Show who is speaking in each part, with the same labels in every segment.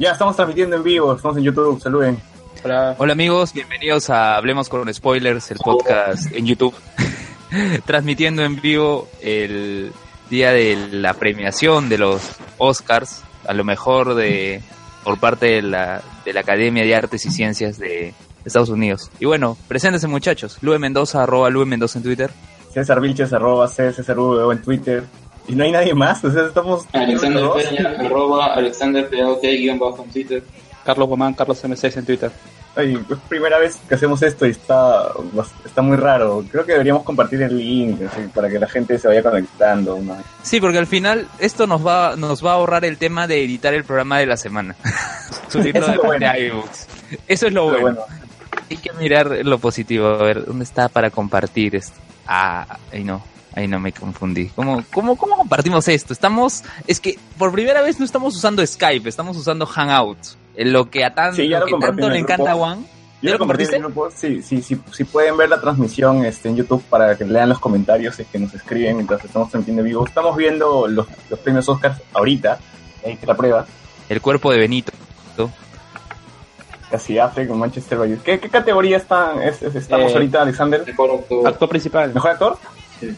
Speaker 1: Ya estamos transmitiendo en vivo, estamos en YouTube, saluden.
Speaker 2: Hola.
Speaker 3: Hola amigos, bienvenidos a Hablemos con Spoilers, el podcast en YouTube. Transmitiendo en vivo el día de la premiación de los Oscars, a lo mejor de por parte de la, de la Academia de Artes y Ciencias de Estados Unidos. Y bueno, preséntense muchachos. Lue Mendoza, arroba Lue Mendoza en Twitter.
Speaker 1: César Vilches, arroba C, César V en Twitter. Y no hay nadie más, o sea, estamos...
Speaker 4: Alexander. Peña, arroba Alexander guion bajo en Twitter.
Speaker 2: Carlos Guamán, Carlos M6 en Twitter.
Speaker 1: Ay, es primera vez que hacemos esto y está, está muy raro. Creo que deberíamos compartir el link así, para que la gente se vaya conectando. ¿no?
Speaker 3: Sí, porque al final esto nos va, nos va a ahorrar el tema de editar el programa de la semana. Subirlo
Speaker 1: Eso es bueno.
Speaker 3: Eso es lo bueno.
Speaker 1: bueno,
Speaker 3: Hay que mirar lo positivo, a ver, ¿dónde está para compartir esto? Ah, ahí no, ahí no me confundí. ¿Cómo, cómo, cómo compartimos esto? Estamos, es que por primera vez no estamos usando Skype, estamos usando Hangouts. En lo que a, tan,
Speaker 1: Sí, ya
Speaker 3: lo
Speaker 1: lo
Speaker 3: que
Speaker 1: compartí
Speaker 3: tanto
Speaker 1: en
Speaker 3: le encanta a. Juan.
Speaker 1: yo
Speaker 3: ¿Ya
Speaker 1: lo
Speaker 3: lo
Speaker 1: compartí en el
Speaker 3: compartiste?
Speaker 1: Sí, sí, sí, sí pueden ver la transmisión este, en YouTube para que lean los comentarios y que nos escriben mientras estamos transmitiendo en vivo. Estamos viendo los, los premios Oscars ahorita, ahí te la prueba.
Speaker 3: El cuerpo de Benito.
Speaker 1: Casi Affleck con Manchester United. ¿Qué, qué categoría están, es- es- estamos
Speaker 2: Eh,
Speaker 1: ahorita, Alexander?
Speaker 4: Mejor actor.
Speaker 2: Actor principal.
Speaker 1: ¿Mejor actor?
Speaker 4: Sí.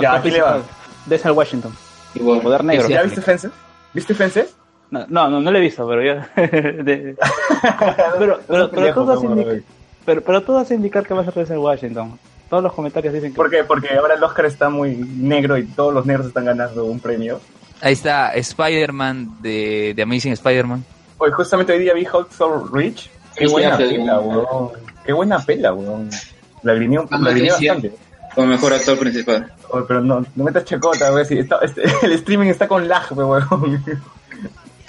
Speaker 1: Ya, aquí le va.
Speaker 2: Denzel Washington.
Speaker 4: Igual.
Speaker 2: Poder negro.
Speaker 1: ¿Ya viste Fences? ¿Viste Fences?
Speaker 2: No, no, no, no lo he visto, pero ya. de- pero, pero, pero, todo hace indica- pero, pero todo hace indicar que va a ser Denzel Washington. Todos los comentarios dicen que.
Speaker 1: ¿Por qué? Porque ahora el Oscar está muy negro y todos los negros están ganando un premio.
Speaker 3: Ahí está Spider-Man de, de Amazing Spider-Man.
Speaker 1: Hoy justamente hoy día vi Hulk So Rich. Qué
Speaker 4: Sí,
Speaker 1: buena pela, weón. Qué buena pela, weón. Lagrimeé
Speaker 4: sí, sí.
Speaker 1: bastante.
Speaker 4: Como mejor actor principal.
Speaker 1: Oye, pero no, no metas chacota, weón. Si está- este- el streaming está con lag, weón.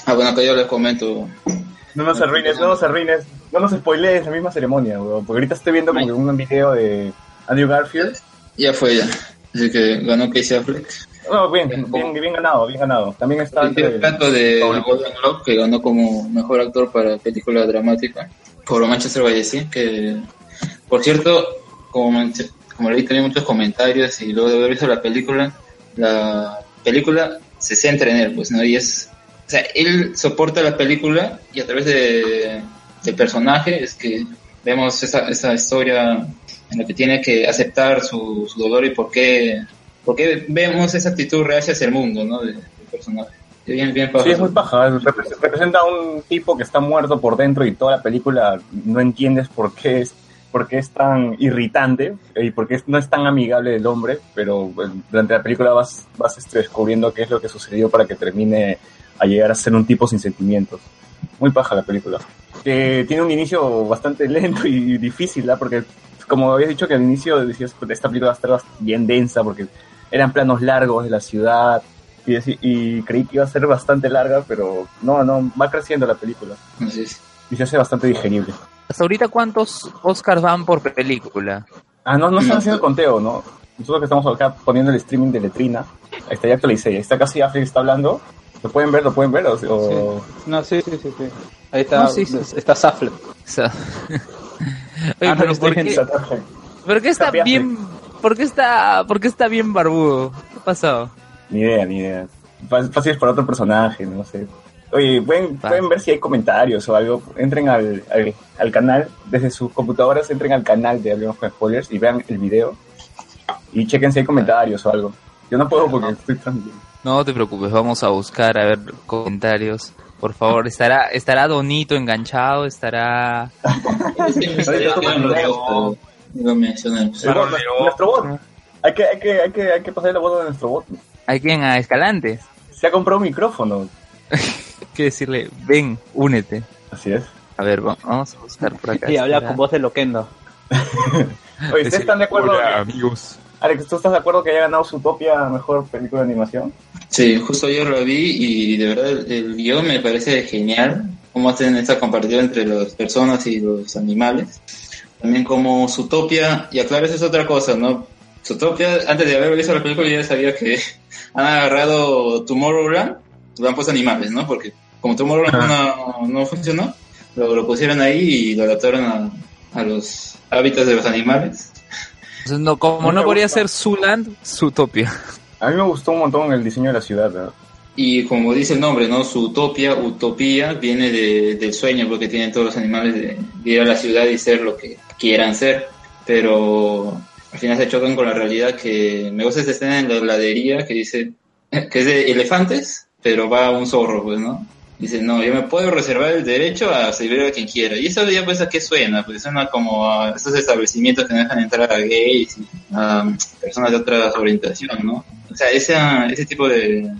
Speaker 4: Ah, bueno, acá yo les comento.
Speaker 1: No nos arruines, no nos arruines. No nos spoilees la misma ceremonia, weón. Porque ahorita estoy viendo como que un video de Andrew Garfield.
Speaker 4: Ya fue ya. Así que ganó Casey Affleck.
Speaker 1: No, bien, bien, bien ganado, bien ganado. También está
Speaker 4: el de
Speaker 1: Paul.
Speaker 4: Golden Globe que ganó como mejor actor para película dramática por Manchester by the Sea, que por cierto, como, como leí también muchos comentarios y luego de haber visto la película, la película se centra en él, pues no y es, o sea, él soporta la película y a través de del personaje es que vemos esa, esa historia en la que tiene que aceptar su, su dolor y por qué, por qué vemos esa actitud real hacia el mundo, ¿no? de- del personaje. Bien, bien
Speaker 1: Sí, es muy
Speaker 4: paja.
Speaker 1: paja. Repre- Representa a un tipo que está muerto por dentro y toda la película no entiendes por qué es, por qué es tan irritante y por qué no es tan amigable el hombre, pero pues, durante la película vas, vas este, descubriendo qué es lo que sucedió para que termine a llegar a ser un tipo sin sentimientos. Muy paja la película. Que tiene un inicio bastante lento y difícil, ¿ah? Porque como habías dicho que al inicio decías que esta película va a estar bien densa porque eran planos largos de la ciudad, y, y creí que iba a ser bastante larga, pero no, no, va creciendo la película
Speaker 4: Así es.
Speaker 1: y se hace bastante digerible.
Speaker 3: Hasta ahorita, ¿cuántos Oscars van por película?
Speaker 1: Ah, no, no están haciendo conteo, ¿no? Nosotros que estamos acá poniendo el streaming de Letrina, ahí está, ya actualicé, ahí está casi Affleck está hablando, ¿lo pueden ver? ¿Lo pueden ver? O, o-
Speaker 2: No, sí, sí, sí. sí. Ahí está,
Speaker 3: No, sí, sí.
Speaker 2: está Safle.
Speaker 3: Oye,
Speaker 2: Ah, no,
Speaker 3: pero ¿por qué, por qué está
Speaker 1: Está
Speaker 3: bien, por qué está, por qué está bien barbudo? ¿Qué ha pasado?
Speaker 1: Ni idea, ni idea. Fá- Fácil es para otro personaje, no sé. Oye, pueden, ver si hay comentarios o algo. Entren al, al, al canal, desde sus computadoras, entren al canal de Hablemos con Spoilers y vean el video. Y chequen si hay comentarios o algo. Yo no puedo porque estoy transmitiendo.
Speaker 3: No te preocupes, vamos a buscar a ver comentarios. Por favor, estará, estará Donito enganchado, estará.
Speaker 1: Bot, nuestro bot. Hay que, hay, que, hay, que, hay que pasar la voz de nuestro bot.
Speaker 3: ¿Hay quien a Escalante?
Speaker 1: Se ha comprado un micrófono.
Speaker 3: Hay que decirle, ven, únete.
Speaker 1: Así es.
Speaker 3: A ver, va- vamos a buscar por acá.
Speaker 2: Y habla con voz de Loquendo.
Speaker 1: Oye, ¿ustedes están de acuerdo?
Speaker 3: "Hola, amigos.
Speaker 1: Alex, ¿tú estás de acuerdo que haya ganado Zootopia mejor película de animación?
Speaker 4: Sí, justo ayer lo vi y de verdad el, el guion me parece genial. Cómo hacen esta comparativa entre las personas y los animales. También como Zootopia, y aclaro, eso es otra cosa, ¿no? Zootopia, antes de haber visto la película, ya sabía que han agarrado Tomorrowland, lo han puesto animales, ¿no? Porque como Tomorrowland no, no funcionó, lo, lo pusieron ahí y lo adaptaron a, a los hábitats de los animales.
Speaker 3: Entonces, no, como
Speaker 1: No
Speaker 3: podría ser Zuland, Zootopia.
Speaker 1: A mí me gustó un montón el diseño de la ciudad. ¿verdad?
Speaker 4: Y como dice el nombre, ¿no? Su utopia, utopía, viene de- del sueño, porque tienen todos los animales de, de ir a la ciudad y ser lo que quieran ser. Pero al final se chocan con la realidad que me gusta esta escena en la heladería que dice que es de elefantes, pero va un zorro, pues, ¿no? Dice, no, yo me puedo reservar el derecho a servir a quien quiera. Y eso ya pues a qué suena, pues suena como a esos establecimientos que no dejan entrar a gays y a personas de otra orientación, ¿no? O sea, ese, ese tipo de,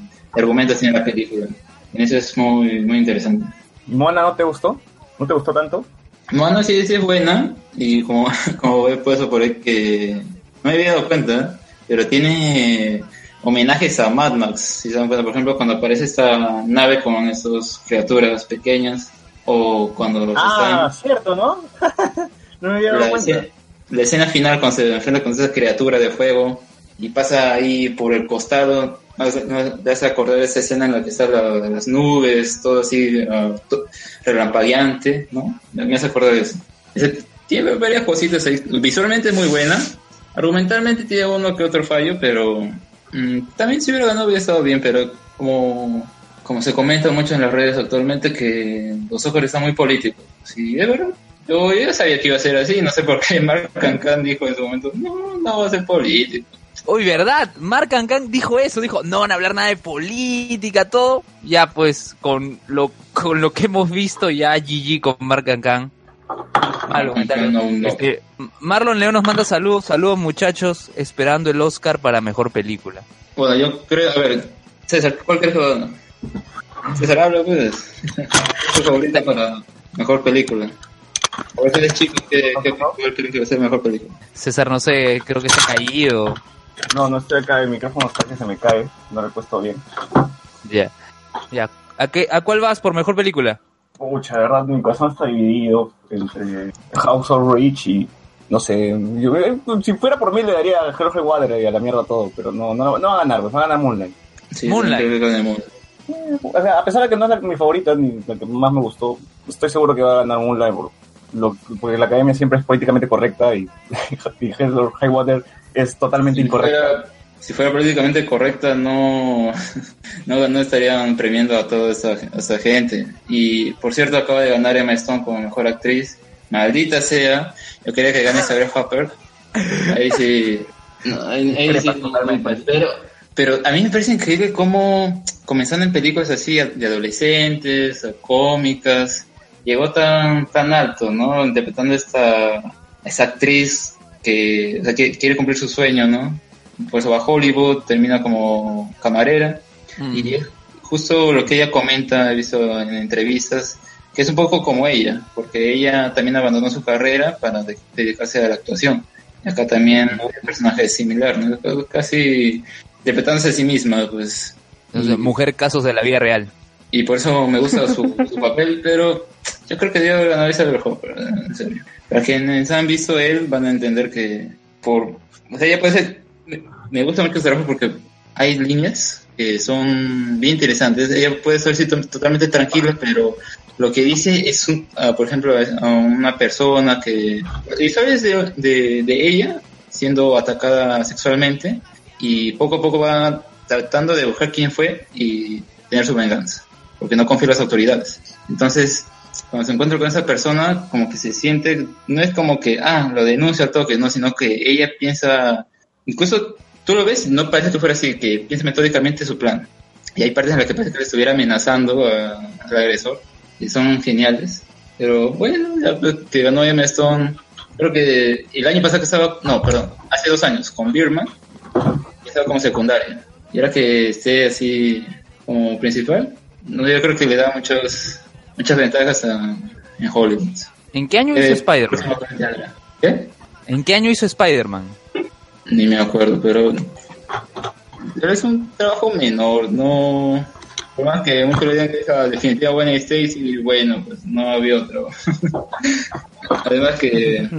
Speaker 4: argumentos tiene la película. En eso es muy, muy interesante.
Speaker 1: ¿Moana no te gustó? ¿No te gustó tanto?
Speaker 4: Sí, sí es buena y como, como he puesto por ahí que no me había dado cuenta, pero tiene homenajes a Mad Max, si se dan cuenta, por ejemplo, cuando aparece esta nave con estas criaturas pequeñas o cuando
Speaker 1: Ah, cierto, ¿no? no me había dado
Speaker 4: la,
Speaker 1: cuenta.
Speaker 4: escena, la escena final cuando se enfrenta con esa criatura de fuego y pasa ahí por el costado, me hace- acordar esa escena en la que están la- las nubes, todo así ah, to- relampagueante, ¿no? Me hace acordar de eso. Tiene varias cositas ahí. Visualmente es muy buena. Argumentalmente tiene uno que otro fallo, pero también si hubiera ganado hubiera estado bien, pero como, como se comenta mucho en las redes actualmente que los Oscars están muy políticos. Sí, es verdad. Yo sabía que iba a ser así, no sé por qué Mark Cancan dijo en su momento, no, no va a ser político.
Speaker 3: Uy, ¿verdad? Mark Cancan dijo eso, dijo, no van a hablar nada de política, todo. Ya pues, con lo, con lo que hemos visto, ya GG con Mark Cancan.
Speaker 4: No.
Speaker 3: Este, Marlon León nos manda saludos, saludos muchachos, esperando el Oscar para mejor película.
Speaker 4: Bueno, yo creo, a ver, César, ¿cuál crees que va a ganar? César, habla pues. ¿Tu favorita para mejor película? O eres chico, ¿qué, qué, cuál crees que va a ser mejor película?
Speaker 3: César, no sé, creo que se ha caído.
Speaker 1: No, no estoy acá, el micrófono está que se me cae, no lo he puesto bien.
Speaker 3: Ya, ya. ¿A, qué, ¿A cuál vas por mejor película?
Speaker 1: Pucha, de verdad, mi corazón está dividido entre House of Rich y, no sé, yo- eh, si fuera por mí le daría a Jorge Water y a la mierda todo, pero no, no, no va a ganar, pues va a ganar Moonlight.
Speaker 4: Sí,
Speaker 3: Moonlight.
Speaker 1: Eh, O sea, a pesar de que no es la- mi favorita ni la que más me gustó, estoy seguro que va a ganar Moonlight por- lo- porque la academia siempre es políticamente correcta y, y Highwater es totalmente
Speaker 4: Si
Speaker 1: incorrecta.
Speaker 4: fuera, si fuera políticamente correcta, no, no, no estarían premiando a toda esa, a esa gente. Y por cierto, acaba de ganar Emma Stone como mejor actriz. Maldita sea, yo quería que gane Sabrina Hopper. Ahí sí. No, ahí, ahí sí, no, no, pero, pero a mí me parece increíble cómo, comenzando en películas así de adolescentes, cómicas, llegó tan, tan alto, ¿no? Interpretando esta, esta actriz que, o sea, que quiere cumplir su sueño, ¿no? Por eso va a Hollywood, termina como camarera. Y es justo lo que ella comenta, he visto en entrevistas, que es un poco como ella, porque ella también abandonó su carrera para de- dedicarse a la actuación. Y acá también el personaje es similar, ¿no? Casi interpretándose a sí misma, pues.
Speaker 3: Entonces,
Speaker 4: Y-
Speaker 3: mujer casos de la vida real.
Speaker 4: y por eso me gusta su, su papel, pero yo creo que debe ganado Isabel Hopper, en serio. Para quienes han visto él van a entender que por... O sea, ella puede ser... Me, gusta mucho su trabajo porque hay líneas que son bien interesantes. Ella puede ser sí, to- totalmente tranquila, pero lo que dice es, un- ah, por ejemplo, a una persona que... Historias de, de, de ella siendo atacada sexualmente y poco a poco va tratando de buscar quién fue y tener su venganza porque no confía en las autoridades. Entonces, cuando se encuentra con esa persona, como que se siente, no es como que, ah, lo denuncia al toque, no, sino que ella piensa, incluso tú lo ves, no parece que fuera así, que piensa metódicamente su plan. Y hay partes en las que parece que le estuviera amenazando al agresor, y son geniales. Pero bueno, ya que ganó Emma Stone, creo que el año pasado que estaba, no, perdón, hace dos años, con Birman, estaba como secundaria. Y ahora que esté así como principal, no, yo creo que le da muchos, muchas ventajas a, en Hollywood.
Speaker 3: ¿En qué año hizo
Speaker 4: Eh,
Speaker 3: Spider-Man?
Speaker 4: próximamente algo. ¿Qué?
Speaker 3: ¿En qué año hizo Spider-Man?
Speaker 4: Ni me acuerdo, pero, pero es un trabajo menor, no... Por más que muchos le digan que es la definitiva buena Stacy, bueno, pues no había otro. además que...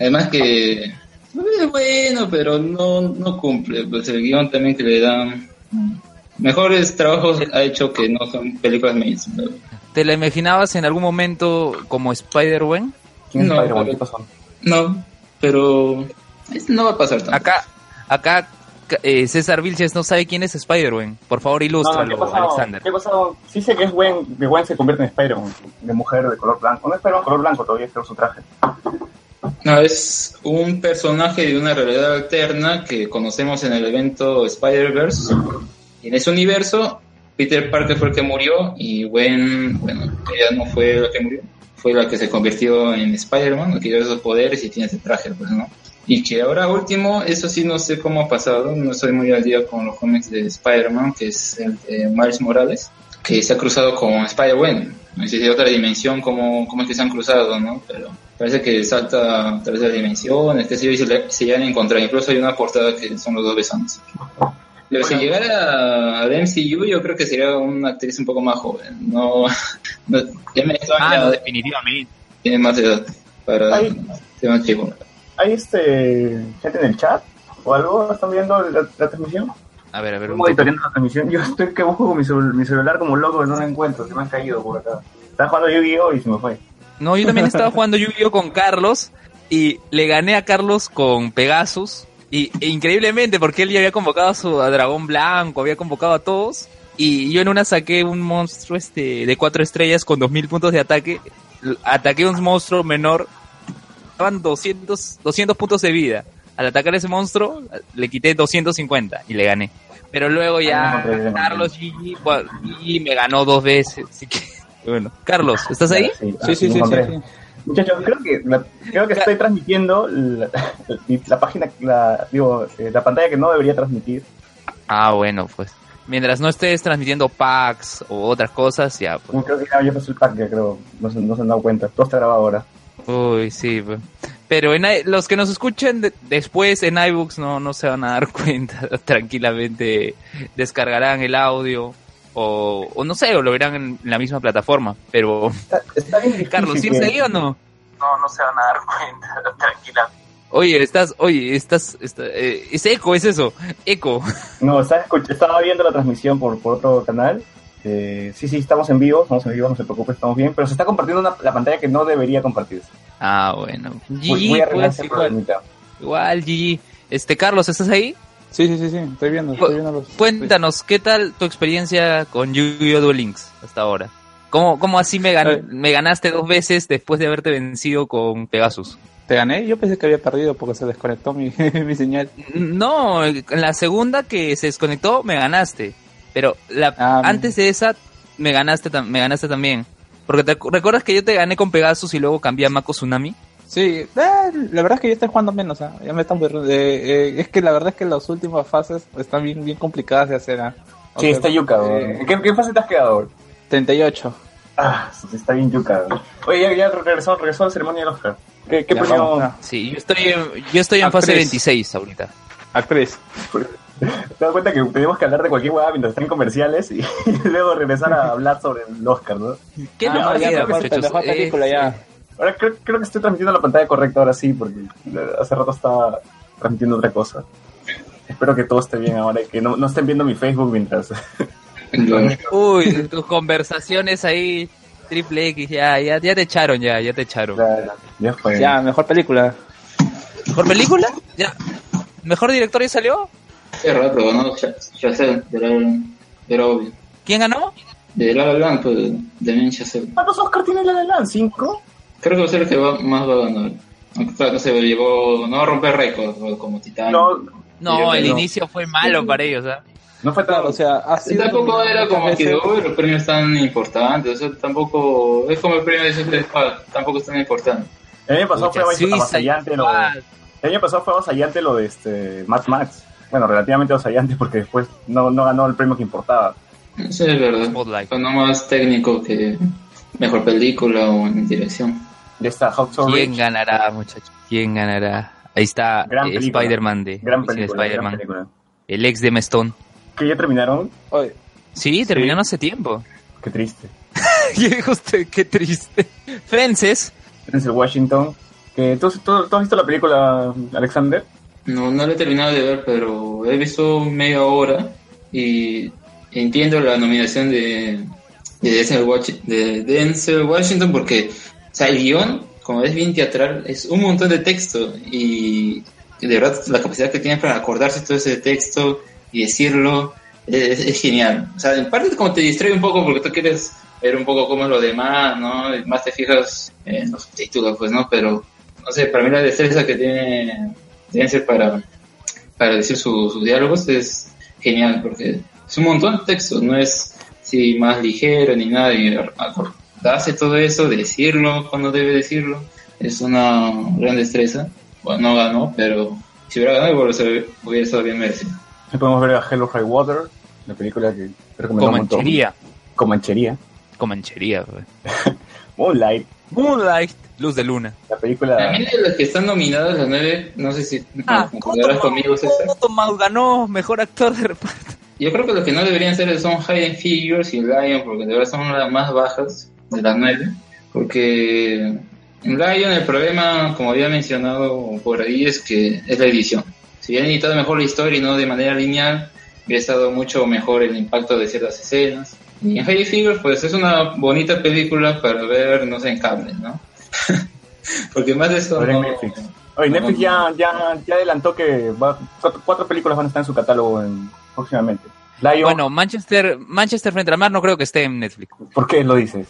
Speaker 4: Además que... Es bueno, pero no, no cumple. Pues el guion también que le dan... Mejores trabajos ha hecho que no son películas mainstream.
Speaker 3: ¿Te la imaginabas en algún momento como Spider-Man?
Speaker 1: ¿Quién es
Speaker 4: No,
Speaker 1: pasó?
Speaker 4: No, pero... no va a pasar tanto.
Speaker 3: Acá, acá eh, César Vilches no sabe quién es Spider-Man. Por favor,
Speaker 1: No, no,
Speaker 3: ilústralo. Alexander.
Speaker 1: Sí sé que es Gwen, que Gwen se convierte en Spider-Man, de mujer de color blanco. No es Spider-Man color blanco todavía, es su traje.
Speaker 4: No, es un personaje de una realidad alterna que conocemos en el evento Spider-Verse. Y en ese universo, Peter Parker fue el que murió y Gwen, bueno, ella no fue la que murió, fue la que se convirtió en Spider-Man, la que dio esos poderes y tiene ese traje, pues, ¿no? Y que ahora último, eso sí no sé cómo ha pasado, no estoy muy al día con los cómics de Spider-Man, que es el de Miles Morales, que se ha cruzado con Spider-Gwen. No sé si otra dimensión, cómo, cómo es que se han cruzado, ¿no? Pero parece que salta a través de las dimensiones, que se, se, le- se llegan a encontrar. Incluso hay una portada que son los dos besándose. Pero si llegara al MCU, yo creo que sería una actriz un poco más joven. No, no ya me
Speaker 3: Ah, no, definitivamente.
Speaker 4: tiene más edad para
Speaker 1: Ay. ¿Hay este gente en el chat o algo? ¿Están viendo la, la transmisión?
Speaker 3: A ver, a ver. un
Speaker 1: ¿Están
Speaker 3: poco.
Speaker 1: monitoreando la transmisión? Yo estoy que busco con mi, cel- mi celular como loco, no lo encuentro, se me han caído por acá. Estaba jugando Yu-Gi-Oh! y se me fue.
Speaker 3: No, yo también estaba jugando Yu-Gi-Oh con Carlos y le gané a Carlos con Pegasus y e increíblemente porque él ya había convocado a su a dragón blanco, había convocado a todos y yo en una saqué un monstruo este de cuatro estrellas con 2000 puntos de ataque, ataqué a un monstruo menor, estaban 200 200 puntos de vida. Al atacar a ese monstruo le quité 250 y le gané. Pero luego
Speaker 1: Ah,
Speaker 3: ya
Speaker 1: no, no.
Speaker 3: Carlos Gigi, bueno, Gigi me ganó dos veces, así que bueno. Carlos, ¿estás ahí?
Speaker 1: Sí, ah,
Speaker 2: Sí, sí, sí, sí, sí.
Speaker 1: Muchachos, creo que la- creo que estoy transmitiendo la, la página, la, digo, eh, la pantalla que no debería transmitir.
Speaker 3: Ah, bueno, pues. Mientras no estés transmitiendo packs o otras cosas, ya, pues.
Speaker 1: Creo que ya, ya pasó el pack, ya creo, no se, no se han dado cuenta. Todo está grabado ahora.
Speaker 3: Uy, sí, pues. Pero en, los que nos escuchen de- después en iBooks no, no se van a dar cuenta. Tranquilamente descargarán el audio o, o no sé, o lo verán en la misma plataforma. Pero,
Speaker 1: Está, está bien.
Speaker 3: Carlos, ¿sigues
Speaker 1: que-
Speaker 3: ahí o no? No, no se van a dar cuenta. Tranquilamente. Oye, estás, oye, estás, está- eh, es eco, es eso, eco.
Speaker 1: No, estaba, estaba viendo la transmisión por, por otro canal. Eh, sí, sí, estamos en vivo, estamos en vivo, no se preocupe, estamos bien. Pero se está compartiendo una- la pantalla que no debería compartirse.
Speaker 3: Ah, bueno.
Speaker 1: Voy,
Speaker 3: GG,
Speaker 1: voy a arreglar
Speaker 3: pues,
Speaker 1: ese
Speaker 3: igual, igual, GG. Este, Carlos, ¿estás ahí?
Speaker 2: Sí, sí, sí, sí, estoy viendo, estoy viendo los...
Speaker 3: Cuéntanos, ¿qué tal tu experiencia con Yu-Gi-Oh! Duel Links hasta ahora? ¿Cómo, cómo así me, gan-
Speaker 2: Eh.
Speaker 3: me ganaste dos veces después de haberte vencido con Pegasus?
Speaker 2: ¿Te gané? Yo pensé que había perdido porque se desconectó mi, mi señal.
Speaker 3: No, en la segunda que se desconectó me ganaste, pero la,
Speaker 2: Ah,
Speaker 3: antes de esa me ganaste, me ganaste también. Porque te recuerdas que yo te gané con Pegasus y luego cambié a Mako Tsunami.
Speaker 2: Sí, eh, la verdad es que yo estoy jugando menos, ah, ya me están. Eh, eh, es que la verdad es que las últimas fases están bien, bien complicadas de hacer. ah.
Speaker 1: Sí,
Speaker 2: sea,
Speaker 1: está yuca.
Speaker 2: eh,
Speaker 1: ¿En ¿Qué, ¿Qué fase te has quedado?
Speaker 2: 38.
Speaker 1: Ah, sí, está bien yuca. Oye, ya, ya regresó, regresó a la ceremonia del Oscar. ¿Qué, qué premio?
Speaker 3: Sí, yo estoy en, yo estoy en fase
Speaker 2: Actriz.
Speaker 3: 26 ahorita.
Speaker 2: Actriz.
Speaker 1: ¿Te das cuenta que tenemos que hablar de cualquier hueá mientras están comerciales y, luego regresar a hablar sobre el Oscar, ¿no?
Speaker 3: ¿Qué
Speaker 2: Ah, no, ya, mejor, mejor película ya.
Speaker 1: Ahora creo, creo que estoy transmitiendo la pantalla correcta ahora sí, porque hace rato estaba transmitiendo otra cosa. Espero que todo esté bien ahora y que no, no estén viendo mi Facebook mientras...
Speaker 3: Uy, tus conversaciones ahí, triple X, ya, ya, ya te echaron, ya, ya te echaron.
Speaker 1: ya, ya fue.
Speaker 2: Ya, mejor película.
Speaker 3: ¿Mejor película? Ya. ¿Mejor director ya salió?
Speaker 4: Es raro, pero no, ya, ya sé, era, obvio.
Speaker 3: ¿Quién ganó?
Speaker 4: De La La Land, pues, de sé.
Speaker 1: ¿Cuántos Oscar tiene la Land? ¿Cinco?
Speaker 4: Creo que va a ser el que va, más va a ganar. Aunque claro, no se llevó, no va a romper récords como Titanic.
Speaker 1: No,
Speaker 3: No, el
Speaker 1: no.
Speaker 3: inicio fue malo para ellos, ¿ah?
Speaker 1: no fue tan...
Speaker 2: O sea, ha
Speaker 4: Sí,
Speaker 2: sido
Speaker 4: tampoco era como que "Uy, los premios tan importantes, o sea, tampoco es como el premio de Espada, tampoco es tan importante.
Speaker 1: El año pasado fue avasallante lo de... El año pasado fue avasallante lo de este Mad Max. Bueno, relativamente avasallante porque después no, no ganó el premio que importaba.
Speaker 4: Eso es verdad.
Speaker 3: Spotlight.
Speaker 4: Fue no más técnico que mejor película o en dirección.
Speaker 1: Ya está, Sorry.
Speaker 3: ¿Quién ganará, muchachos? ¿Quién ganará? Ahí está
Speaker 1: Gran
Speaker 3: eh. Spider-Man de
Speaker 1: Gran película, gran
Speaker 3: Spider-Man.
Speaker 1: película.
Speaker 3: El ex de Mestón.
Speaker 1: Que ya terminaron.
Speaker 2: Oye,
Speaker 3: Sí, terminaron hace tiempo.
Speaker 1: Qué triste.
Speaker 3: Justo, qué triste. Fences.
Speaker 1: Es el Washington. ¿tú, tú, tú has visto la película, Alexander?
Speaker 4: No, no lo he terminado de ver, pero he visto media hora y entiendo la nominación de, de, Denzel, Washi- de Denzel Washington porque, o sea, el guion, como es bien teatral, es un montón de texto y de verdad la capacidad que tiene para acordarse todo ese texto y decirlo es, es genial. O sea, en parte como te distrae un poco porque tú quieres ver un poco cómo es lo demás, ¿no? Y más te fijas en los títulos, pues, ¿no? Pero, no sé, para mí la destreza que tiene, ser para, para decir su- sus diálogos es genial porque es un montón de textos, no es sí, más ligero ni nada. Y acordarse todo eso, decirlo cuando debe decirlo, es una gran destreza. Bueno, no ganó, pero si hubiera ganado, igual se hubiera estado bien merecido.
Speaker 1: Ahí podemos ver a Hello High Water, la película que recomendamos.
Speaker 3: Comanchería.
Speaker 1: Comanchería.
Speaker 3: Comanchería. güey.
Speaker 1: Moonlight,
Speaker 3: Moonlight. Luz de luna.
Speaker 1: la película...
Speaker 4: También de las que están nominadas, las nueve, no sé si
Speaker 3: Ah,
Speaker 4: concordarás conmigo, César.
Speaker 3: Cottonmouth ganó mejor actor de reparto.
Speaker 4: Yo creo que los que no deberían ser son Hidden Figures y Lion, porque de verdad son las más bajas de las nueve. Porque en Lion el problema, como había mencionado por ahí, es que es la edición. Si hubieran editado mejor la historia y no de manera lineal, hubiera estado mucho mejor el impacto de ciertas escenas. Y en Hidden Figures, pues es una bonita película para ver, no sé, en cable, ¿no? porque más de eso
Speaker 1: Ahora en
Speaker 4: no-
Speaker 1: Netflix. Oye, Netflix ya, ya, ya adelantó que va- cuatro, cuatro películas van a estar en su catálogo en- próximamente. Lion,
Speaker 3: Bueno, Manchester, Manchester frente al mar no creo que esté en Netflix.
Speaker 1: ¿por qué lo dices?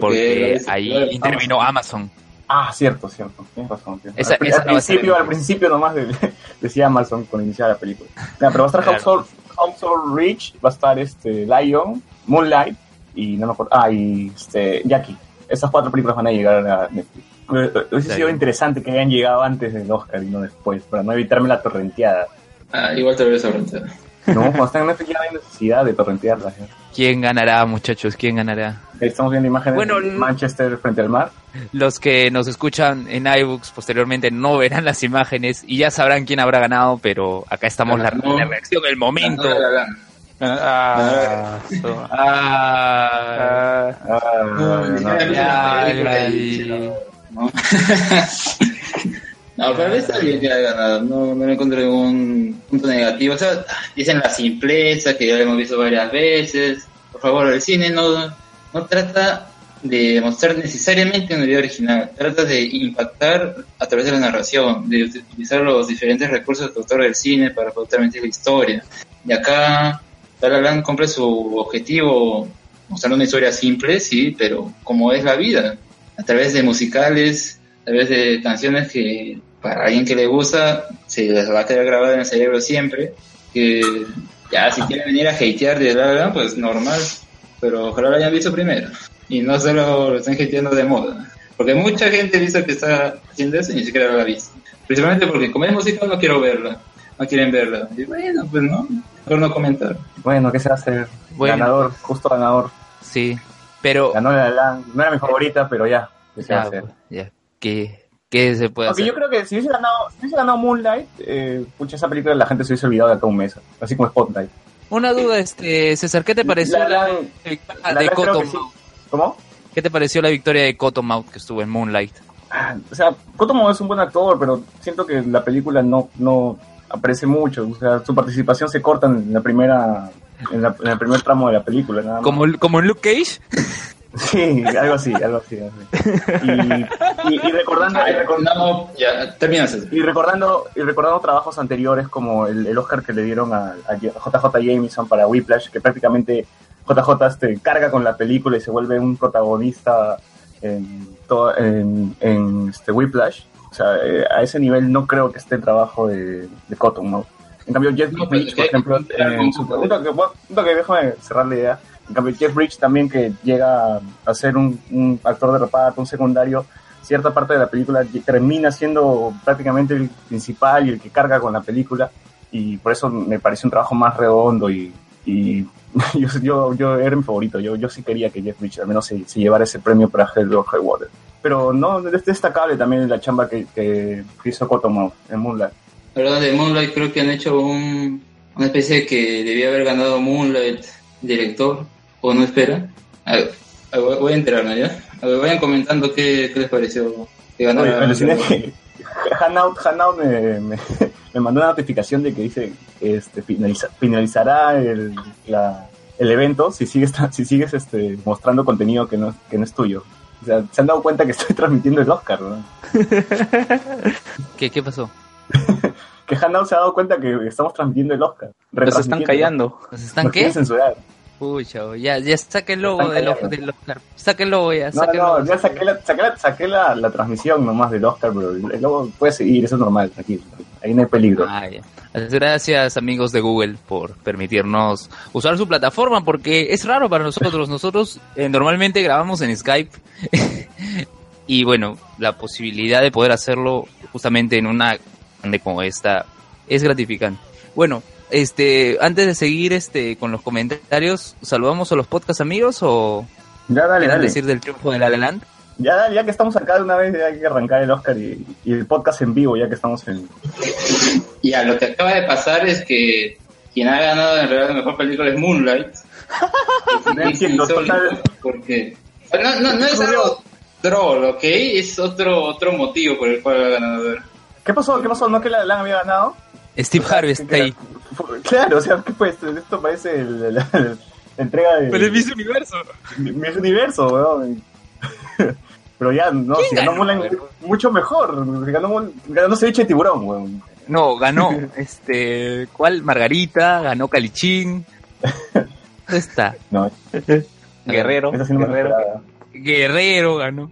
Speaker 3: Porque ahí
Speaker 4: la-
Speaker 3: intervino Amazon.
Speaker 1: Ah, cierto, cierto. Tienes razón.
Speaker 3: Esa-
Speaker 1: al,
Speaker 3: esa no
Speaker 1: principio, al principio nomás de- decía Amazon cuando iniciaba la película. Pero va a estar
Speaker 3: Claro.
Speaker 1: Household Reach, va a estar este, Lion, Moonlight y no me acuerdo. Ah, y este, Jackie. Esas cuatro películas van a llegar a Netflix. Eh, Hubiese sido interesante que hayan llegado antes del Oscar y no después, para no evitarme la torrenteada.
Speaker 4: Ah, igual te lo ves ahorita.
Speaker 1: No, Netflix ya no hay necesidad de torrentearlas. ya.
Speaker 3: ¿Quién ganará, muchachos? ¿Quién ganará?
Speaker 1: Estamos viendo imágenes
Speaker 3: Bueno,
Speaker 1: de Manchester frente al mar.
Speaker 3: Los que nos escuchan en iBooks posteriormente no verán las imágenes y ya sabrán quién habrá ganado, pero acá estamos la, la reacción, el momento.
Speaker 2: Ah,
Speaker 3: Ah,
Speaker 2: ah,
Speaker 1: Ah, no,
Speaker 4: pero está bien que haya ganado, no, no le encontré un punto negativo. O sea, dicen la simpleza, que ya lo hemos visto varias veces. Por favor, el cine no, no trata de mostrar necesariamente una idea original, trata de impactar a través de la narración, de utilizar los diferentes recursos del autor del cine para poder transmitir la historia. Y acá, La La Land cumple su objetivo mostrando una historia simple, sí, pero como es la vida, a través de musicales, a través de canciones que para alguien que le gusta se les va a quedar grabada en el cerebro siempre, que ya si quieren venir a hatear de Land, pues normal, pero ojalá lo hayan visto primero y no solo lo estén hateando de moda, porque mucha gente dice que está haciendo eso y ni siquiera lo ha visto, principalmente porque como es música no quiero verla, no quieren verla, y bueno, pues no, mejor no comentar.
Speaker 1: Bueno, ¿qué se va a hacer?
Speaker 3: Bueno.
Speaker 1: Ganador, justo ganador.
Speaker 3: Sí, pero
Speaker 1: Ganó la. No era mi favorita, pero ya. ¿Qué se va a
Speaker 3: ya, ¿qué, qué se puede hacer?
Speaker 1: yo creo que si hubiese ganado, si hubiese ganado Moonlight, eh, pucha, esa película la gente se hubiese olvidado de acá un mes. Así como Spotlight.
Speaker 3: Una duda, este César, ¿qué te pareció
Speaker 1: La
Speaker 3: la, victoria
Speaker 1: La
Speaker 3: de
Speaker 1: que
Speaker 3: Cottonmouth?
Speaker 1: sí. ¿Cómo?
Speaker 3: ¿Qué te pareció la victoria de Cottonmouth que estuvo en Moonlight?
Speaker 1: Ah, O sea, Kotomo es un buen actor, pero siento que la película no, no aparece mucho. O sea, su participación se corta en la primera, en, la- en el primer tramo de la película. Nada más.
Speaker 3: Como, como en Luke Cage.
Speaker 1: Sí, algo así, algo así. algo así. Y, y- y recordando, y
Speaker 4: No, ya,
Speaker 1: recordando, y recordando trabajos anteriores como el, el Oscar que le dieron a, a JJ Jameson para Whiplash, que prácticamente JJ este, carga con la película y se vuelve un protagonista en, en, en este Whiplash. O sea, eh, a ese nivel no creo que esté el trabajo de, de Cotton, ¿no? En cambio, Jeff
Speaker 4: No,
Speaker 1: por ejemplo, en su- un toque, bueno, un toque, déjame cerrar la idea. En cambio, Jeff Bridge también que llega a ser un, actor de reparto, un secundario, cierta parte de la película termina siendo prácticamente el principal y el que carga con la película y por eso me parece un trabajo más redondo y, y yo, yo, yo era mi favorito, yo, yo sí quería que Jeff Bridges al menos se, se llevara ese premio para High Water. Pero no, es destacable también la chamba que, que hizo Cottonmouth en Moonlight.
Speaker 4: Hablando de Moonlight, creo que han hecho un, una especie de que debía haber ganado Moonlight director, o no espera. A ver, a ver, voy a enterarme ya. A ver, vayan comentando qué, qué les pareció que ganó.
Speaker 1: Oye,
Speaker 4: la-
Speaker 1: me aluciné que Hanout, Hanout me, me, me mandó una notificación de que dice que este, finaliza- finalizará el, la- el evento si sigues, tra- si sigues este, mostrando contenido que no, que no es tuyo. O sea, se han dado cuenta que estoy transmitiendo el Oscar, ¿no?
Speaker 3: ¿Qué, qué pasó?
Speaker 1: que Hanau se ha dado cuenta que estamos transmitiendo el Oscar.
Speaker 2: Los están callando.
Speaker 3: ¿Nos están
Speaker 1: Nos
Speaker 3: qué?
Speaker 1: censurar.
Speaker 3: Pucha, ya, ya saque el logo del,
Speaker 1: callando.
Speaker 3: del Oscar. Saque el logo ya,
Speaker 1: No,
Speaker 3: saque el
Speaker 1: no,
Speaker 3: logo.
Speaker 1: ya saqué la, saqué la, saqué la, la transmisión nomás del Oscar, pero el logo puede seguir, eso es normal, tranquilo. Ahí no hay peligro.
Speaker 3: Ah, ya. Gracias amigos de Google por permitirnos usar su plataforma porque es raro para nosotros. Nosotros eh, normalmente grabamos en Skype y bueno, la posibilidad de poder hacerlo justamente en una grande como esta es gratificante. Bueno, este, antes de seguir este con los comentarios, saludamos a los podcast amigos o
Speaker 1: Ya dale, dale.
Speaker 3: decir del triunfo de La La Land.
Speaker 1: Ya, dale, ya que estamos acá de una vez, ya hay que arrancar el Oscar y, y el podcast en vivo, ya que estamos en...
Speaker 4: Ya, lo que acaba de pasar es que quien ha ganado en realidad la mejor película es Moonlight.
Speaker 1: No entiendo, total.
Speaker 4: Porque no, no, no es algo troll, ¿ok? Es otro otro motivo por el cual ha ganado.
Speaker 1: ¿Qué pasó? ¿Qué pasó? ¿No que la, la había ganado?
Speaker 3: Steve Harvey está ahí.
Speaker 1: Claro, o sea, ¿qué pues? Esto parece el- la, la entrega de...
Speaker 3: Pero es Miss Universo.
Speaker 1: Miss Universo, weón. Pero ya, no, si ganó
Speaker 3: ganó,
Speaker 1: Mulan, mucho mejor. Ganó, ganó ceviche de tiburón, weón.
Speaker 3: No, ganó, este, ¿cuál? Margarita, ganó Calichín. ¿Dónde está?
Speaker 1: No,
Speaker 2: Guerrero,
Speaker 1: sí no
Speaker 2: Guerrero.
Speaker 3: Guerrero ganó.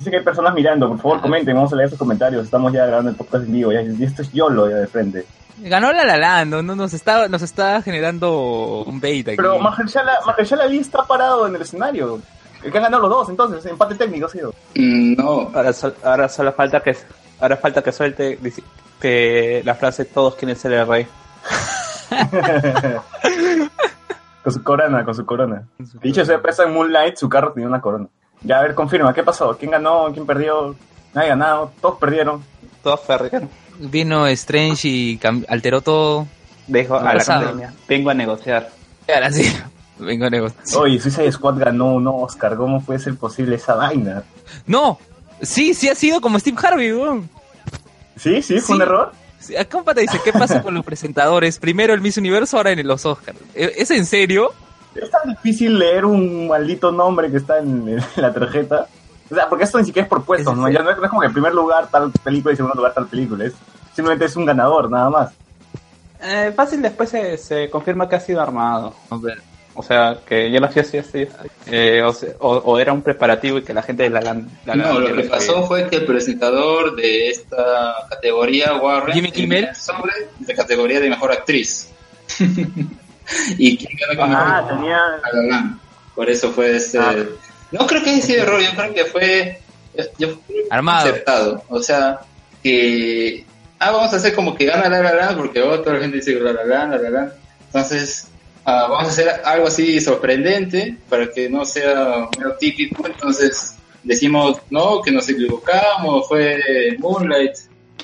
Speaker 1: Dice que hay personas mirando, por favor comenten, vamos a leer sus comentarios. Estamos ya grabando el podcast en vivo, ya, y esto es YOLO ya de frente.
Speaker 3: Ganó la La Land, no, no, nos está, nos está generando un bait aquí.
Speaker 1: Pero Mahershala, Mahershala Ali está parado en el escenario. El que han ganado los dos, entonces, empate técnico ha sido.
Speaker 4: Mm, No,
Speaker 2: Ahora, sol- ahora solo falta que ahora falta que suelte que la frase todos quieren ser el rey.
Speaker 1: con su corona, con su corona. Dicho sea, presa en Moonlight, su carro tenía una corona. Ya, a ver, confirma, ¿qué pasó? ¿Quién ganó? ¿Quién perdió? Nadie ganado, todos perdieron.
Speaker 2: Todos perdieron.
Speaker 3: Vino Strange y alteró todo.
Speaker 2: Dijo a la
Speaker 3: Pasado.
Speaker 2: academia, vengo a negociar.
Speaker 3: Ahora sí, vengo a negociar.
Speaker 1: Oye, Suicide Squad ganó un Oscar, ¿cómo puede ser posible esa vaina?
Speaker 3: No, sí, sí ha sido como Steve Harvey, weón.
Speaker 1: ¿Sí? ¿Sí? ¿Fue
Speaker 3: Sí.
Speaker 1: un error?
Speaker 3: Sí, Acá dice, ¿qué pasa con los presentadores? Primero el Miss Universo, ahora en los Oscars. ¿E- ¿Es en serio?
Speaker 1: Es tan difícil leer un maldito nombre que está en, en la tarjeta. O sea, porque esto ni siquiera es por puestos, ¿no? Ya no es, como que en primer lugar tal película y en segundo lugar tal película. Es, simplemente es un ganador, nada más.
Speaker 2: Eh, fácil después se, se confirma que ha sido armado.
Speaker 3: A ver.
Speaker 2: O sea, que ya lo hacía así, así. Eh, o, o- o era un preparativo y que la gente de la, la
Speaker 4: no, lo que pasó fue que el presentador de esta categoría, Warren,
Speaker 3: Jimmy Kimmel.
Speaker 4: tenía sobre de categoría de mejor actriz. y quién ganó con
Speaker 1: Ah, tenía...
Speaker 4: La La. Por eso fue este.
Speaker 1: Ah.
Speaker 4: No creo que haya sido error, yo creo que fue. Yo, creo
Speaker 3: Armado.
Speaker 4: acertado. O sea, que. Ah, vamos a hacer como que gana La La porque oh, toda la gente dice La La La La Land. Entonces, ah, vamos a hacer algo así sorprendente para que no sea medio típico. Entonces, decimos, no, que nos equivocamos, fue Moonlight.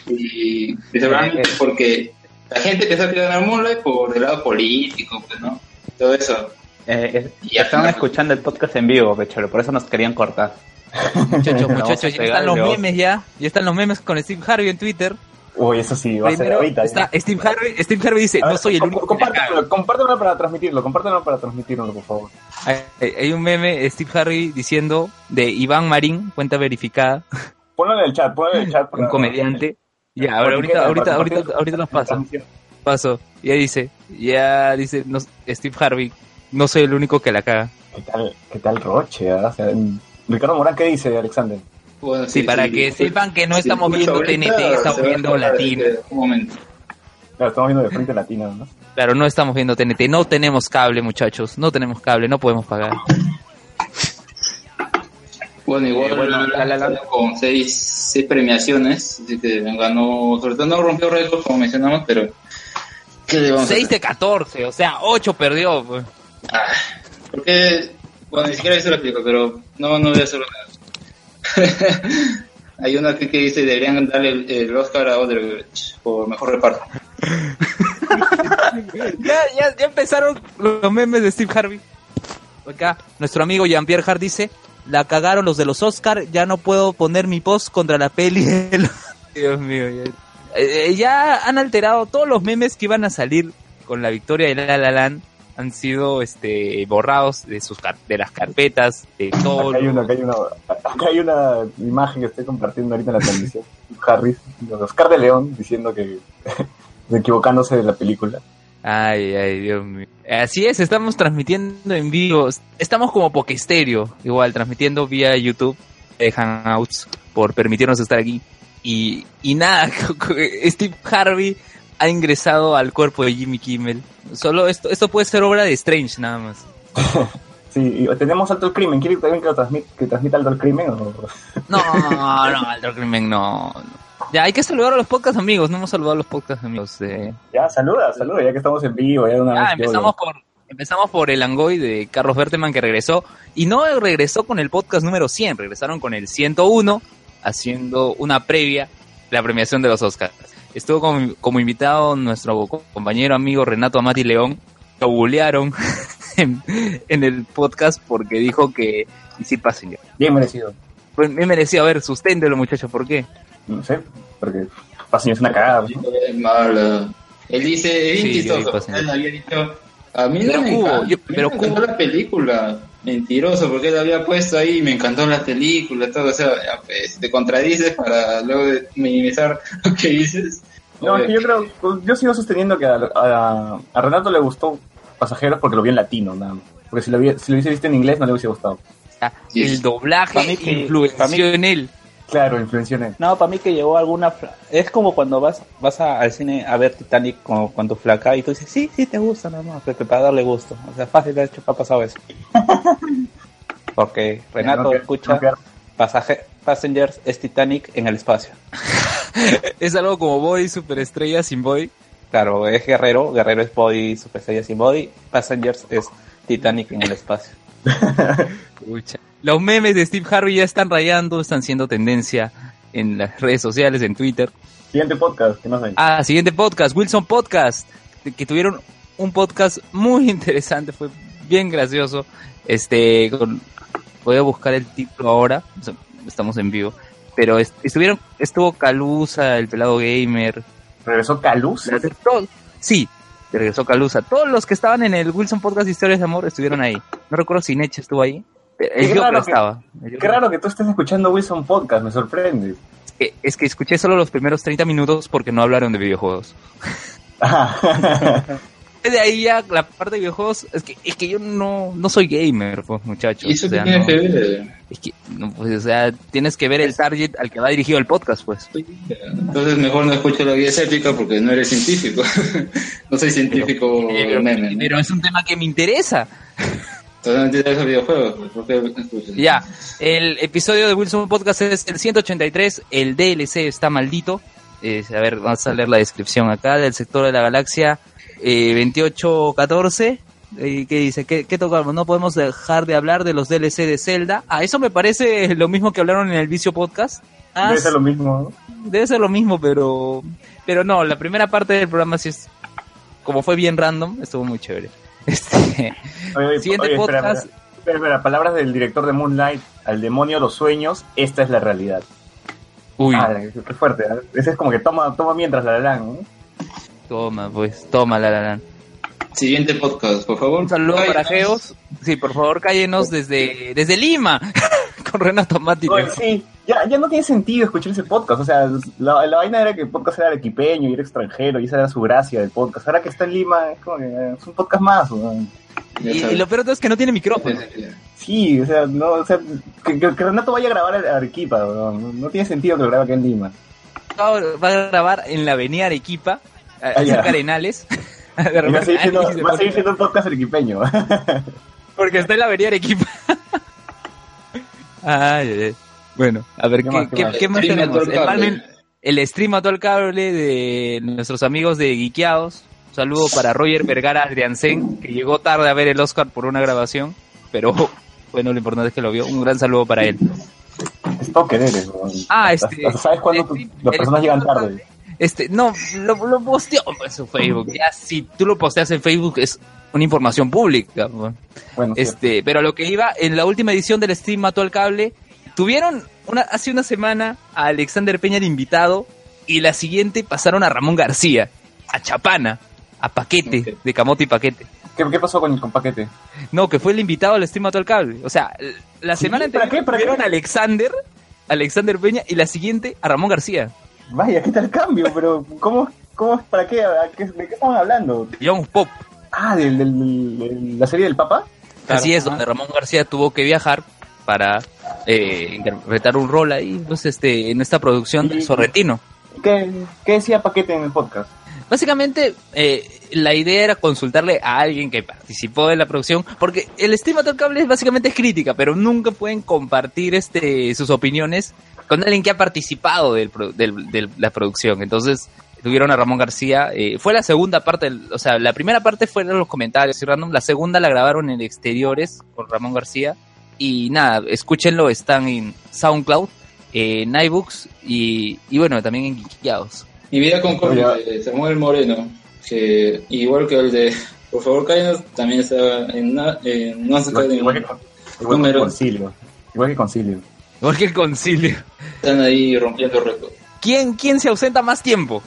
Speaker 4: Y principalmente porque la gente pensó que iba a Moonlight por el lado político, pues, ¿no? Todo eso.
Speaker 2: Eh,
Speaker 4: Y
Speaker 2: estaban
Speaker 4: final-
Speaker 2: escuchando el podcast en vivo, Pecholo, por eso nos querían cortar.
Speaker 3: Muchachos,
Speaker 2: a
Speaker 3: muchachos, ya están los memes ya. Ya están los memes con Steve Harvey en Twitter.
Speaker 1: Uy, eso sí, va a ser ahorita.
Speaker 3: está Steve Harvey, Steve Harvey dice,
Speaker 1: A ver,
Speaker 3: no soy el único que la caga".
Speaker 1: compártemelo, compártemelo para transmitirlo, compártemelo para transmitirlo, por favor.
Speaker 3: Hay, hay un meme, Steve Harvey diciendo de Iván Marín, cuenta verificada,
Speaker 1: Ponlo en el chat, ponlo en el chat.
Speaker 3: un comediante. Ya, ahora, ahorita, ahorita, ahorita, ahorita los paso. Paso. Y ahí dice, ya dice, no, Steve Harvey, no soy el único que la caga.
Speaker 1: ¿Qué tal, qué tal Roche? O sea, en- Ricardo Morán, ¿qué dice, Alexander?
Speaker 4: Bueno,
Speaker 3: Sí, para que sepan que no estamos viendo TNT, estamos viendo Latino.
Speaker 4: de- Un momento.
Speaker 1: Claro, estamos viendo de frente latino, ¿no?
Speaker 3: Claro, no estamos viendo TNT, no tenemos cable, muchachos, no tenemos cable, no podemos pagar.
Speaker 4: Bueno, igual
Speaker 2: Eh, bueno,
Speaker 4: La La
Speaker 2: La La
Speaker 4: Land con seis, seis premiaciones, así que ganó, sobre todo no rompió récords como mencionamos, pero ¿qué le vamos a
Speaker 3: 6
Speaker 4: hacer?
Speaker 3: de 14, o sea, 8 perdió. pues.
Speaker 4: Ah, porque, bueno, ni siquiera visto la película, pero no, no voy a hacerlo. Hay una aquí que dice deberían darle el, el Oscar a Odebrecht por mejor reparto.
Speaker 3: Ya, ya, ya empezaron los memes de Steve Harvey. Acá, nuestro amigo Jean-Pierre Hart dice, la cagaron los de los Oscar, ya no puedo poner mi post contra la peli. de los-". Dios mío, ya. Eh, eh, ya han alterado todos los memes que iban a salir con la victoria de La La Land. han sido este borrados de sus car- de las carpetas de todo
Speaker 1: Acá hay, una, acá, hay una, acá hay una imagen que estoy compartiendo ahorita en la transmisión. Harris, de Oscar de León, diciendo que equivocándose de la película.
Speaker 3: Ay, ay, Dios mío. Así es, estamos transmitiendo en vivo. Estamos como Pokestereo, igual, transmitiendo vía YouTube, eh, Hangouts, por permitirnos estar aquí. Y, y nada, Steve Harvey ha ingresado al cuerpo de Jimmy Kimmel. Solo esto, esto puede ser obra de Strange, nada más.
Speaker 1: Sí, y tenemos alto el crimen. ¿Quiere también que, lo transmit, que transmita alto el crimen? O...
Speaker 3: No, no, Alto Crimen no. Ya, hay que saludar a los podcast amigos. No hemos saludado a los podcast amigos. de
Speaker 1: Ya, saluda, saluda, ya que estamos en vivo. Ya una
Speaker 3: Ah,
Speaker 1: vez
Speaker 3: empezamos por, empezamos por el Angoy de Carlos Berteman que regresó. Y no regresó con el podcast número 100, regresaron con el 101, haciendo una previa la premiación de los Oscars. Estuvo como, como invitado nuestro co- compañero amigo Renato Amati León. Lo bulearon en, en el podcast porque dijo que y sí Passenger.
Speaker 1: Bien merecido.
Speaker 3: Pues me merecía, a ver, susténtelo muchachos, ¿por qué?
Speaker 1: No sé, porque Pasión es una cagada. ¿no?
Speaker 4: Él dice, es bien
Speaker 3: Sí,
Speaker 4: chistoso.
Speaker 3: pasa.
Speaker 4: Él había dicho, a mí
Speaker 3: Pero
Speaker 4: no me
Speaker 3: Cubo, yo- pero
Speaker 4: me encantó
Speaker 3: Cubo-
Speaker 4: la película. Mentiroso, porque él había puesto ahí, me encantó la película, todo, o sea, pues, te contradices para luego de minimizar lo que dices.
Speaker 1: No, es que yo creo, pues, yo sigo sosteniendo que a, a- a Renato le gustó Pasajeros porque lo vi en latino, nada más. Porque si lo, vi- si lo hubiese visto en inglés no le hubiese gustado.
Speaker 3: Ah. El doblaje
Speaker 2: Pa' mí que-
Speaker 3: influenció en él.
Speaker 1: Claro, influenció en él.
Speaker 2: No, para mí que llegó alguna... fla- Es como cuando vas vas a- al cine a ver Titanic con, con tu flaca y tú dices, sí, sí, te gusta, no, no, pero para darle gusto. O sea, fácil, de hecho, ha pasado eso. Porque Renato
Speaker 1: No,
Speaker 2: escucha
Speaker 1: no,
Speaker 2: pasaje, Passengers es Titanic en el espacio.
Speaker 3: Es algo como Boy, superestrella sin Boy.
Speaker 2: Claro, es Guerrero, Guerrero es Body, Super Saiyan sin Body, Passengers es Titanic en el espacio.
Speaker 3: Pucha. Los memes de Steve Harvey ya están rayando, están siendo tendencia en las redes sociales, en Twitter.
Speaker 1: Siguiente podcast, que no sé.
Speaker 3: Ah, siguiente podcast, Wilson Podcast, que- tuvieron un podcast muy interesante, fue bien gracioso. Este, con- voy a buscar el título ahora, estamos en vivo. Pero est- estuvieron, estuvo Calusa, el pelado gamer,
Speaker 1: Regresó.
Speaker 3: Todo- sí, regresó Calusa. Todos los que estaban en el Wilson Podcast Historias de Amor estuvieron ahí. No recuerdo si Neche estuvo ahí. El
Speaker 1: Qué raro que- Qué raro que tú estés escuchando Wilson Podcast, me sorprende.
Speaker 3: Es que, es que escuché solo los primeros 30 minutos porque no hablaron de videojuegos.
Speaker 1: Ah,
Speaker 3: De ahí ya la parte de videojuegos, es que, es que yo no, no soy gamer, pues muchachos.
Speaker 4: ¿Y eso
Speaker 3: o sea,
Speaker 4: tiene
Speaker 3: no-
Speaker 4: que ver?
Speaker 3: es que, no, pues, o sea, tienes que ver el target al que va dirigido el podcast, pues.
Speaker 4: Entonces mejor no escucho la guía escéptica porque no eres científico. no soy científico
Speaker 3: Pero,
Speaker 4: meme. ¿no?
Speaker 3: pero es un tema que me interesa.
Speaker 4: Solamente te esos videojuegos. pues.
Speaker 3: Ya, el episodio de Wilson Podcast es el 183, el DLC está maldito. Eh, a ver, vamos a leer la descripción acá del sector de la galaxia eh, 2814. Eh, ¿Qué dice? ¿Qué, ¿Qué tocamos? No podemos dejar de hablar de los DLC de Zelda. Ah, eso me parece lo mismo que hablaron en el Vicio Podcast. Ah,
Speaker 1: debe ser lo mismo. ¿no?
Speaker 3: debe ser lo mismo, pero pero no, la primera parte del programa sí es como fue bien random, estuvo muy chévere. Este,
Speaker 1: Oye, oye,
Speaker 3: Siguiente
Speaker 1: oye, espera,
Speaker 3: podcast.
Speaker 1: espera, espera, espera, palabras del director de Moonlight, al demonio los sueños, esta es la realidad.
Speaker 3: uy,
Speaker 1: Ah, qué fuerte. ¿eh? Ese es como que toma, toma mientras la la ¿no?
Speaker 3: toma, pues, toma la la.
Speaker 4: Siguiente podcast, por favor.
Speaker 3: Un saludo
Speaker 4: Ay,
Speaker 3: para. Geos. Sí, por favor, cállenos desde, desde Lima. Con Renato Mati.
Speaker 1: Oye, sí, ya, ya no tiene sentido escuchar ese podcast. O sea, la, la vaina era que el podcast era arequipeño y era extranjero, y esa era su gracia del podcast. Ahora que está en Lima, es como que eh, es un podcast más.
Speaker 3: Y, lo peor es que no tiene micrófono.
Speaker 1: Sí, o sea, no, o sea que, Renato vaya a grabar a Arequipa, no, no tiene sentido que lo grabe aquí en Lima.
Speaker 3: Va a grabar en la avenida Arequipa, a-
Speaker 1: Ah,
Speaker 3: Arenales.
Speaker 1: Va a seguir siendo un podcast arequipeño.
Speaker 3: Porque está en la avenida Arequipa. Ay, ay, ay. Bueno, a ver,
Speaker 1: ¿Qué
Speaker 3: ¿qué,
Speaker 1: más, qué
Speaker 3: qué-
Speaker 1: más?
Speaker 3: qué más
Speaker 4: Stream a
Speaker 3: tenemos? El, stream a todo el cable de nuestros amigos de Geekeados. Un saludo para Roger Vergara Adriansen, que llegó tarde a ver el Oscar por una grabación, pero bueno, lo importante es que lo vio. Un gran saludo para él.
Speaker 1: es todo querer, weón.
Speaker 3: Ah, este-
Speaker 1: ¿Sabes cuándo tu- las personas llegan tarde?
Speaker 3: Este, no, lo, lo posteó en su Facebook. Ya, si tú lo posteas en Facebook es una información pública. Este, pero a lo que iba, en la última edición del stream Mató al Cable, tuvieron una, hace una semana a Alexander Peña de invitado y la siguiente pasaron a Ramón García, a Chapana, a Paquete, de Camote y Paquete.
Speaker 1: ¿Qué, qué pasó con, con Paquete?
Speaker 3: No, que fue el invitado al stream Mató al Cable. O sea, la semana
Speaker 1: ¿Para
Speaker 3: anterior
Speaker 1: qué? ¿Para qué?
Speaker 3: tuvieron a Alexander, Alexander Peña, y la siguiente a Ramón García.
Speaker 1: Vaya, ¿qué tal cambio? Pero, ¿cómo, cómo, para qué? ¿A qué- ¿De qué estaban hablando?
Speaker 3: Young Pop.
Speaker 1: Ah, ¿de la serie del Papa?
Speaker 3: Así es, donde Ramón García tuvo que viajar para eh, interpretar un rol ahí, pues, este, en esta producción de
Speaker 1: Y-
Speaker 3: Sorrentino.
Speaker 1: ¿Qué, qué decía Paquete en el podcast?
Speaker 3: Básicamente, eh, la idea era consultarle a alguien que participó de la producción, porque el stream Mató al Cable es básicamente es crítica, pero nunca pueden compartir este sus opiniones con alguien que ha participado del, pro- del- de la producción. Entonces, tuvieron a Ramón García. eh, fue la segunda parte, del- o sea, la primera parte fueron los comentarios y random, la segunda la grabaron en exteriores con Ramón García. Y nada, escúchenlo, están en SoundCloud, en iBooks y, y bueno, también en Geekiados.
Speaker 4: Mi vida con de Samuel Moreno, que igual que el de Por favor, cállanos, también está en, en No se
Speaker 1: Igual,
Speaker 4: cae
Speaker 1: igual que, con- igual que
Speaker 4: Número.
Speaker 1: Concilio. Igual que Concilio.
Speaker 3: Igual que el concilio.
Speaker 4: Están ahí rompiendo récords.
Speaker 3: ¿Quién, ¿Quién se ausenta más tiempo?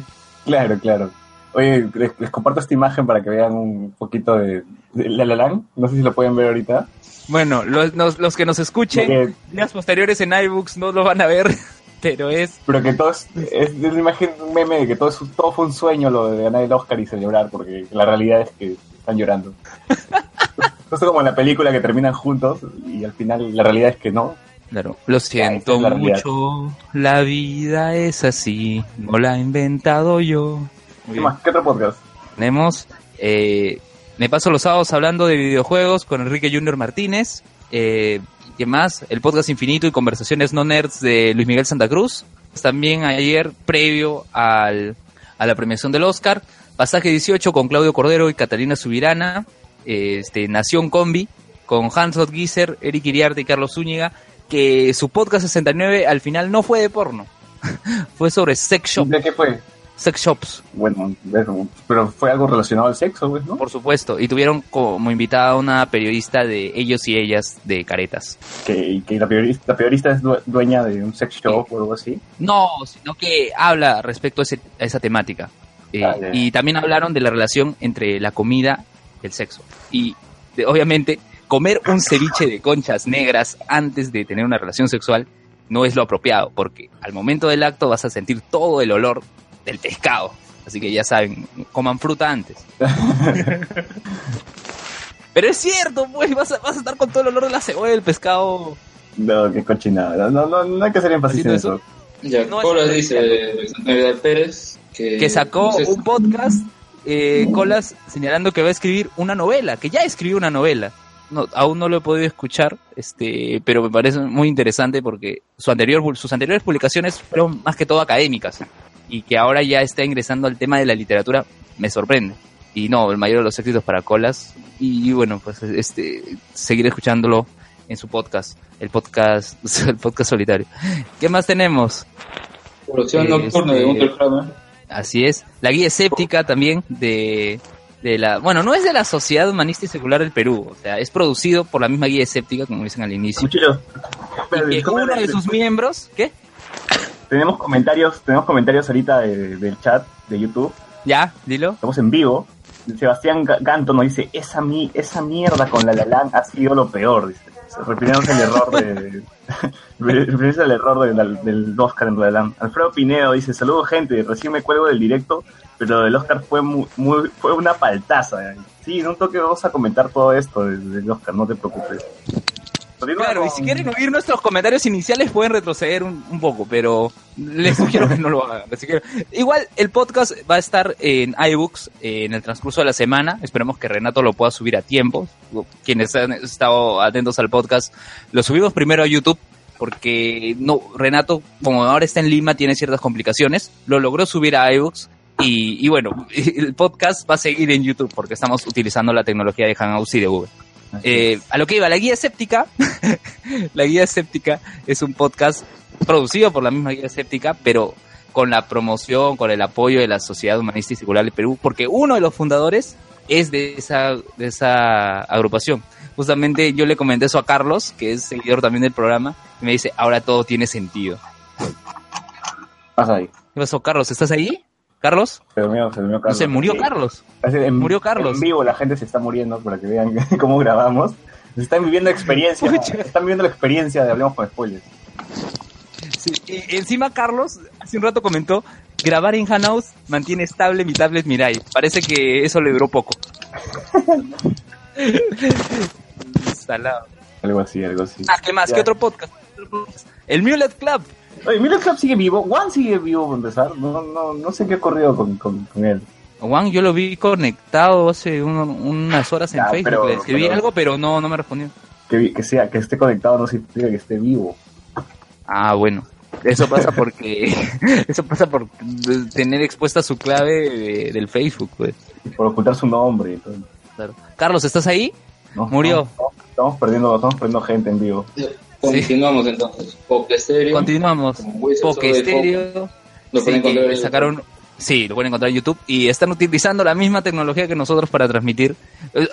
Speaker 1: Claro, claro. Oye, les, les comparto esta imagen para que vean un poquito de, de La La Land. No sé si lo pueden ver ahorita.
Speaker 3: Bueno, los, los, los que nos escuchen,
Speaker 1: Que-
Speaker 3: días posteriores en iBooks no lo van a ver, pero es...
Speaker 1: pero que todo es, es, una imagen, un meme de que todo, es, todo fue un sueño lo de ganar el Oscar y celebrar, porque la realidad es que están llorando. Esto es como en la película que terminan juntos y al final la realidad es que no.
Speaker 3: Claro, lo siento
Speaker 1: la realidad.
Speaker 3: mucho, la vida es así, no la he inventado yo.
Speaker 1: ¿Qué más? ¿Qué otro podcast?
Speaker 3: Tenemos, eh, me paso los sábados hablando de videojuegos con Enrique Junior Martínez. Eh, ¿Qué más? El podcast Infinito y conversaciones no nerds de Luis Miguel Santa Cruz. También ayer, previo al, a la premiación del Oscar, pasaje 18 con Claudio Cordero y Catalina Subirana. eh, Este, Nación Combi con Hans Gizer, Eric Iriarte y Carlos Zúñiga. Que su podcast 69 al final no fue de porno. fue sobre sex, shop,
Speaker 1: ¿De qué fue?
Speaker 3: sex shops.
Speaker 1: Bueno, pero fue algo relacionado al sexo, pues, ¿no?
Speaker 3: Por supuesto, y tuvieron como invitada a una periodista de ellos y ellas de Caretas.
Speaker 1: Que, que la, periodista, la periodista es due- dueña de un sex shop o algo así.
Speaker 3: No, sino que habla respecto a, ese- a esa temática. Eh,
Speaker 1: Ah,
Speaker 3: y también hablaron de la relación entre la comida y el sexo. Y de- obviamente, comer un ceviche de conchas negras antes de tener una relación sexual no es lo apropiado, porque al momento del acto vas a sentir todo el olor del pescado. Así que ya saben, coman fruta antes. Pero es cierto, pues vas a, vas a estar con todo el olor de la cebolla del pescado.
Speaker 1: No, qué cochinada. No, no, no hay que hacer énfasis en
Speaker 3: ¿Haciendo
Speaker 1: eso.
Speaker 4: Ya,
Speaker 3: No,
Speaker 4: Colas
Speaker 3: es-
Speaker 4: dice Alexander Vidal Pérez que,
Speaker 3: que sacó
Speaker 4: no sé,
Speaker 3: un podcast, eh, Colas, señalando que va a escribir una novela, que ya escribió una novela. No, aún no lo he podido escuchar, este, pero me parece muy interesante porque su anterior, sus anteriores publicaciones fueron más que todo académicas y que ahora ya está ingresando al tema de la literatura me sorprende. Y no, el mayor de los éxitos para Colas y, bueno, pues este, seguir escuchándolo en su podcast, el podcast, el podcast solitario. ¿Qué más tenemos?
Speaker 4: producción
Speaker 3: este-
Speaker 4: nocturna de Gunter Kramer.
Speaker 3: Así es. La guía escéptica también de, de la... Bueno, no es de la Sociedad Humanista y Secular del Perú. O sea, es producido por la misma guía escéptica, como dicen al inicio.
Speaker 1: Espera,
Speaker 3: Y que uno de sus miembros... ¿Qué?
Speaker 1: tenemos comentarios, tenemos comentarios ahorita de- del chat de YouTube.
Speaker 3: Ya, dilo.
Speaker 1: Estamos en vivo. Sebastián Ga- Ganto nos dice, esa, mi, esa mierda con la Lalan ha sido lo peor, dice. Refiriéndose al error de... al error de la- del Oscar en Lalan. Alfredo Pinedo dice, saludos gente, recién me cuelgo del directo, pero el Oscar fue muy, fue una paltaza. Sí, en un toque vamos a comentar todo esto del, del Oscar, no te preocupes.
Speaker 3: Claro, y si quieren oír nuestros comentarios iniciales pueden retroceder un, un poco, pero les sugiero que no lo hagan. Así que, igual el podcast va a estar en iBooks eh, en el transcurso de la semana. Esperemos que Renato lo pueda subir a tiempo. Quienes han estado atentos al podcast, lo subimos primero a YouTube porque no Renato, como ahora está en Lima, tiene ciertas complicaciones. Lo logró subir a iBooks. Y, y bueno, el podcast va a seguir en YouTube porque estamos utilizando la tecnología de Hangouts y de Google. Eh, a lo que iba, la guía escéptica, la guía escéptica es un podcast producido por la misma guía escéptica, pero con la promoción, con el apoyo de la Sociedad Humanista y Secular del Perú, porque uno de los fundadores es de esa, de esa agrupación. Justamente yo le comenté eso a Carlos, que es seguidor también del programa, y me dice, ahora todo tiene sentido.
Speaker 1: Ahí.
Speaker 3: ¿Qué pasó, Carlos? ¿Estás ahí? ¿Carlos?
Speaker 1: Se durmió, se durmió
Speaker 3: No
Speaker 1: Carlos.
Speaker 3: se murió. Carlos.
Speaker 1: En-
Speaker 3: Murió Carlos.
Speaker 1: En vivo la gente se está muriendo para que vean cómo grabamos. Están viviendo experiencia.
Speaker 3: Pucha.
Speaker 1: están viviendo la experiencia de Hablemos con Spoilers.
Speaker 3: Sí, y encima Carlos hace un rato comentó, grabar en Hanaus mantiene estable mi tablet Mirai. Parece que eso le duró poco. Salado.
Speaker 1: Algo así, algo así.
Speaker 3: Ah, ¿qué más?
Speaker 1: Ya.
Speaker 3: ¿Qué otro podcast? El Mulet Club.
Speaker 1: Oye, Miller Club sigue vivo. Juan sigue vivo para empezar. No, no, no sé qué ha ocurrido con, con, con él.
Speaker 3: Juan, yo lo vi conectado hace un- unas horas en
Speaker 1: Ya,
Speaker 3: Facebook.
Speaker 1: pero-
Speaker 3: Le escribí
Speaker 1: pero-
Speaker 3: algo, pero no, no me respondió.
Speaker 1: Que, vi- que sea, que esté conectado no significa que esté vivo.
Speaker 3: Ah, bueno. Eso pasa porque eso pasa por tener expuesta su clave de- del Facebook, pues.
Speaker 1: Por ocultar su nombre. y todo.
Speaker 3: Claro. Carlos, ¿estás ahí?
Speaker 1: No,
Speaker 3: Murió.
Speaker 1: no, no, estamos perdiendo, estamos perdiendo gente en vivo.
Speaker 4: Continuamos entonces. Poke Stereo.
Speaker 3: Continuamos.
Speaker 4: Como Wizards of
Speaker 3: Poke
Speaker 4: the
Speaker 3: Stereo.
Speaker 4: Lo
Speaker 3: Sí,
Speaker 4: pueden encontrar
Speaker 3: sacaron, sí, lo pueden encontrar en YouTube y están utilizando la misma tecnología que nosotros para transmitir.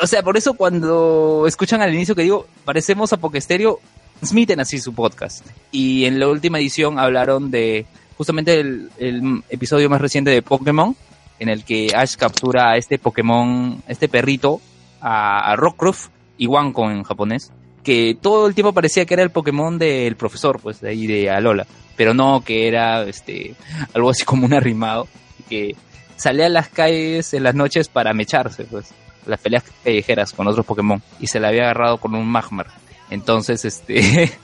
Speaker 3: O sea, por eso cuando escuchan al inicio que digo, parecemos a Pokestereo, transmiten así su podcast. Y en la última edición hablaron de justamente el, el episodio más reciente de Pokémon, en el que Ash captura a este Pokémon, este perrito, a, a Rockruff, Iwanko en japonés, que todo el tiempo parecía que era el Pokémon del profesor, pues de ahí de Alola, pero no que era este algo así como un arrimado, que salía a las calles en las noches para mecharse, pues, las peleas callejeras con otros Pokémon, y se la había agarrado con un Magmar. Entonces, este,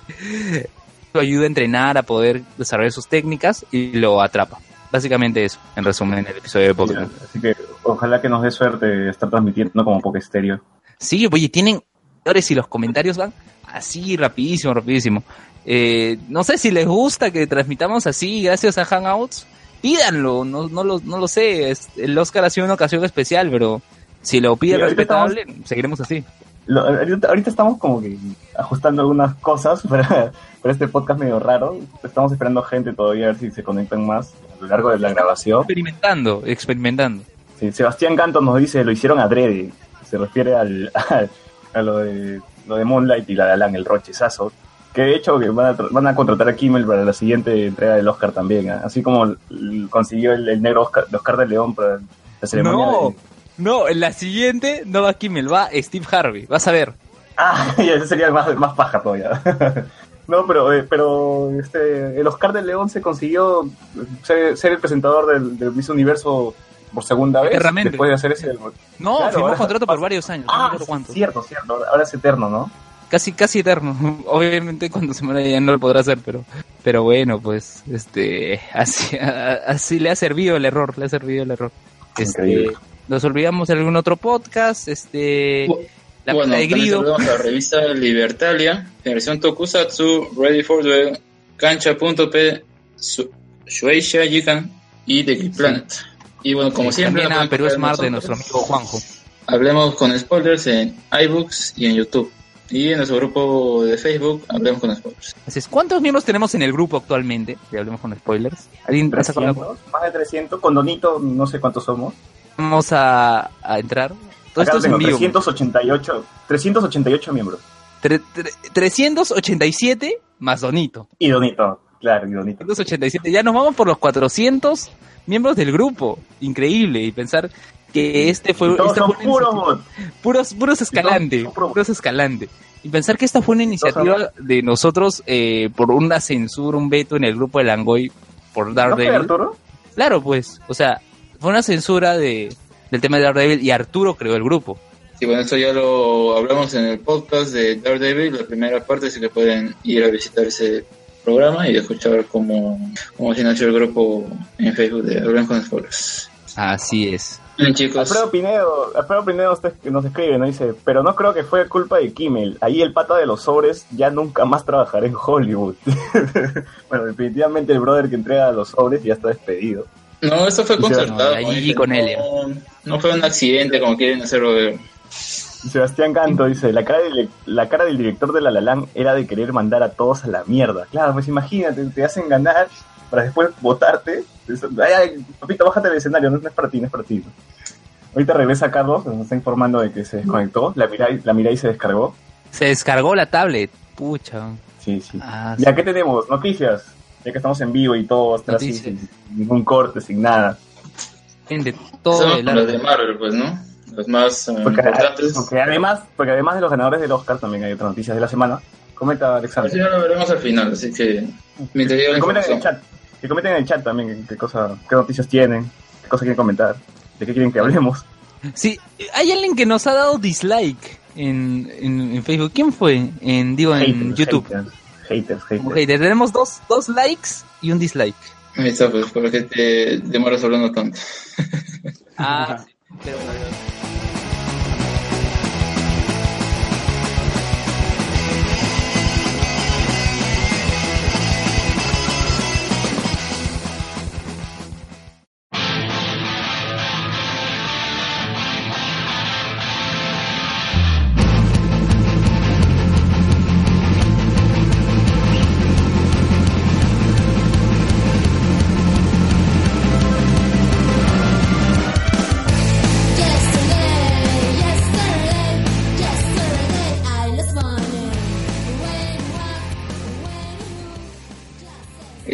Speaker 3: lo ayuda a entrenar, a poder desarrollar sus técnicas y lo atrapa. Básicamente eso, en resumen, en el episodio de Pokémon.
Speaker 1: Así que ojalá que nos dé suerte estar transmitiendo como Poke Stereo.
Speaker 3: Sí, oye, tienen y los comentarios van así rapidísimo, rapidísimo. Eh, no sé si les gusta que transmitamos así gracias a Hangouts. Pídanlo, no, no, lo, no lo sé. es- el Oscar ha sido una ocasión especial, pero si lo pide
Speaker 1: Sí,
Speaker 3: respetable, seguiremos así.
Speaker 1: Lo- ahorita, ahorita estamos como que ajustando algunas cosas para, para este podcast medio raro. Estamos esperando gente todavía a ver si se conectan más a lo largo de la grabación.
Speaker 3: Experimentando, experimentando.
Speaker 1: Sí, Sebastián Canto nos dice lo hicieron adrede. Se refiere al, al- a lo de, lo de Moonlight y la de Alan, el rochezazo. Que de hecho que van a, van a contratar a Kimmel para la siguiente entrega del Oscar también. ¿ah? Así como consiguió el, el negro Oscar, el Oscar de León para la ceremonia
Speaker 3: No,
Speaker 1: de...
Speaker 3: no, en la siguiente no va Kimmel, va Steve Harvey. Vas a ver.
Speaker 1: Ah, ya, ese sería más, más paja todavía. no, pero, eh, pero este, el Oscar de León se consiguió ser, ser el presentador del, del Miss Universo por segunda vez.
Speaker 3: Eternamente.
Speaker 1: Después de hacer ese...
Speaker 3: No,
Speaker 1: Claro,
Speaker 3: firmó
Speaker 1: ahora-
Speaker 3: contrato por varios años.
Speaker 1: Ah,
Speaker 3: cuánto.
Speaker 1: cierto, cierto. Ahora es eterno, ¿no?
Speaker 3: casi casi eterno. Obviamente cuando se muera ya no lo podrá hacer, pero pero bueno, pues este así a- así le ha servido el error, le ha servido el error. Este,
Speaker 1: Increíble.
Speaker 3: nos olvidamos de algún otro podcast, este
Speaker 4: Bu-
Speaker 3: la
Speaker 4: bueno,
Speaker 3: de Grido.
Speaker 4: la revista Libertalia, versión Tokusatsu, Ready for the Cancha.p, Su- Shueisha, Jikan y The Planet. Y bueno, como
Speaker 3: Sí,
Speaker 4: siempre,
Speaker 3: también a Perú Smart de nuestro amigo Juanjo.
Speaker 4: Hablemos con spoilers en iBooks y en YouTube. Y en nuestro grupo de Facebook, Hablemos con spoilers.
Speaker 3: Así es, ¿cuántos miembros tenemos en el grupo actualmente? Si hablemos con spoilers. ¿Alguien ha sacado la-
Speaker 1: 300, más de 300. Con Donito no sé cuántos somos.
Speaker 3: Vamos a, a entrar. Todo
Speaker 1: Acá
Speaker 3: esto es en vivo.
Speaker 1: 388, 388 miembros.
Speaker 3: Tre- tre- 387 más Donito.
Speaker 1: Y Donito, claro, y Donito.
Speaker 3: 387. Ya nos vamos por los 400 miembros del grupo. Increíble. Y pensar que este fue,
Speaker 1: Y todos
Speaker 3: esta
Speaker 1: son
Speaker 3: fue
Speaker 1: puros
Speaker 3: puros, puros escalante.
Speaker 1: son puros-
Speaker 3: escalante. Y pensar que esta fue una iniciativa de nosotros eh, por una censura, un veto en el grupo de Langoy por
Speaker 1: ¿No
Speaker 3: Daredevil.
Speaker 1: Arturo?
Speaker 3: Claro, pues. O sea, fue una censura de, del tema de Daredevil y Arturo creó el grupo.
Speaker 4: Y bueno, esto ya lo hablamos en el podcast de Daredevil, la primera parte, así que pueden ir a visitar ese programa y escuchar cómo, cómo se nació el grupo en Facebook de con Spoilers.
Speaker 3: Así es.
Speaker 4: Bien, chicos.
Speaker 1: Alfredo Pinedo, Alfredo Pinedo usted- nos escribe, nos dice, pero no creo que fue culpa de Kimmel. Ahí el pata de los sobres ya nunca más trabajará en Hollywood. bueno, definitivamente el brother que entrega los sobres ya está despedido.
Speaker 4: No, esto fue concertado.
Speaker 3: no, con
Speaker 4: no-
Speaker 3: Elia.
Speaker 4: No fue un accidente como quieren hacerlo ver.
Speaker 1: Sebastián Canto dice, la cara, del, la cara del director de La La Land era de querer mandar a todos a la mierda. Claro, pues imagínate, te hacen ganar para después votarte. Ay, ay, papito, bájate del escenario, no, no es para ti, no es para ti. Ahorita regresa Carlos, nos está informando de que se desconectó, la Mirai, la Mirai se descargó.
Speaker 3: Se descargó la tablet. Pucha.
Speaker 1: Sí, sí.
Speaker 3: Ah,
Speaker 1: Ya, ¿qué tenemos? Noticias. Ya que estamos en vivo y todo, está así, sin ningún corte, sin nada.
Speaker 3: de todo el
Speaker 4: los de Marvel, pues, ¿no? Los más eh,
Speaker 1: Porque,
Speaker 4: importantes.
Speaker 1: porque además, porque además de los ganadores del Oscar también hay otras noticias de la semana. Comenta
Speaker 4: Al
Speaker 1: Alexander.
Speaker 4: final lo veremos al final, así que mientras
Speaker 1: Que comenten en el chat. Que comenten en el chat también qué cosa, qué noticias tienen, qué cosas quieren comentar, de qué quieren que hablemos.
Speaker 3: Sí, hay alguien que nos ha dado dislike en, en, en Facebook. ¿Quién fue? En, digo, en
Speaker 1: Haters,
Speaker 3: YouTube.
Speaker 1: Haters, haters, haters.
Speaker 3: Tenemos dos, dos likes y un dislike.
Speaker 4: Ahí está, pues, por que te demoras hablando tanto.
Speaker 3: Ah, sí, pero...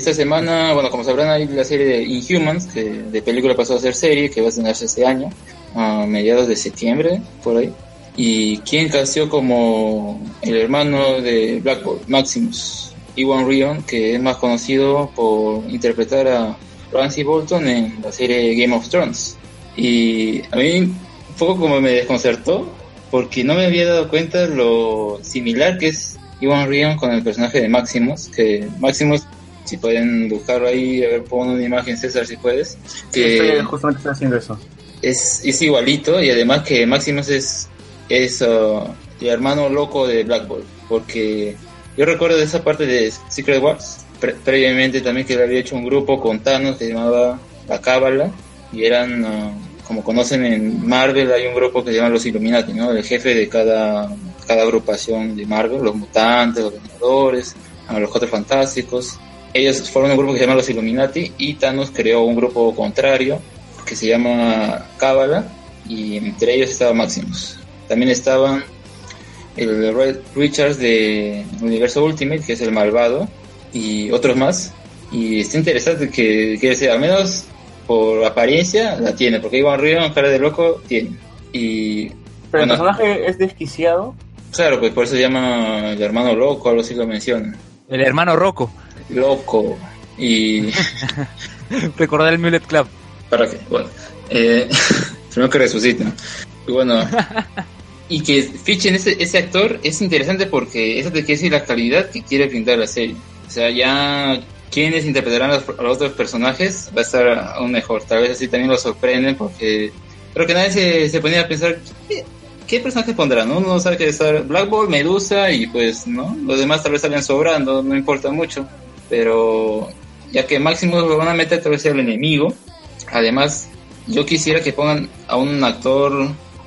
Speaker 4: Esta semana, bueno, como sabrán, hay la serie de Inhumans, que de película pasó a ser serie, que va a estrenarse este año, a mediados de septiembre, por ahí. Y quien casteó como el hermano de Blackboard, Maximus, Iwan Rion, que es más conocido por interpretar a Ramsey Bolton en la serie Game of Thrones. Y a mí un poco como me desconcertó, porque no me había dado cuenta lo similar que es Iwan Rion con el personaje de Maximus, que Maximus, si pueden buscarlo ahí, a ver, pon una imagen César si puedes, que
Speaker 1: Estoy- justamente haciendo eso.
Speaker 4: es, es igualito y además que Maximus es, es uh, el hermano loco de Black Bolt, porque yo recuerdo de esa parte de Secret Wars, pre- previamente también que había hecho un grupo con Thanos que se llamaba La Cábala y eran, uh, como conocen en Marvel, hay un grupo que se llama los Illuminati, ¿no? El jefe de cada, cada agrupación de Marvel, los mutantes, los vengadores, los cuatro fantásticos. Ellos forman un grupo que se llama los Illuminati y Thanos creó un grupo contrario que se llama Cábala y entre ellos estaba Maximus. También estaban el Red Richards de Universo Ultimate, que es el malvado, y otros más. Y está interesante que, quiere decir, al menos por apariencia la tiene, porque Ivan Río, cara de loco, tiene. Y
Speaker 1: Pero
Speaker 4: Bueno.
Speaker 1: el personaje es desquiciado.
Speaker 4: claro, pues por eso se llama el hermano loco, algo así lo menciona.
Speaker 3: El hermano Rocco.
Speaker 4: Loco. Y
Speaker 3: Recordar el Mulet Club.
Speaker 4: ¿Para qué? Bueno, eh, primero que resuciten. Y bueno, y que fichen ese, ese actor es interesante porque eso te quiere decir la calidad que quiere pintar la serie. O sea, ya quienes interpretarán a los, a los otros personajes va a estar aún mejor. Tal vez así también lo sorprenden porque creo que nadie se, se ponía a pensar ¿qué, qué personaje pondrán? ¿no? Uno sabe que estar Black Ball, Medusa y pues, ¿no? Los demás tal vez salen sobrando, no importa mucho. Pero ya que Máximo lo van a meter tal vez sea el enemigo. Además, yo quisiera que pongan a un actor,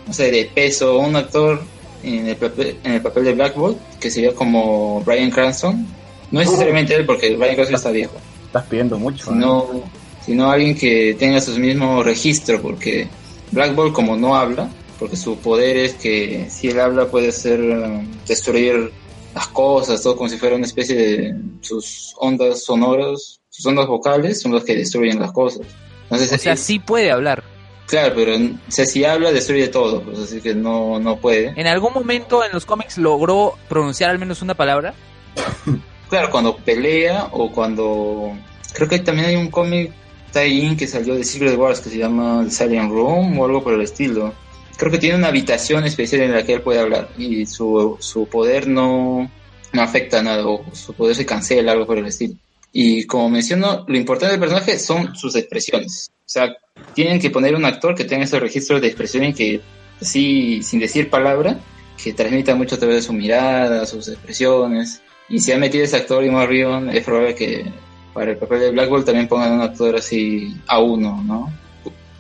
Speaker 4: no sé, de peso, un actor en el papel, en el papel de Black Bolt, que sería como Brian Cranston. No necesariamente él, porque Brian Cranston está viejo,
Speaker 1: Estás pidiendo mucho. ¿no?
Speaker 4: sino, sino alguien que tenga sus mismos registros, porque Black Bolt como no habla, porque su poder es que si él habla puede ser um, destruir las cosas, todo como si fuera una especie de sus ondas sonoras, sus ondas vocales son los que destruyen las cosas. Entonces,
Speaker 3: O sea, sí puede hablar.
Speaker 4: Claro, pero o sea, si habla destruye todo, pues así que no, no puede.
Speaker 3: ¿En algún momento en los cómics logró pronunciar al menos una palabra?
Speaker 4: Claro, cuando pelea o cuando... Creo que también hay un cómic tie-in que salió de Secret Wars que se llama The Silent Room o algo por el estilo. Creo que tiene una habitación especial en la que él puede hablar y su, su poder no, no afecta nada o su poder se cancela, algo por el estilo. Y como menciono, lo importante del personaje son sus expresiones. O sea, tienen que poner un actor que tenga esos registros de expresión y que, así, sin decir palabra, que transmita mucho a través de su mirada, sus expresiones. Y si han metido ese actor y Rion, es probable que para el papel de Black Bolt también pongan un actor así a uno, ¿no?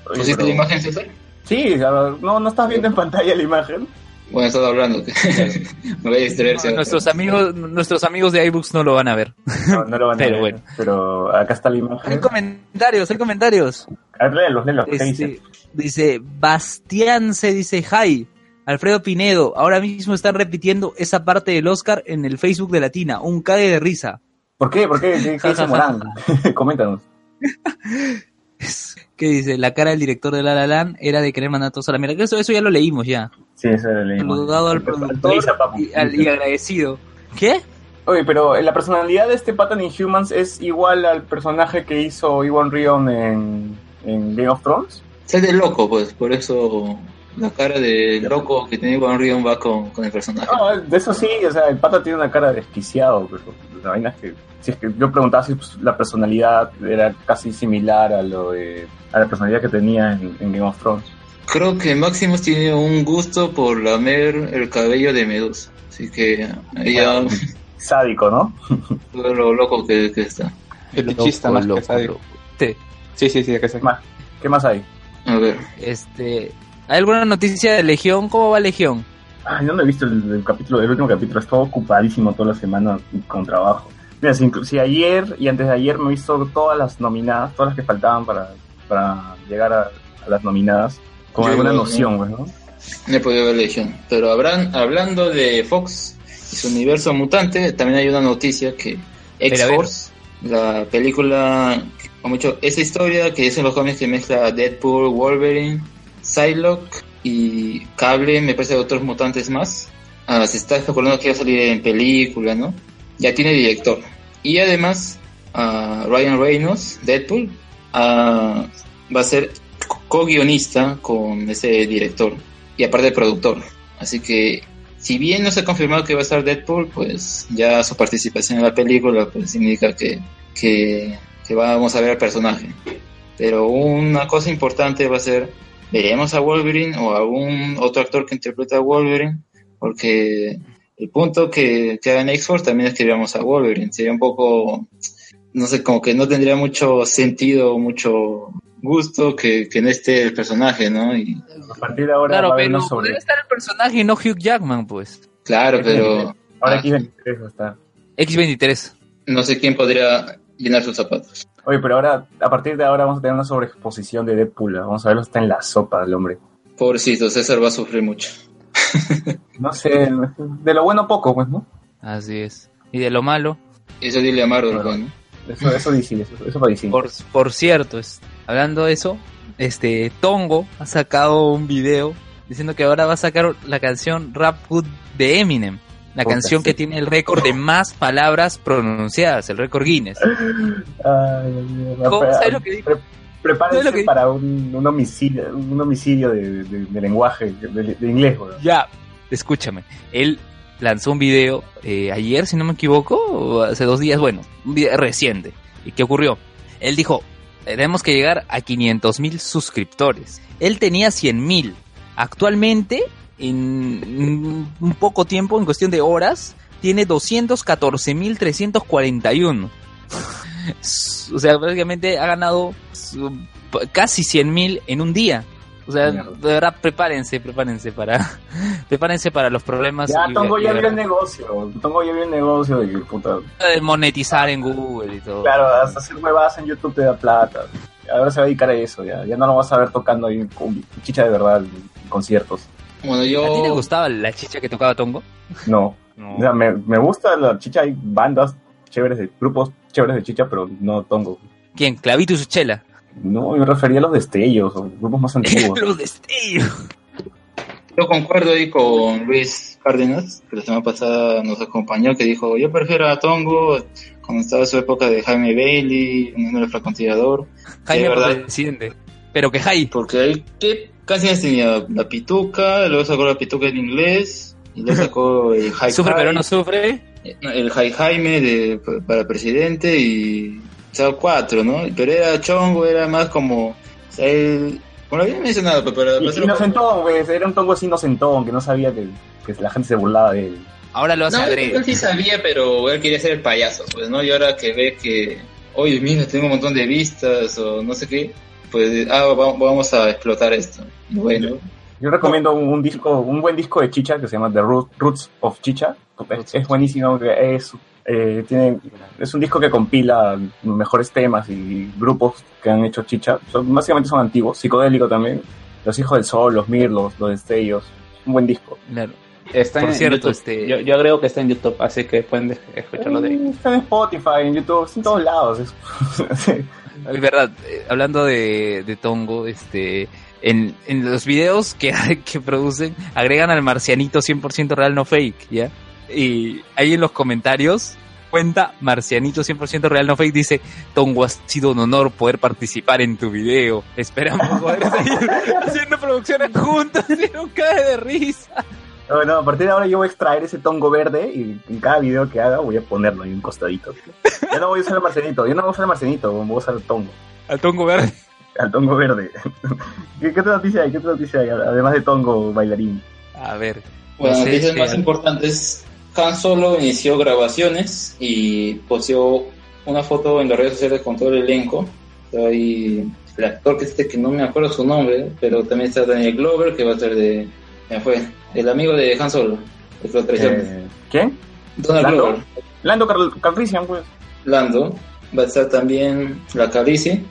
Speaker 4: ¿Pusiste la imagen, César?
Speaker 1: Sí, no, no estás viendo en pantalla la imagen.
Speaker 4: Bueno, he estado hablando. que Me voy a distraer. si-
Speaker 3: nuestros amigos, nuestros amigos de iBooks no lo van a ver.
Speaker 1: No, no lo van a
Speaker 3: Pero
Speaker 1: ver,
Speaker 3: bueno.
Speaker 1: Pero acá está la
Speaker 3: Hay
Speaker 1: imagen.
Speaker 3: comentarios, hay comentarios.
Speaker 1: A ver, léelos, léelos. ¿Qué
Speaker 3: Este,
Speaker 1: dice?
Speaker 3: dice, Bastián se dice, hi, Alfredo Pinedo, ahora mismo están repitiendo esa parte del Oscar en el Facebook de Latina, un cague de risa.
Speaker 1: ¿Por qué? ¿Por qué? ¿Qué, qué dice Morán? Coméntanos.
Speaker 3: ¿Qué dice? La cara del director de La La Land era de querer mandar a todos a la mierda. Eso, eso ya lo leímos ya.
Speaker 1: Sí, eso lo leímos.
Speaker 3: Saludado al productor y, al- y agradecido. ¿Qué?
Speaker 1: Oye, pero la personalidad de este pata en Inhumans es igual al personaje que hizo Iwan Rion en, en Game of Thrones.
Speaker 4: Es de loco, pues, por eso la cara de loco que tiene Juan Rion va con, con el personaje.
Speaker 1: No, de eso sí, o sea, el pata tiene una cara desquiciado, pero la vaina es que, si es que yo preguntaba si pues, la personalidad era casi similar a lo de, a la personalidad que tenía en, en Game of Thrones.
Speaker 4: Creo que Maximus tiene un gusto por lamer el cabello de Medusa. Así que ella,
Speaker 1: Sádico, ¿no?
Speaker 4: todo lo loco que, que está.
Speaker 2: Fetichista más que sádico.
Speaker 3: Sí.
Speaker 2: Sí, sí, sí, que sé.
Speaker 1: Más. ¿Qué más hay?
Speaker 4: A ver,
Speaker 3: Este, ¿Hay alguna noticia de Legión? ¿Cómo va Legión?
Speaker 1: Ay, no he visto el, el capítulo, el último capítulo, estaba ocupadísimo toda la semana con trabajo. Mira, si, ayer y antes de ayer me he visto todas las nominadas, todas las que faltaban para, para llegar a, a las nominadas, con
Speaker 4: Yo
Speaker 1: alguna noción, pues, ¿no?
Speaker 4: no he podido ver Legion. Pero habrán, hablando de Fox y su universo mutante, también hay una noticia que. X-Force, la película, como mucho, esa historia que es en los cómics que mezcla Deadpool, Wolverine, Psylocke y Cable, me parece otros mutantes más. Ah, se está especulando que va a salir en película, ¿no? Ya tiene director. Y además, ah, Ryan Reynolds, Deadpool, ah, va a ser co-guionista con ese director y aparte productor. Así que, si bien no se ha confirmado que va a estar Deadpool, pues ya su participación en la película pues indica que, que, que vamos a ver al personaje. Pero una cosa importante va a ser, veremos a Wolverine o a algún otro actor que interpreta a Wolverine, porque el punto que, que hagan X-Force también es que veamos a Wolverine. Sería un poco, no sé, como que no tendría mucho sentido, mucho gusto que, que no esté el personaje, ¿no? Y,
Speaker 1: A partir de ahora
Speaker 3: Claro,
Speaker 1: va
Speaker 3: pero
Speaker 1: sobre...
Speaker 3: debe estar el personaje y no Hugh Jackman, pues.
Speaker 4: claro, pero
Speaker 1: Ahora
Speaker 4: Ah.
Speaker 1: aquí 23 va a estar.
Speaker 3: X23.
Speaker 4: no sé quién podría llenar sus zapatos.
Speaker 1: Oye, pero ahora, a partir de ahora vamos a tener una sobreexposición de Deadpool. Vamos a verlo está en la sopa del hombre.
Speaker 4: Pobrecito, César va a sufrir mucho.
Speaker 1: No sé, de lo bueno poco, pues, ¿no?
Speaker 3: Así es. Y de lo malo,
Speaker 4: Eso dile a Marvel. ¿no?
Speaker 1: Eso, eso dice, eso, eso va diciendo.
Speaker 3: por, por cierto, es- hablando de eso, este Tongo ha sacado un video diciendo que ahora va a sacar la canción Rap Good de Eminem. La
Speaker 1: Puta,
Speaker 3: canción
Speaker 1: sí.
Speaker 3: que tiene el récord de más palabras pronunciadas, el récord Guinness.
Speaker 1: Ay, Dios mío.
Speaker 3: ¿Cómo?
Speaker 1: Pre-
Speaker 3: ¿Sabes lo que dijo?
Speaker 1: pre- prepárense
Speaker 3: ¿Sabes lo que-
Speaker 1: para un, un homicidio, un homicidio de, de- de lenguaje, de, de inglés.
Speaker 3: Ya, escúchame. Él lanzó un video eh, ayer, si no me equivoco, o hace dos días, bueno, un video reciente. ¿Y qué ocurrió? Él dijo, tenemos que llegar a 500 mil suscriptores. Él tenía 100 mil. Actualmente, en un poco tiempo, en cuestión de horas, tiene 214 mil 341. O sea, prácticamente ha ganado casi 100 mil en un día. O sea, de verdad, prepárense, prepárense para, prepárense para los problemas.
Speaker 1: Ya, Tongo
Speaker 3: y-
Speaker 1: ya vio el negocio. Tongo ya vio el negocio de que, puta,
Speaker 3: de monetizar en Google y todo.
Speaker 1: claro, hasta hacer huevadas en YouTube te da plata. Ahora se va a dedicar a eso, ya. Ya no lo vas a ver tocando ahí con chicha de verdad en conciertos.
Speaker 4: Bueno,
Speaker 3: ¿A ti te
Speaker 4: yo...
Speaker 3: gustaba la chicha que tocaba Tongo?
Speaker 1: No.
Speaker 3: No.
Speaker 1: O sea, me, me gusta la chicha, hay bandas chéveres, de, grupos chéveres de chicha, pero no Tongo.
Speaker 3: ¿Quién? Clavito y su chela.
Speaker 1: No, me refería a los destellos, o grupos más antiguos.
Speaker 3: Los destellos.
Speaker 4: Yo concuerdo ahí con Luis Cárdenas, que la semana pasada nos acompañó, que dijo, yo prefiero a Tongo cuando estaba su época de Jaime Bailey, un número francotirador,
Speaker 3: Jaime
Speaker 4: ¿verdad?
Speaker 3: presidente. Pero que Jai.
Speaker 4: porque él ¿qué canciones tenía? La Pituca, luego sacó la Pituca en inglés, y luego sacó el High
Speaker 3: Sufre pero no sufre.
Speaker 4: el High Jaime de, para presidente y o sea, cuatro, ¿no? Pero era chongo, era más como, o sea, él, como lo había mencionado, pero
Speaker 1: Y- Inocentón, pues, era un Tongo así inocentón, que no sabía que, que la gente se burlaba de él.
Speaker 3: Ahora lo hace
Speaker 4: No, él sí sabía, pero él quería ser el payaso, pues, ¿no? Y ahora que ve que, oye, mira, tengo un montón de vistas o no sé qué, pues, ah, va- vamos a explotar esto. Bueno,
Speaker 1: Yo recomiendo un, un disco, un buen disco de chicha que se llama The Root- Roots of Chicha. Es, es buenísimo, que es, eh, tiene, es un disco que compila mejores temas y grupos que han hecho chicha. Son, básicamente son antiguos, psicodélico también. Los Hijos del Sol, Los Mirlos, Los Destellos. Un buen disco.
Speaker 3: Claro.
Speaker 2: Está
Speaker 3: Por
Speaker 2: en
Speaker 3: cierto,
Speaker 2: YouTube.
Speaker 3: este-
Speaker 2: Yo, yo agrego que está en YouTube, así que pueden de- escucharlo de ahí.
Speaker 1: Eh, Está en Spotify, en YouTube, está en todos lados. Es-
Speaker 3: verdad, eh, hablando de, de Tongo, este, en, en los videos que, que producen, agregan al marcianito 100% real no fake, ¿ya? Y ahí en los comentarios, cuenta marcianito 100% real no fake, dice, Tongo, ha sido un honor poder participar en tu video. Esperamos poder seguir haciendo producciones juntos, y no cae de risa.
Speaker 1: Bueno, a partir de ahora yo voy a extraer ese tongo verde y en cada video que haga voy a ponerlo ahí un costadito. Ya no voy a usar el marcenito, yo no voy a usar el marcenito, voy a usar el tongo.
Speaker 3: Al Tongo verde.
Speaker 1: Al tongo verde. ¿Qué, qué otra noticia hay? ¿Qué otra noticia hay? Además de tongo bailarín.
Speaker 3: A ver.
Speaker 4: Bueno,
Speaker 3: no sé
Speaker 4: noticias más importantes. Han Solo inició grabaciones y posteó una foto en las redes sociales con todo el elenco. Está ahí el actor que este que no me acuerdo su nombre, pero también está Daniel Glover, que va a ser de. Ya fue, el amigo de Han Solo, el que lo traicionó.
Speaker 1: Eh, ¿Quién?
Speaker 4: Donald
Speaker 1: ¿Lando?
Speaker 4: Glover,
Speaker 1: Lando Cal- Calrissian, pues.
Speaker 4: Lando. Va a estar también la Calici,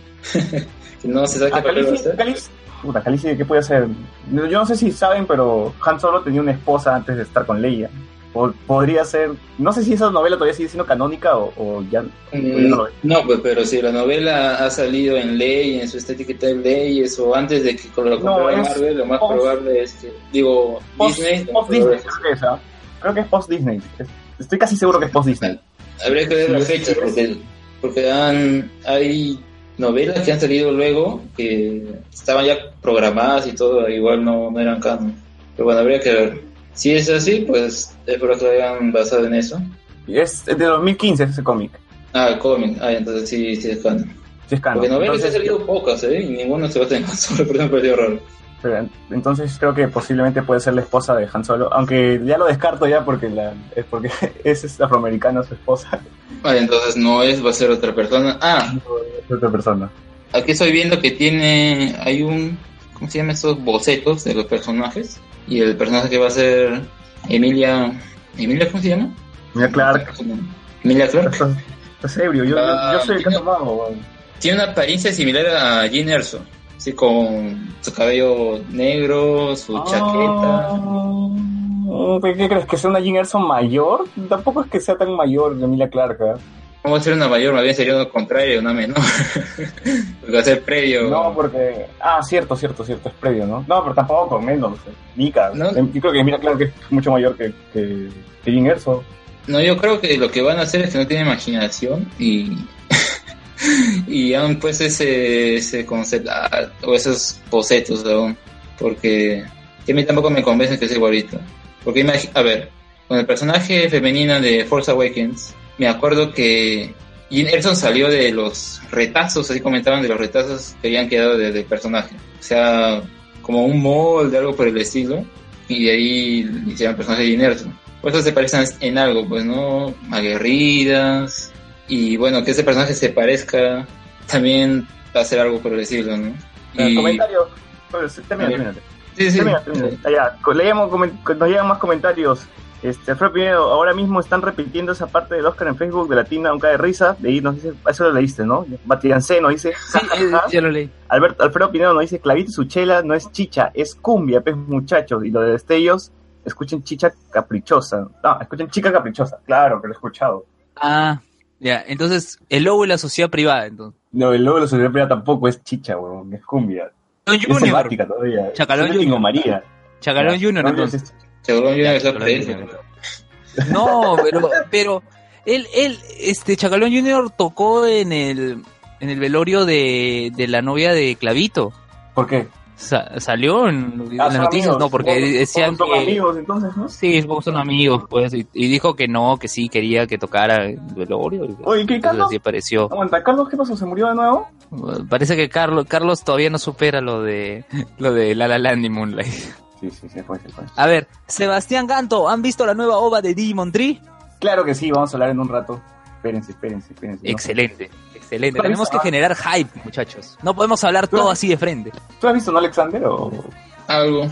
Speaker 4: que no se sabe qué papel va a
Speaker 1: Calici,
Speaker 4: hacer.
Speaker 1: Calici, puta, Calici, ¿qué puede hacer? Yo no sé si saben, pero Han Solo tenía una esposa antes de estar con Leia. Podría ser, no sé si esa novela todavía sigue siendo canónica o, o ya, ya no.
Speaker 4: Mm, No, pues, pero si la novela ha salido en ley, en su estética de leyes, o antes de que con lo
Speaker 1: No, es
Speaker 4: Marvel, lo más
Speaker 1: post-
Speaker 4: probable es que, digo,
Speaker 1: Post,
Speaker 4: Disney, lo
Speaker 1: post
Speaker 4: más
Speaker 1: Disney,
Speaker 4: probable
Speaker 1: creo que es, ¿ah? Creo que es post Disney. Es- Estoy casi seguro que es post Disney.
Speaker 4: habría que ver las
Speaker 1: Sí,
Speaker 4: fechas,
Speaker 1: sí,
Speaker 4: porque, porque han, hay novelas que han salido luego que estaban ya programadas y todo, igual no, no eran canon. Pero bueno, habría que ver. Si es así, pues espero que lo hayan basado en eso.
Speaker 1: Y Es de 2015 ese cómic.
Speaker 4: Ah, el cómic, ah, entonces sí, sí es canon.
Speaker 1: Sí es canon.
Speaker 4: Porque novelas
Speaker 1: Entonces,
Speaker 4: han salido pocas, ¿eh? Y ninguna se va a tener solo, por ejemplo, el raro.
Speaker 1: pero, entonces creo que posiblemente puede ser la esposa de Han Solo. Aunque ya lo descarto ya porque la es porque es, es afroamericana su esposa.
Speaker 4: Vale, entonces no es, va a ser otra persona. Ah,
Speaker 1: Es otra persona.
Speaker 4: aquí estoy viendo que tiene, hay un, ¿cómo se llama estos bocetos de los personajes? Y el personaje que va a ser Emilia, ¿Emilia cómo se llama?
Speaker 1: Mira, Clark.
Speaker 4: Emilia Clark.
Speaker 1: Estás, ebrio. Yo,
Speaker 4: Ah,
Speaker 1: yo, yo soy el que tomado.
Speaker 4: Tiene una apariencia similar a Jean Erso. Así con su cabello negro, su chaqueta.
Speaker 1: Ah, ¿Qué, qué crees? ¿Que sea una Jean Erson mayor? Tampoco es que sea tan mayor Emilia Clark. ¿eh?
Speaker 4: ¿Cómo va a ser una mayor? Más bien sería lo contrario, una menor. Porque va a ser previo.
Speaker 1: No, porque. Ah, cierto, cierto, cierto, es previo, ¿no? No, pero tampoco, menos. eh. Mika.
Speaker 4: No.
Speaker 1: Yo creo que Emilia Clark es mucho mayor que, que, que Jean Erso.
Speaker 4: No, yo creo que lo que van a hacer es que no tienen imaginación y y han puesto ese, ese concepto art o esos bocetos aún porque que a mí tampoco me convencen que es igualito porque a ver con el personaje femenina de Force Awakens me acuerdo que Jean Erson salió de los retazos así comentaban de los retazos que habían quedado de- del personaje o sea como un molde algo por el estilo y de ahí hicieron el personaje de Erson por eso se parecen en algo, pues, ¿no? Aguerridas. Y bueno, que ese personaje se parezca también va a ser algo por el estilo, ¿no?
Speaker 1: Eh,
Speaker 4: Y-
Speaker 1: Comentarios. Pues, termina, termina.
Speaker 4: Sí, sí.
Speaker 1: Termina, termina. Allá, leemos nos llegan más comentarios. Este, Alfredo Pineda, ahora mismo están repitiendo esa parte del Oscar en Facebook de Latina, aunque de risa. De ahí nos dice, eso lo leíste, ¿no? Batiancé nos dice,
Speaker 3: Sí, ya lo leí.
Speaker 1: Alberto, Alfredo Pinedo nos dice, Clavito y su chela no es chicha, es cumbia, pues muchachos. Y lo de destellos, escuchen chicha caprichosa. No, escuchen chica caprichosa. Claro, que lo he escuchado.
Speaker 3: Ah, ya. Entonces, el lobo y la sociedad privada, entonces.
Speaker 1: No, el logo de la sociedad privada tampoco es chicha, weón, es cumbia.
Speaker 3: Don
Speaker 1: Es
Speaker 3: Junior.
Speaker 1: todavía.
Speaker 3: Chacalón Junior.
Speaker 1: María.
Speaker 3: Chacalón Junior, entonces.
Speaker 4: Seguro.
Speaker 3: No, pero, pero, él, él, este, Chacalón Junior tocó en el, en el velorio de, de la novia de Clavito.
Speaker 1: ¿Por qué?
Speaker 3: Sa- salió en, en
Speaker 1: Ah,
Speaker 3: las noticias,
Speaker 1: amigos.
Speaker 3: no, porque decían
Speaker 1: son
Speaker 3: que...
Speaker 1: amigos entonces, ¿no?
Speaker 3: Sí, son amigos, pues, y, y dijo que no, que sí quería que tocara el velorio. y-
Speaker 1: Oye, ¿qué,
Speaker 3: entonces
Speaker 1: Carlos?
Speaker 3: así apareció.
Speaker 1: Aguanta, Carlos, ¿qué pasó? ¿Se murió de nuevo?
Speaker 3: Parece que Carlos, Carlos todavía no supera lo de, lo de La La Land y Moonlight.
Speaker 1: Sí, sí, se fue, se fue.
Speaker 3: A ver, Sebastián Ganto, ¿han visto la nueva ova de Digimon Tree?
Speaker 1: Claro que sí, vamos a hablar en un rato. Espérense, espérense, espérense. ¿no?
Speaker 3: Excelente, excelente.
Speaker 1: ¿Tú has
Speaker 3: Tenemos que generar hype, muchachos. No podemos hablar
Speaker 1: ¿Tú
Speaker 3: todo
Speaker 1: has-
Speaker 3: así de frente.
Speaker 1: ¿Tú has visto, no, Alexander? O...
Speaker 4: Algo.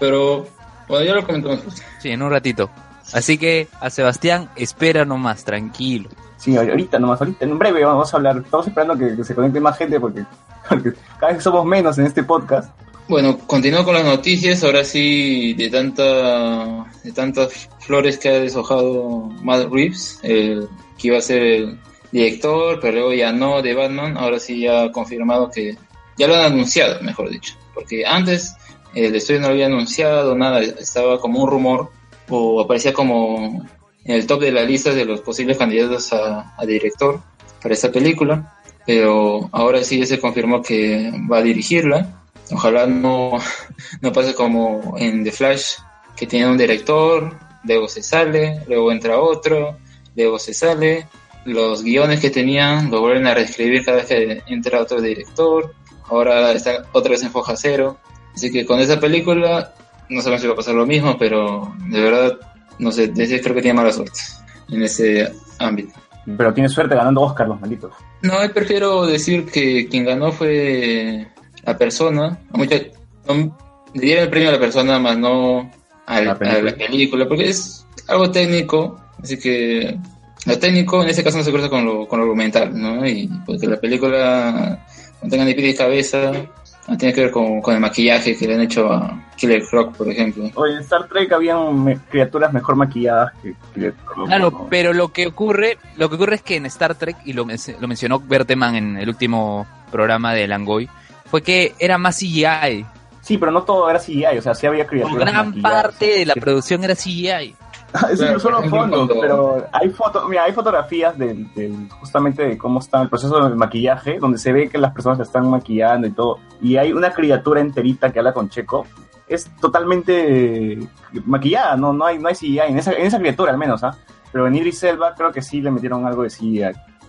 Speaker 4: Pero, bueno, ya lo comentamos.
Speaker 3: Sí, en un ratito. Así que a Sebastián, espera nomás, tranquilo.
Speaker 1: Sí, ahorita nomás, ahorita, en breve vamos a hablar. Estamos esperando que, que se conecte más gente porque, porque cada vez somos menos en este podcast.
Speaker 4: Bueno, continúo con las noticias. Ahora sí, de tanta de tantas flores que ha deshojado Matt Reeves, el, que iba a ser el director, pero luego ya no de Batman. Ahora sí ya ha confirmado que ya lo han anunciado, mejor dicho. Porque antes el estudio no lo había anunciado, nada, estaba como un rumor o aparecía como en el top de la lista de los posibles candidatos a, a director para esta película. Pero ahora sí ya se confirmó que va a dirigirla. Ojalá no, no pase como en The Flash, que tiene un director, luego se sale, luego entra otro, luego se sale. Los guiones que tenían lo vuelven a reescribir cada vez que entra otro director. Ahora está otra vez en foja cero. Así que con esa película no sabemos si va a pasar lo mismo, pero de verdad, no sé, creo que tiene mala suerte en ese ámbito.
Speaker 1: Pero tiene suerte ganando Oscar, los malditos.
Speaker 4: No, prefiero decir que quien ganó fue la persona. A mucha- no- le dieron el premio a la persona, más no a
Speaker 1: La
Speaker 4: la,
Speaker 1: película.
Speaker 4: a la película, porque es algo técnico. Así que lo técnico en ese caso no se cruza con lo, con lo argumental, ¿no? Y porque la película no tenga ni pie ni cabeza, no tiene que ver con, con el maquillaje que le han hecho a Killer Croc, por ejemplo.
Speaker 1: Oye, en Star Trek habían me- criaturas mejor maquilladas que... que-
Speaker 3: Claro,
Speaker 1: ¿no?
Speaker 3: pero lo que ocurre, lo que ocurre es que en Star Trek, y lo, men- lo mencionó Berteman en el último programa de Langoy, fue que era más CGI.
Speaker 1: Sí, pero no todo era CGI, o sea, sí había criaturas
Speaker 3: Gran parte de la producción era CGI.
Speaker 1: Sí,
Speaker 4: Claro,
Speaker 1: solo fondos, pero hay foto, mira, hay fotografías del, del- justamente de cómo está el proceso del maquillaje, donde se ve que las personas se están maquillando y todo, y hay una criatura enterita que habla con Checo, es totalmente maquillada, no, no hay, no hay CGI, en esa, en esa criatura al menos, ¿ah? Pero en Idris Elba creo que sí le metieron algo de CGI.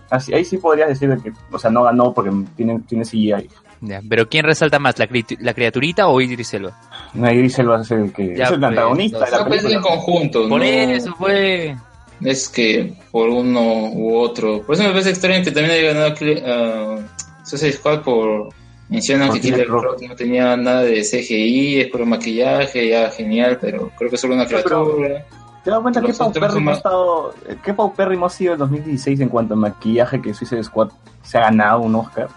Speaker 1: Así, ahí sí podrías decir de que, o sea, no ganó porque tiene, tiene CGI.
Speaker 3: Ya, Pero ¿quién resalta más, la, cri- la criaturita o Idris Elba?
Speaker 1: No, Idris Elba es el que
Speaker 3: Ya,
Speaker 1: es el
Speaker 3: pues,
Speaker 1: antagonista
Speaker 3: no,
Speaker 1: de la
Speaker 4: No, pues, en
Speaker 1: película.
Speaker 4: conjunto,
Speaker 3: Por
Speaker 4: ¿no?
Speaker 3: eso fue.
Speaker 4: es que por uno u otro. Por eso me parece extraño que también haya ganado ah, Suicide Squad por mencionan que Killer
Speaker 1: Croc.
Speaker 4: Croc no tenía nada de CGI, es por maquillaje, ya genial, pero creo que es solo una
Speaker 1: pero-
Speaker 4: criatura.
Speaker 1: ¿Te das cuenta qué paupérrimo ha estado, qué paupérrimo ha sido el 2016 en cuanto a maquillaje que Suicide Squad se ha ganado un Oscar?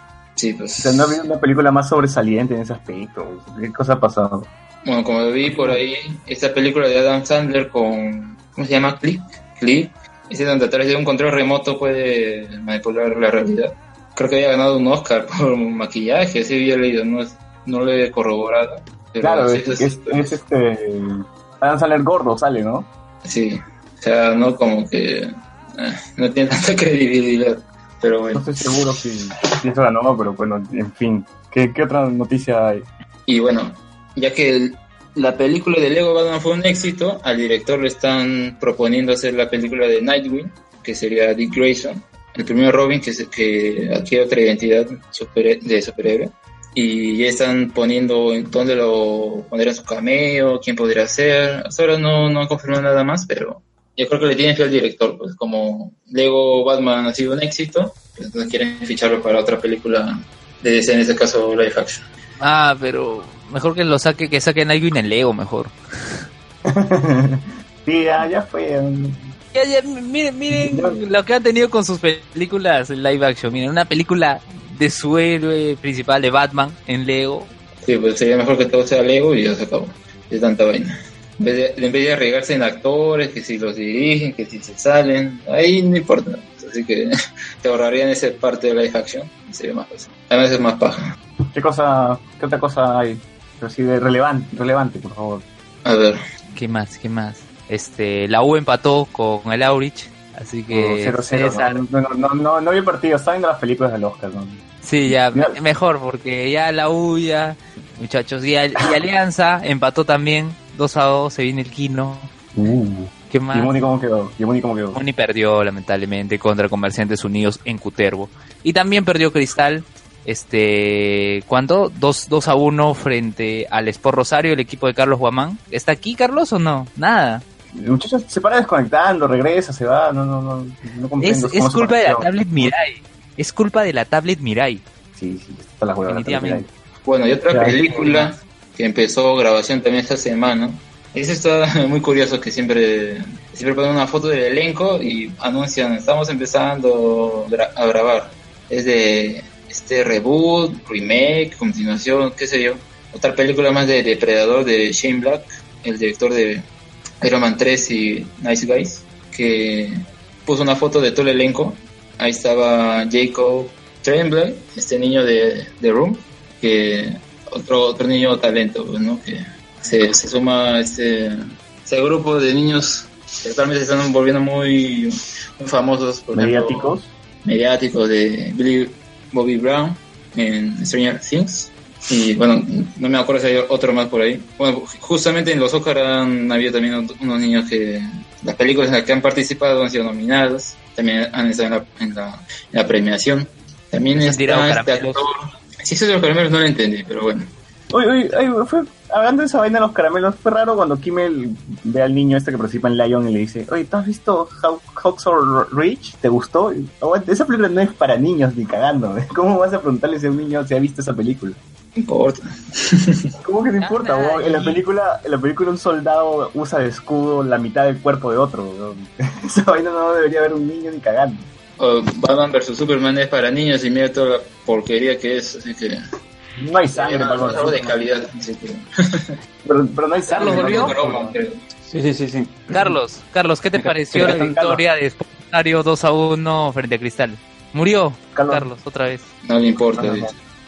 Speaker 4: Sí, pues.
Speaker 1: O sea, no ha habido una película más sobresaliente en ese aspecto. ¿Qué cosa ha pasado?
Speaker 4: Bueno, como vi por ahí, esta película de Adam Sandler con. ¿Cómo se llama? Click. Click. Ese donde a través de un control remoto puede manipular la realidad. Creo que había ganado un Oscar por maquillaje, así había leído, no, es- no lo he corroborado. pero
Speaker 1: claro, es este... Adam Sandler gordo sale, ¿no?
Speaker 4: Sí, o sea, no como que eh, no tiene tanta credibilidad, pero
Speaker 1: No estoy seguro si, si eso ganó, pero bueno, en fin. ¿Qué, qué otra noticia hay?
Speaker 4: Y bueno, ya que el- la película de Lego Batman fue un éxito, al director le están proponiendo hacer la película de Nightwing, que sería Dick Grayson, el primer Robin que, se, que adquiere otra identidad super- de superhéroe. Y ya están poniendo en dónde lo pondrán su cameo, quién podría ser. Hasta ahora no, no han confirmado nada más, pero yo creo que le tienen fe al director, pues como Lego Batman ha sido un éxito, pues entonces quieren ficharlo para otra película de DC, en este caso live action.
Speaker 3: Ah, pero mejor que lo saque, que saque Nightwing en Lego, mejor.
Speaker 1: sí, ya, ya fue. um,
Speaker 3: Ya, ya, miren, miren lo que han tenido con sus películas en live action. Miren, una película de su héroe principal de Batman en Lego.
Speaker 4: Sí, pues sería mejor que todo sea Lego y ya se acabó. Es tanta vaina. En vez, de, en vez de arriesgarse en actores, que si los dirigen, que si se salen, ahí no importa. Así que te ahorrarían esa parte de live action. Sería más fácil. Además es más paja.
Speaker 1: ¿Qué cosa, qué otra cosa hay? Pero sí, de relevante, relevante, por favor.
Speaker 4: A ver.
Speaker 3: ¿Qué más? ¿Qué más? Este, la U empató con el Aurich. Así que
Speaker 1: 0-0.
Speaker 3: César-
Speaker 1: no, no, no, no, no vi el partido, estaba viendo las películas del Oscar. ¿no?
Speaker 3: Sí, ya,
Speaker 1: Ya.
Speaker 3: me- mejor, porque ya la U ya, muchachos, y, y Alianza empató también, 2 a 2, se viene el Quino. ¿Qué más?
Speaker 1: ¿Y Muni cómo quedó? ¿Y Muni cómo quedó?
Speaker 3: Muni perdió lamentablemente contra Comerciantes Unidos en Cutervo. Y también perdió Cristal, este, ¿cuánto? 2, 2 a 1 frente al Sport Rosario, el equipo de Carlos Guamán. ¿Está aquí Carlos o no? Nada.
Speaker 1: El muchacho se para desconectando, regresa, se va, no, no, no, no
Speaker 3: Es,
Speaker 1: comprendo.
Speaker 3: es
Speaker 1: su
Speaker 3: culpa de la tablet Mirai. Es culpa de la tablet Mirai.
Speaker 1: Sí, sí, está la huevada.
Speaker 3: Definitivamente.
Speaker 4: Bueno, y otra película que empezó grabación también esta semana. Eso está muy curioso que siempre, siempre ponen una foto del elenco y anuncian, estamos empezando gra- a grabar. Es de este reboot, remake, continuación, qué sé yo. Otra película más de Depredador de Shane Black, el director de Iron Man 3 y Nice Guys, que puso una foto de todo el elenco ahí estaba Jacob Tremblay, este niño de, de Room, que otro otro niño talento, pues, ¿no? Que se, se suma a este, este grupo de niños que actualmente se están volviendo muy, muy famosos, por ejemplo,
Speaker 1: Mediáticos.
Speaker 4: mediático de Billy Bobby Brown en Stranger Things. Y bueno, no me acuerdo si hay otro más por ahí. Bueno, justamente en los Oscar han habido también unos niños que las películas en las que han participado han sido nominados. También han estado en la, en la, en la premiación. También está este actor. Si eso de los caramelos no lo entendí, pero bueno.
Speaker 1: Uy, uy, ay, fue, hablando de esa vaina de los caramelos, fue raro cuando Kimmel ve al niño este que participa en Lion y le dice, oye, ¿tú has visto How- Hacksaw Ridge? ¿Te gustó? "Aguanta, esa película no es para niños ni cagando. ¿Cómo vas a preguntarle si a un niño si ha visto esa película?
Speaker 4: No importa.
Speaker 1: ¿Cómo que te importa? Weón? En la película, en la película un soldado usa de escudo la mitad del cuerpo de otro. weón. Esa vaina no debería haber un niño ni cagando.
Speaker 4: Batman vs Superman es para niños y mira toda la porquería que es. Así que.
Speaker 1: No hay sangre,
Speaker 4: es
Speaker 1: para
Speaker 4: algo de calidad. Así que.
Speaker 1: pero, pero no hay sangre.
Speaker 3: Carlos.
Speaker 2: Sí, sí, sí, sí.
Speaker 3: Carlos, Carlos, ¿qué te
Speaker 2: Me-
Speaker 3: pareció
Speaker 2: me-
Speaker 3: la victoria de Sportario 2 a 1 frente a Cristal? Murió
Speaker 1: Carlos.
Speaker 3: Carlos, otra vez.
Speaker 4: No le importa.
Speaker 1: No.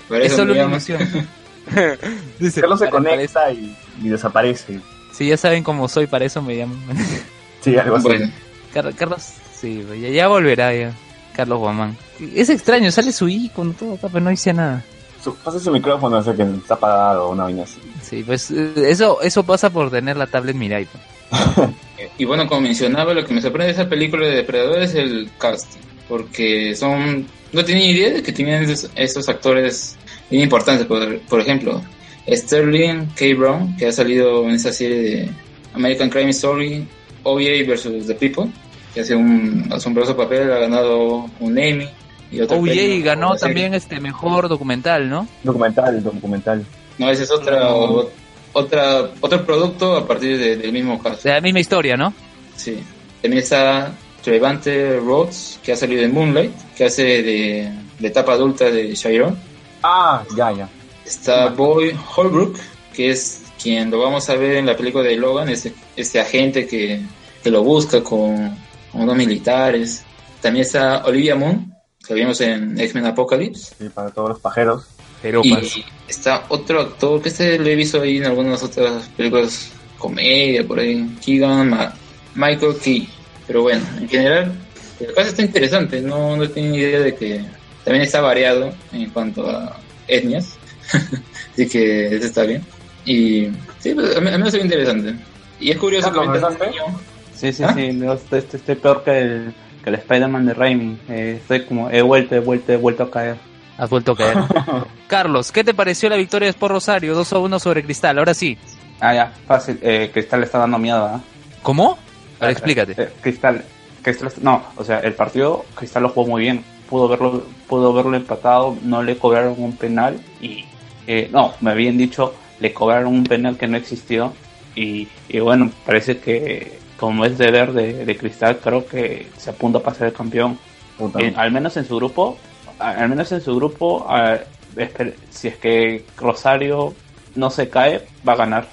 Speaker 4: Para
Speaker 3: Es
Speaker 4: eso
Speaker 3: solo
Speaker 4: me
Speaker 3: una. Dice,
Speaker 1: Carlos se conecta y, y desaparece.
Speaker 3: Si ya saben cómo soy, para eso me llaman.
Speaker 1: Sí, algo así.
Speaker 4: Bueno,
Speaker 3: Car- Carlos, sí, ya, ya volverá ya. Carlos Guamán. Es extraño, sale su icono todo acá, pero no dice nada.
Speaker 1: Su, pasa su micrófono, sea que está apagado o una vaina así.
Speaker 3: Sí, pues eh, eso eso pasa por tener la tablet Mirai. pues.
Speaker 4: y bueno, como mencionaba, lo que me sorprende de esa película de Depredador es el casting. Porque son. No tenía idea de que tenían esos, esos actores bien importantes. Por, por ejemplo, Sterling K. Brown, que ha salido en esa serie de American Crime Story, OVA vs. The People, que hace un asombroso papel, ha ganado un Emmy. Y otro
Speaker 3: OJ
Speaker 4: premio
Speaker 3: ganó
Speaker 4: serie.
Speaker 3: también este mejor documental, ¿no?
Speaker 1: Documental, documental.
Speaker 4: No, ese es otra, otra, otro producto a partir de- del mismo caso.
Speaker 3: De la misma historia, ¿no?
Speaker 4: Sí. También está Trevante Rhodes, que ha salido en Moonlight, que hace de, de etapa adulta de Chiron.
Speaker 1: Ah, ya, ya.
Speaker 4: Está Boy Holbrook, que es quien lo vamos a ver en la película de Logan, este, este agente que, que lo busca con, con unos militares. También está Olivia Moon, que vimos en X-Men Apocalypse.
Speaker 1: Sí, para todos los pajeros.
Speaker 3: Pero pues,
Speaker 4: Y está otro actor que este lo he visto ahí en algunas otras películas comedia por ahí, Keegan Ma- Michael Key. Pero bueno, en general, el caso está interesante, no, no tenía idea de que también está variado en cuanto a etnias, así que eso está bien. Y sí, pues, a mí, a mí me interesante. Y es curioso
Speaker 1: ¿besaste?
Speaker 2: Sí, sí,
Speaker 4: ¿Ah?
Speaker 2: sí. no, estoy, estoy- estoy peor que el, que el Spider-Man de Raimi. Eh, estoy como, he vuelto, he vuelto, he vuelto a caer.
Speaker 3: has vuelto a caer. Carlos, ¿qué te pareció la victoria de Sport Rosario 2 a 1 sobre Cristal? Ahora sí.
Speaker 2: Ah, ya, fácil. Eh, Cristal estaba nominado, ¿ah?
Speaker 3: ¿Cómo? A ver, explícate.
Speaker 2: Eh, Cristal, Cristal, no, o sea, el partido Cristal lo jugó muy bien. Pudo verlo, pudo verlo empatado, no le cobraron un penal y eh, no, me habían dicho le cobraron un penal que no existió y, y bueno, parece que como es deber de, de Cristal, creo que se apunta para ser el campeón. En- al menos en su grupo, al menos en su grupo, a- esper- si es que Rosario no se cae, va a ganar.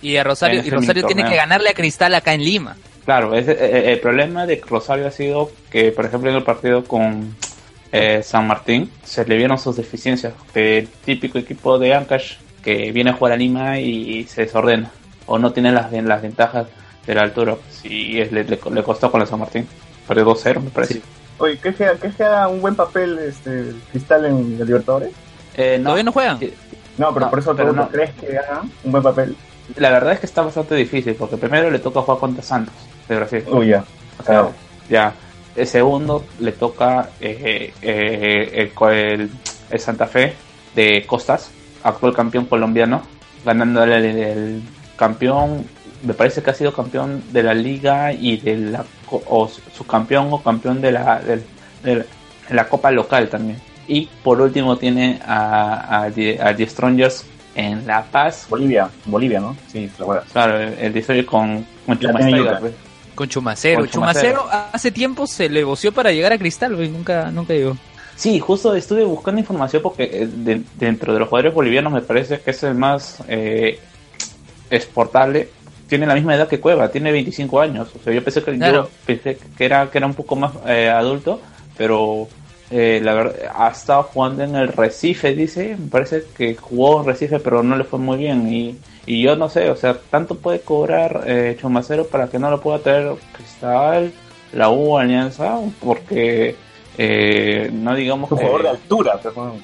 Speaker 3: Y a Rosario, y
Speaker 2: ese
Speaker 3: Rosario tiene que ganarle a Cristal acá en Lima.
Speaker 2: Claro, ese- eh, eh, el problema de Rosario ha sido que, por ejemplo, en el partido con eh, San Martín se le vieron sus deficiencias. El típico equipo de Ancash que viene a jugar a Lima y se desordena o no tiene las, las ventajas de la altura. Sí, es- le, le, le costó con el San Martín. Perdió 2-0, me parece.
Speaker 3: Sí.
Speaker 1: Oye, ¿crees que, crees que haga un buen papel este Cristal en la Libertadores?
Speaker 2: Eh, no,
Speaker 3: ¿Todavía no juegan?
Speaker 1: No, pero
Speaker 2: No,
Speaker 1: por eso
Speaker 2: pero no.
Speaker 1: ¿crees que haga un buen papel?
Speaker 2: La verdad es que está bastante difícil porque primero le toca jugar contra Santos de Brasil.
Speaker 1: Uy, ya. Claro.
Speaker 2: Ya. El segundo le toca eh, eh, el, el- el Santa Fe de Costas, actual campeón colombiano, ganándole el, el campeón, me parece que ha sido campeón de la liga y de la co- o subcampeón o campeón de la, del- de la- de la copa local también. Y por último tiene a, a, The- a The Strongers en La Paz.
Speaker 1: Bolivia, Bolivia, ¿no? Sí, la juegas.
Speaker 2: Claro, el, Strongers con, pues.
Speaker 3: Con Chumacero.
Speaker 2: Con
Speaker 3: Chumacero.
Speaker 2: Chumacero.
Speaker 3: hace tiempo se le voció para llegar a Cristal, güey. Nunca, nunca llegó.
Speaker 2: Sí, justo estuve buscando información porque eh, de- dentro de los jugadores bolivianos me parece que es el más eh, exportable. Tiene la misma edad que Cueva, tiene 25 años. O sea, yo pensé que,
Speaker 3: Claro.
Speaker 2: yo pensé que era que era un poco más eh, adulto, pero eh, la verdad ha estado jugando en el Recife, dice, me parece que jugó en Recife, pero no le fue muy bien y, y yo no sé, o sea, tanto puede cobrar eh, Chumacero para que no lo pueda traer Cristal, la U, Alianza, porque eh, no digamos
Speaker 1: Un
Speaker 2: que
Speaker 1: jugador de altura, bueno.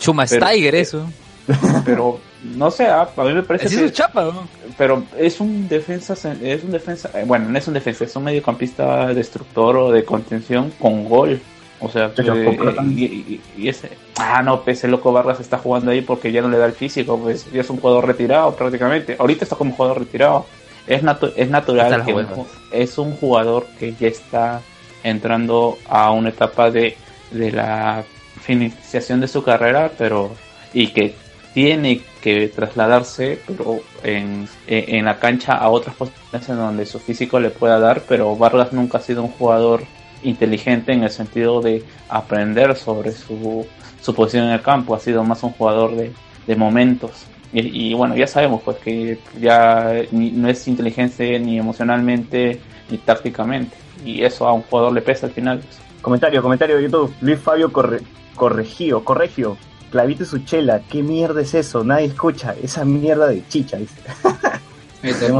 Speaker 3: Chuma
Speaker 2: Pero-
Speaker 3: Tiger, eso.
Speaker 2: pero no sé, ah, a mí me parece que
Speaker 3: es chapa, ¿no?
Speaker 2: pero es un defensa es un defensa eh, bueno no es un defensa es un mediocampista destructor o de contención con gol. O sea eh, y, y- y ese ah no pues el loco Vargas está jugando ahí porque ya no le da el físico pues ya es un jugador retirado prácticamente. Ahorita está como jugador retirado. Es natu- es natural que un es un jugador que ya está entrando a una etapa de, de la finalización de su carrera pero y que tiene que trasladarse pero en, en la cancha a otras posiciones en donde su físico le pueda dar, pero Vargas nunca ha sido un jugador inteligente en el sentido de aprender sobre su, su posición en el campo, ha sido más un jugador de, de momentos. Y, bueno, ya sabemos pues que ya ni- no es inteligente ni emocionalmente ni tácticamente. Y eso a un jugador le pesa al final.
Speaker 1: Comentario, comentario de YouTube. Luis Fabio corre, corregio, corregio. Clavito y su chela, ¿qué mierda es eso? Nadie escucha. Esa mierda de chicha, dice.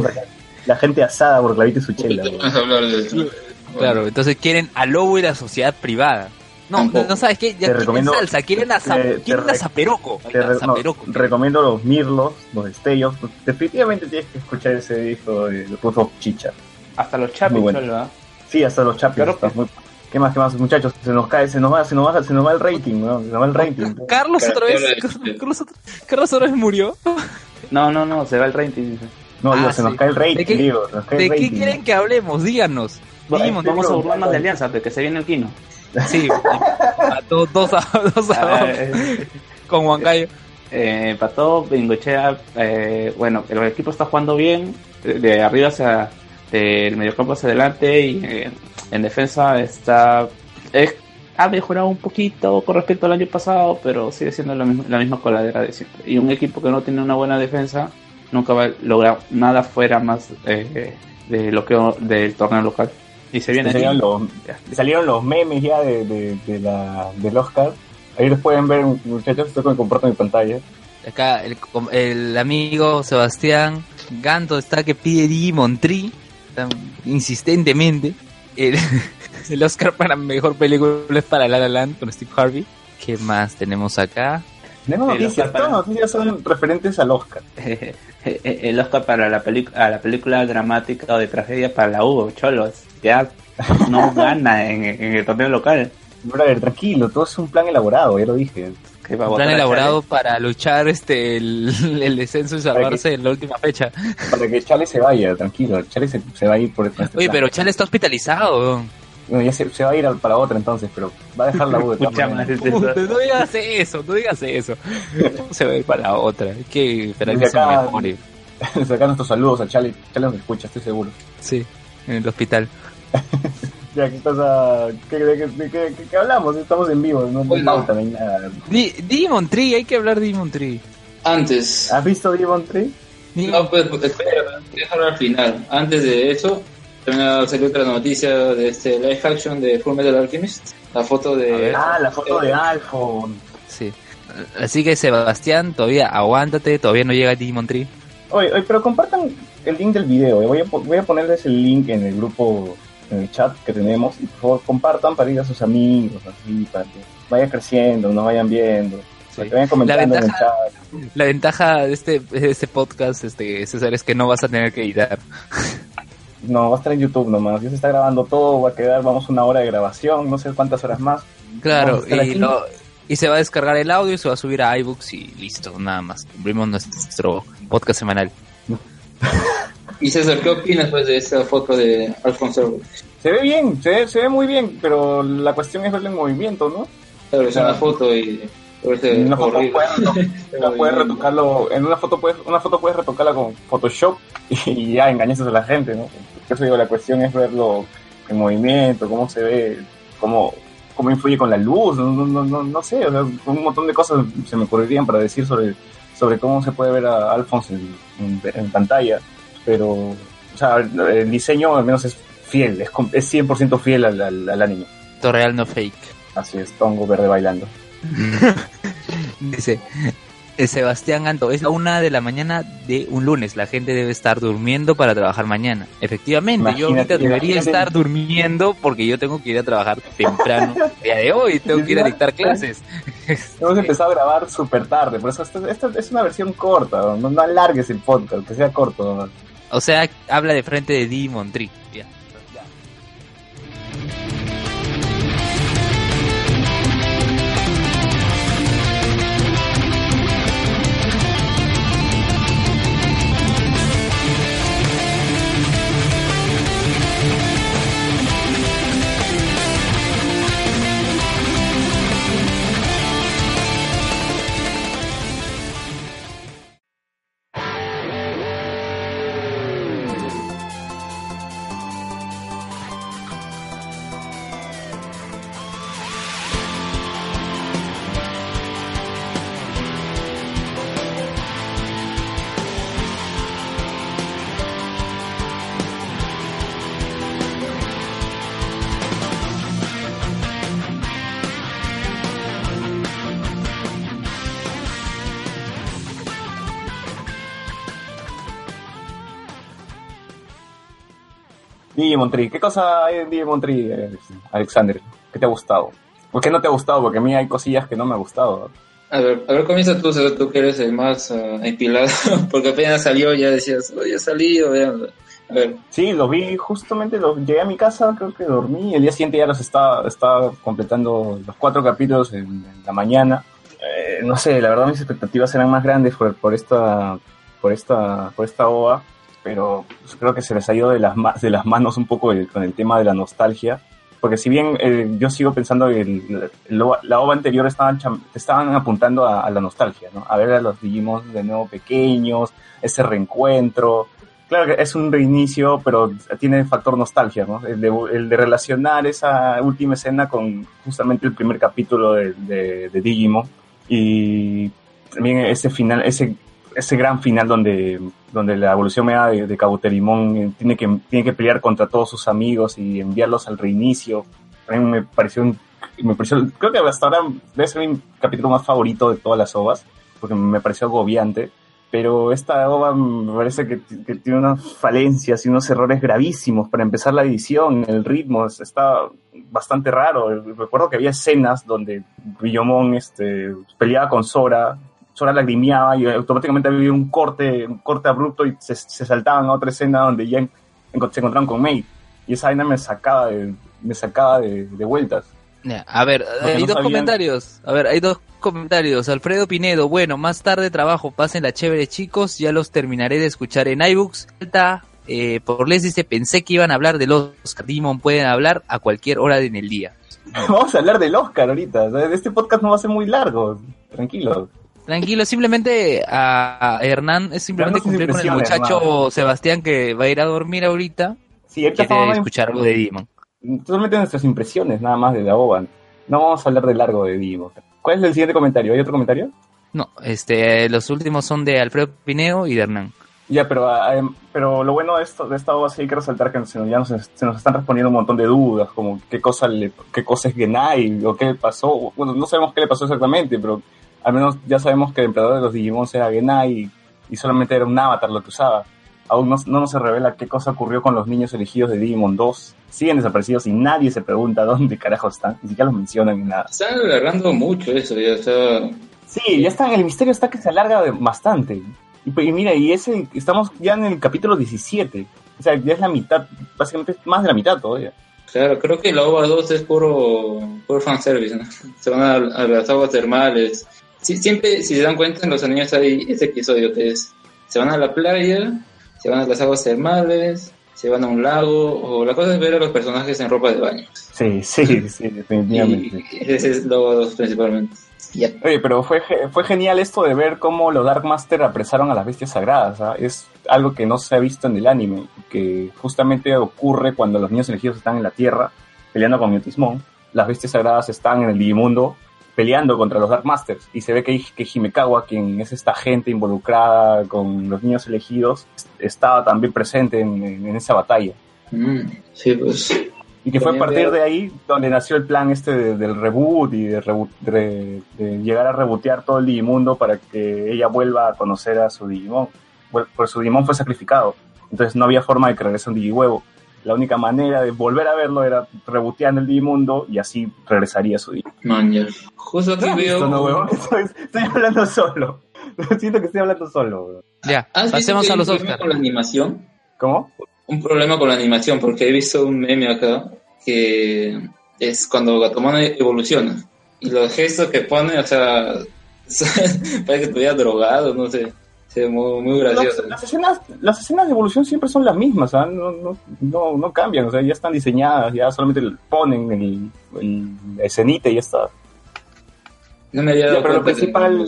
Speaker 1: La gente asada por Clavito y su chela.
Speaker 3: Claro, entonces quieren a Lobo y la sociedad privada. No, no sabes qué, ya
Speaker 1: Te
Speaker 3: quieren
Speaker 1: recomiendo-
Speaker 3: salsa, quieren a,
Speaker 1: te- te
Speaker 3: quieren a Zaperoco.
Speaker 1: Te re- no,
Speaker 3: Zaperoco.
Speaker 1: recomiendo los mirlos, los destellos. Definitivamente tienes que escuchar ese disco de, de puso chicha.
Speaker 2: Hasta los chapis,
Speaker 1: bueno. Sí, hasta los chapis.
Speaker 2: Claro
Speaker 1: está
Speaker 2: que-
Speaker 1: muy- ¿Qué más, qué más, muchachos? Se nos cae, se nos va, se nos va, se nos va el rating, ¿no? Se nos va el rating.
Speaker 3: Carlos otra vez, Carlos, otra- Carlos otra vez murió.
Speaker 2: No, no, no, se va el rating.
Speaker 1: No, digo,
Speaker 3: Ah,
Speaker 1: se nos
Speaker 3: sí.
Speaker 1: cae el rating,
Speaker 3: ¿De qué-
Speaker 1: digo, se nos cae
Speaker 3: ¿De
Speaker 1: el
Speaker 3: qué
Speaker 1: rating.
Speaker 3: quieren que hablemos? Díganos.
Speaker 1: Bueno,
Speaker 2: Vamos a burlarnos de Alianza, porque se viene el Kino.
Speaker 3: Sí, a dos, dos a dos a
Speaker 2: Ah,
Speaker 3: dos
Speaker 2: eh,
Speaker 3: con Huancayo.
Speaker 2: eh, Pato, Bengochea, eh, bueno, el equipo está jugando bien, de, de arriba hacia del mediocampo hacia adelante y eh, en defensa está es- ha mejorado un poquito con respecto al año pasado, pero sigue siendo la misma, la misma coladera de siempre. Y un equipo que no tiene una buena defensa nunca va a lograr nada fuera más eh, de lo que del torneo local. Y se viene
Speaker 1: salieron, los, salieron los memes ya de, de, de la, del Oscar. Ahí los pueden ver, muchachos, estoy con el comparto mi pantalla.
Speaker 3: Acá el, com- el amigo Sebastián Ganto está que pide Digimon Tree tan insistentemente. El, el Oscar para mejor película es para La La Land con Steve Harvey. ¿Qué más tenemos acá?
Speaker 1: Tenemos noticias, todas las noticias son referentes al Oscar.
Speaker 2: el Oscar para la, a la película dramática o de tragedia para la U, Cholos. Ya no gana en, en el torneo local.
Speaker 1: Brother, tranquilo, todo es un plan elaborado, ya lo dije.
Speaker 2: Que va a
Speaker 3: Un
Speaker 2: votar
Speaker 3: plan
Speaker 2: a
Speaker 3: elaborado para luchar este el, el descenso y salvarse en la última fecha.
Speaker 1: Para que Chale se vaya, tranquilo. Chale se, se va a ir por este
Speaker 3: Oye,
Speaker 1: plan.
Speaker 3: pero Chale está hospitalizado.
Speaker 1: Bueno, ya se, se va a ir al- para otra entonces, pero va a dejar la U de
Speaker 3: no digas eso, no digas eso. ¿Cómo se va a ir para la otra? Hay que esperar que se
Speaker 1: acá-
Speaker 3: mejore.
Speaker 1: Desde acá nuestros saludos a Chale. Chale nos escucha, estoy seguro.
Speaker 3: Sí, en el hospital.
Speaker 1: Ya, ¿qué cosa? ¿Qué, qué- qué- qué- qué hablamos? Estamos en vivo, no hay nada.
Speaker 3: Digimon Tree, hay que hablar de Digimon Tree.
Speaker 4: Antes.
Speaker 1: ¿Has visto Demon Tree?
Speaker 4: No, pues, espera, déjalo al final. Antes de eso, también salió otra noticia de este live action de Full Metal Alchemist. La foto de.
Speaker 3: ver.
Speaker 1: Ah, la foto de Alphon.
Speaker 3: Sí. Así que Sebastián, todavía aguántate, todavía no llega Digimon Tree.
Speaker 1: Oye, oye, pero compartan el link del video. eh. Voy, a, voy a ponerles el link en el grupo, en el chat que tenemos. Y por favor, compartan para ir a sus amigos, así, para que vaya creciendo, nos vayan viendo. Vayan en el
Speaker 3: ventaja-
Speaker 1: chat.
Speaker 3: La ventaja de este, de este podcast, este, César, es que no vas a tener que editar.
Speaker 1: No, va a estar en YouTube nomás. Ya se está grabando todo, va a quedar, vamos, una hora de grabación, no sé cuántas horas más.
Speaker 3: Claro, y, lo- y se va a descargar el audio y se va a subir a iBooks y listo, nada más. Cumplimos nuestro podcast semanal.
Speaker 4: Y César, ¿qué opinas pues, de esta foto de Alfonso?
Speaker 1: Se ve bien, se ve, se ve muy bien, pero la cuestión es verlo en movimiento, ¿no?
Speaker 4: Claro, es una foto y.
Speaker 1: En una foto puedes, no, puedes retocarlo, en una foto puedes, una foto puedes retocarla con Photoshop y ya engañas a la gente, ¿no? Eso digo, la cuestión es verlo en movimiento, cómo se ve, cómo, cómo influye con la luz, no, no, no, no, no sé, o sea, un montón de cosas se me ocurrirían para decir sobre, sobre cómo se puede ver a Alphonse en, en- en pantalla, pero, o sea, el diseño al menos es fiel, es, com- es 100% fiel al, al, al anime.
Speaker 3: Real no fake.
Speaker 1: Así es, Tongo verde bailando.
Speaker 3: Dice eh, Sebastián Anto, es la una de la mañana de un lunes. La gente debe estar durmiendo para trabajar mañana. Efectivamente, yo ahorita debería
Speaker 1: imagínate.
Speaker 3: estar durmiendo porque yo tengo que ir a trabajar temprano el día de hoy. Tengo que ir a dictar clases.
Speaker 1: Hemos empezado a grabar súper tarde, por eso esta, esta es una versión corta, no, no alargues el podcast, que sea corto. nomás.
Speaker 3: O sea, habla de frente de Digimon Tree.
Speaker 1: Digimon Tree, ¿qué cosa hay en Digimon Tree, eh, Alexander? ¿Qué te ha gustado? ¿Por qué no te ha gustado? Porque a mí hay cosillas que no me ha gustado.
Speaker 4: A ver, a ver, comienza tú, tú que eres el más ah, empilado, porque apenas salió ya decías, oye, ha salido, vean. A ver,
Speaker 1: Sí, lo vi justamente, lo, llegué a mi casa, creo que dormí, el día siguiente ya los estaba, estaba completando los cuatro capítulos en, en la mañana. Eh, no sé, la verdad mis expectativas eran más grandes por, por esta por esta por esta OVA, pero pues, creo que se les ha ido de las, de las manos un poco el- con el tema de la nostalgia. Porque si bien eh, yo sigo pensando que el- la OVA anterior estaban, estaban apuntando a, a la nostalgia, ¿no? A ver a los Digimon de nuevo pequeños, ese reencuentro, Claro que es un reinicio, pero tiene factor nostalgia, ¿no? El de, el de relacionar esa última escena con justamente el primer capítulo de, de, de Digimon. Y también ese final, ese, ese gran final donde, donde la evolución mega de, de Kabuterimon eh, tiene que, tiene que pelear contra todos sus amigos y enviarlos al reinicio. A mí me pareció, un- me pareció, creo que hasta ahora debe ser mi capítulo más favorito de todas las ovas, porque me pareció agobiante pero esta OVA me parece que, que tiene unas falencias y unos errores gravísimos para empezar la edición, el ritmo es- está bastante raro. Recuerdo que había escenas donde Billomon este, peleaba con Sora, Sora lagrimeaba y automáticamente había un corte, un corte abrupto y se, se saltaban a otra escena donde ya en- en- se encontraban con May. Y esa vaina me sacaba de, me sacaba de, de vueltas.
Speaker 3: A ver,
Speaker 1: Porque
Speaker 3: hay
Speaker 1: no
Speaker 3: dos
Speaker 1: sabían-
Speaker 3: comentarios. A ver, hay dos comentarios. Alfredo Pinedo, bueno, más tarde trabajo, pasen la chévere chicos, ya los terminaré de escuchar en iBooks. Eh, por les dice, pensé que iban a hablar de los Demon, pueden hablar a cualquier hora en el día.
Speaker 1: Vamos a hablar del Oscar ahorita. Este podcast no va a ser muy largo. Tranquilo.
Speaker 3: Tranquilo, simplemente a, Hernán es simplemente cumplir con el muchacho Sebastián que va a ir a dormir ahorita.
Speaker 1: Sí,
Speaker 3: Quiere escuchar algo de Demon.
Speaker 1: solamente nuestras impresiones nada más de la. No vamos a hablar de largo de Digimon. ¿Cuál es el siguiente comentario? ¿Hay otro comentario?
Speaker 3: No, este, los últimos son de Alfredo Pinedo y de Hernán.
Speaker 1: Ya, pero, ah, em, pero lo bueno de, esto, de esta OVA sí hay que resaltar que se, ya nos, se nos están respondiendo un montón de dudas, como qué cosa, le, qué cosa es Genai o qué le pasó. Bueno, no sabemos qué le pasó exactamente, pero al menos ya sabemos que el emperador de los Digimon era Genai y, y solamente era un avatar lo que usaba. Aún no, no nos se revela qué cosa ocurrió con los niños elegidos de Digimon 2. Siguen desaparecidos y nadie se pregunta dónde carajo están, ni siquiera los mencionan ni nada.
Speaker 4: están alargando mucho eso, ya está.
Speaker 1: Sí, ya está, el misterio está que se alarga bastante. Y, pues, y mira, y ese, estamos ya en el capítulo 17. O sea, ya es la mitad, básicamente es más de la mitad todavía.
Speaker 4: Claro, creo que la OVA 2 es puro, puro fanservice, ¿no? Se van a, a las aguas termales. Sí, siempre, si se dan cuenta, en los animes hay este episodio que es, se van a la playa, se van a las aguas termales, se van a un lago, o la cosa es ver a los personajes en ropa de baño.
Speaker 1: Sí, sí, sí, definitivamente.
Speaker 4: Y ese es 2 principalmente.
Speaker 1: Oye, pero fue, fue genial esto de ver cómo los Dark Master apresaron a las bestias sagradas. ¿ah? Es algo que no se ha visto en el anime, que justamente ocurre cuando los niños elegidos están en la Tierra peleando con Mutismon. Las bestias sagradas están en el Digimundo peleando contra los Dark Masters. Y se ve que, que Himekawa, quien es esta gente involucrada con los niños elegidos, estaba también presente en, en- esa batalla.
Speaker 4: Mm, sí, pues.
Speaker 1: Y que fue a partir de ahí donde nació el plan este de- del reboot y de, reboot- de- de llegar a rebotear todo el Digimundo para que ella vuelva a conocer a su Digimon. Bueno, Pues su Digimon fue sacrificado, entonces no había forma de que regrese un Digihuevo. La única manera de volver a verlo era reboteando el Digimundo y así regresaría su Digimon.
Speaker 4: Man, ya. Justo aquí
Speaker 1: ¿No has
Speaker 4: veo.
Speaker 1: no? Estoy, estoy hablando solo. Siento que estoy hablando solo.
Speaker 3: Ya,
Speaker 4: ¿Has visto
Speaker 3: pasemos a los
Speaker 4: un problema
Speaker 3: Oscars.
Speaker 4: con la animación?
Speaker 1: ¿Cómo?
Speaker 4: Un problema con la animación, porque he visto un meme acá que es cuando Gatomon evoluciona. Y los gestos que pone, o sea, parece que estuviera drogado, no sé. Ve muy, muy gracioso.
Speaker 1: Las, las escenas, las escenas de evolución siempre son las mismas, ¿ah? no, no, no, no cambian, o sea, ya están diseñadas, ya solamente ponen el, el, escenita y ya está.
Speaker 4: No me había dado
Speaker 1: Ya, pero lo principal-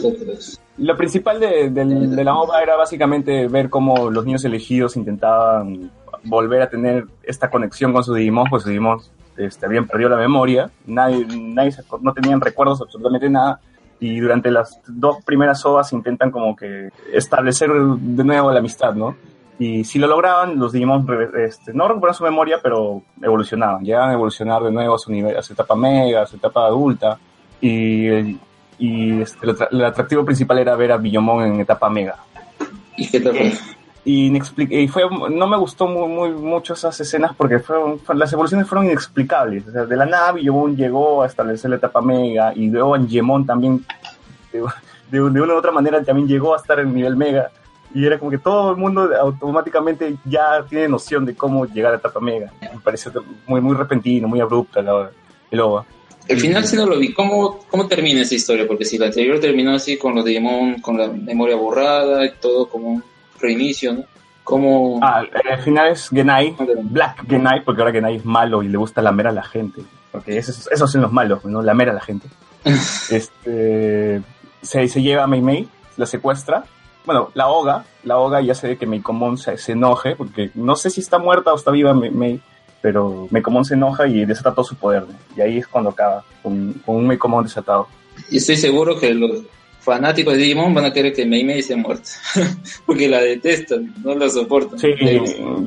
Speaker 1: Lo principal de, del- de la obra era básicamente ver cómo los niños elegidos intentaban volver a tener esta conexión con su Digimon, pues su Digimon este, habían perdido la memoria, nadie, nadie no tenían recuerdos absolutamente nada, y durante las dos primeras ovas intentan como que establecer de nuevo la amistad, ¿no? Y si lo lograban, los Digimon este, no recuperaban su memoria, pero evolucionaban, llegaban a evolucionar de nuevo a su, nivel, a su etapa mega, a su etapa adulta, y, el- y este, el, atra- el atractivo principal era ver a Billomon en etapa mega.
Speaker 4: ¿Y qué tal? fue?
Speaker 1: Y, y fue, no me gustó muy, muy mucho esas escenas porque fueron, fue- las evoluciones fueron inexplicables. O sea, de la nada Billomon llegó a establecer la etapa mega y luego Angemon también, de, de, una u otra manera, también llegó a estar en nivel mega. Y era como que todo el mundo automáticamente ya tiene noción de cómo llegar a etapa mega. Me pareció muy, muy repentino, muy abrupta la, el OVA.
Speaker 4: El final sí no lo vi. ¿Cómo, ¿Cómo termina esa historia? Porque si la anterior terminó así con los Digimon, con la memoria borrada y todo como reinicio, ¿no? ¿Cómo...?
Speaker 1: Ah, al final es Genai, Black Genai, porque ahora Genai es malo y le gusta lamer a la gente. Porque esos, esos son los malos, ¿no? Lamer a la gente. este, se, se lleva a Mei Mei, la secuestra. Bueno, la ahoga, la ahoga y hace que Meikomon se, se enoje, porque no sé si está muerta o está viva Mei, Mei, pero Meikomon se enoja y desata todo su poder. ¿no? Y ahí es cuando acaba, con, con un Meikomon desatado.
Speaker 4: Y estoy seguro que los fanáticos de Digimon van a querer que Mei Mei esté muerta. Porque la detestan, no la soportan.
Speaker 1: Sí,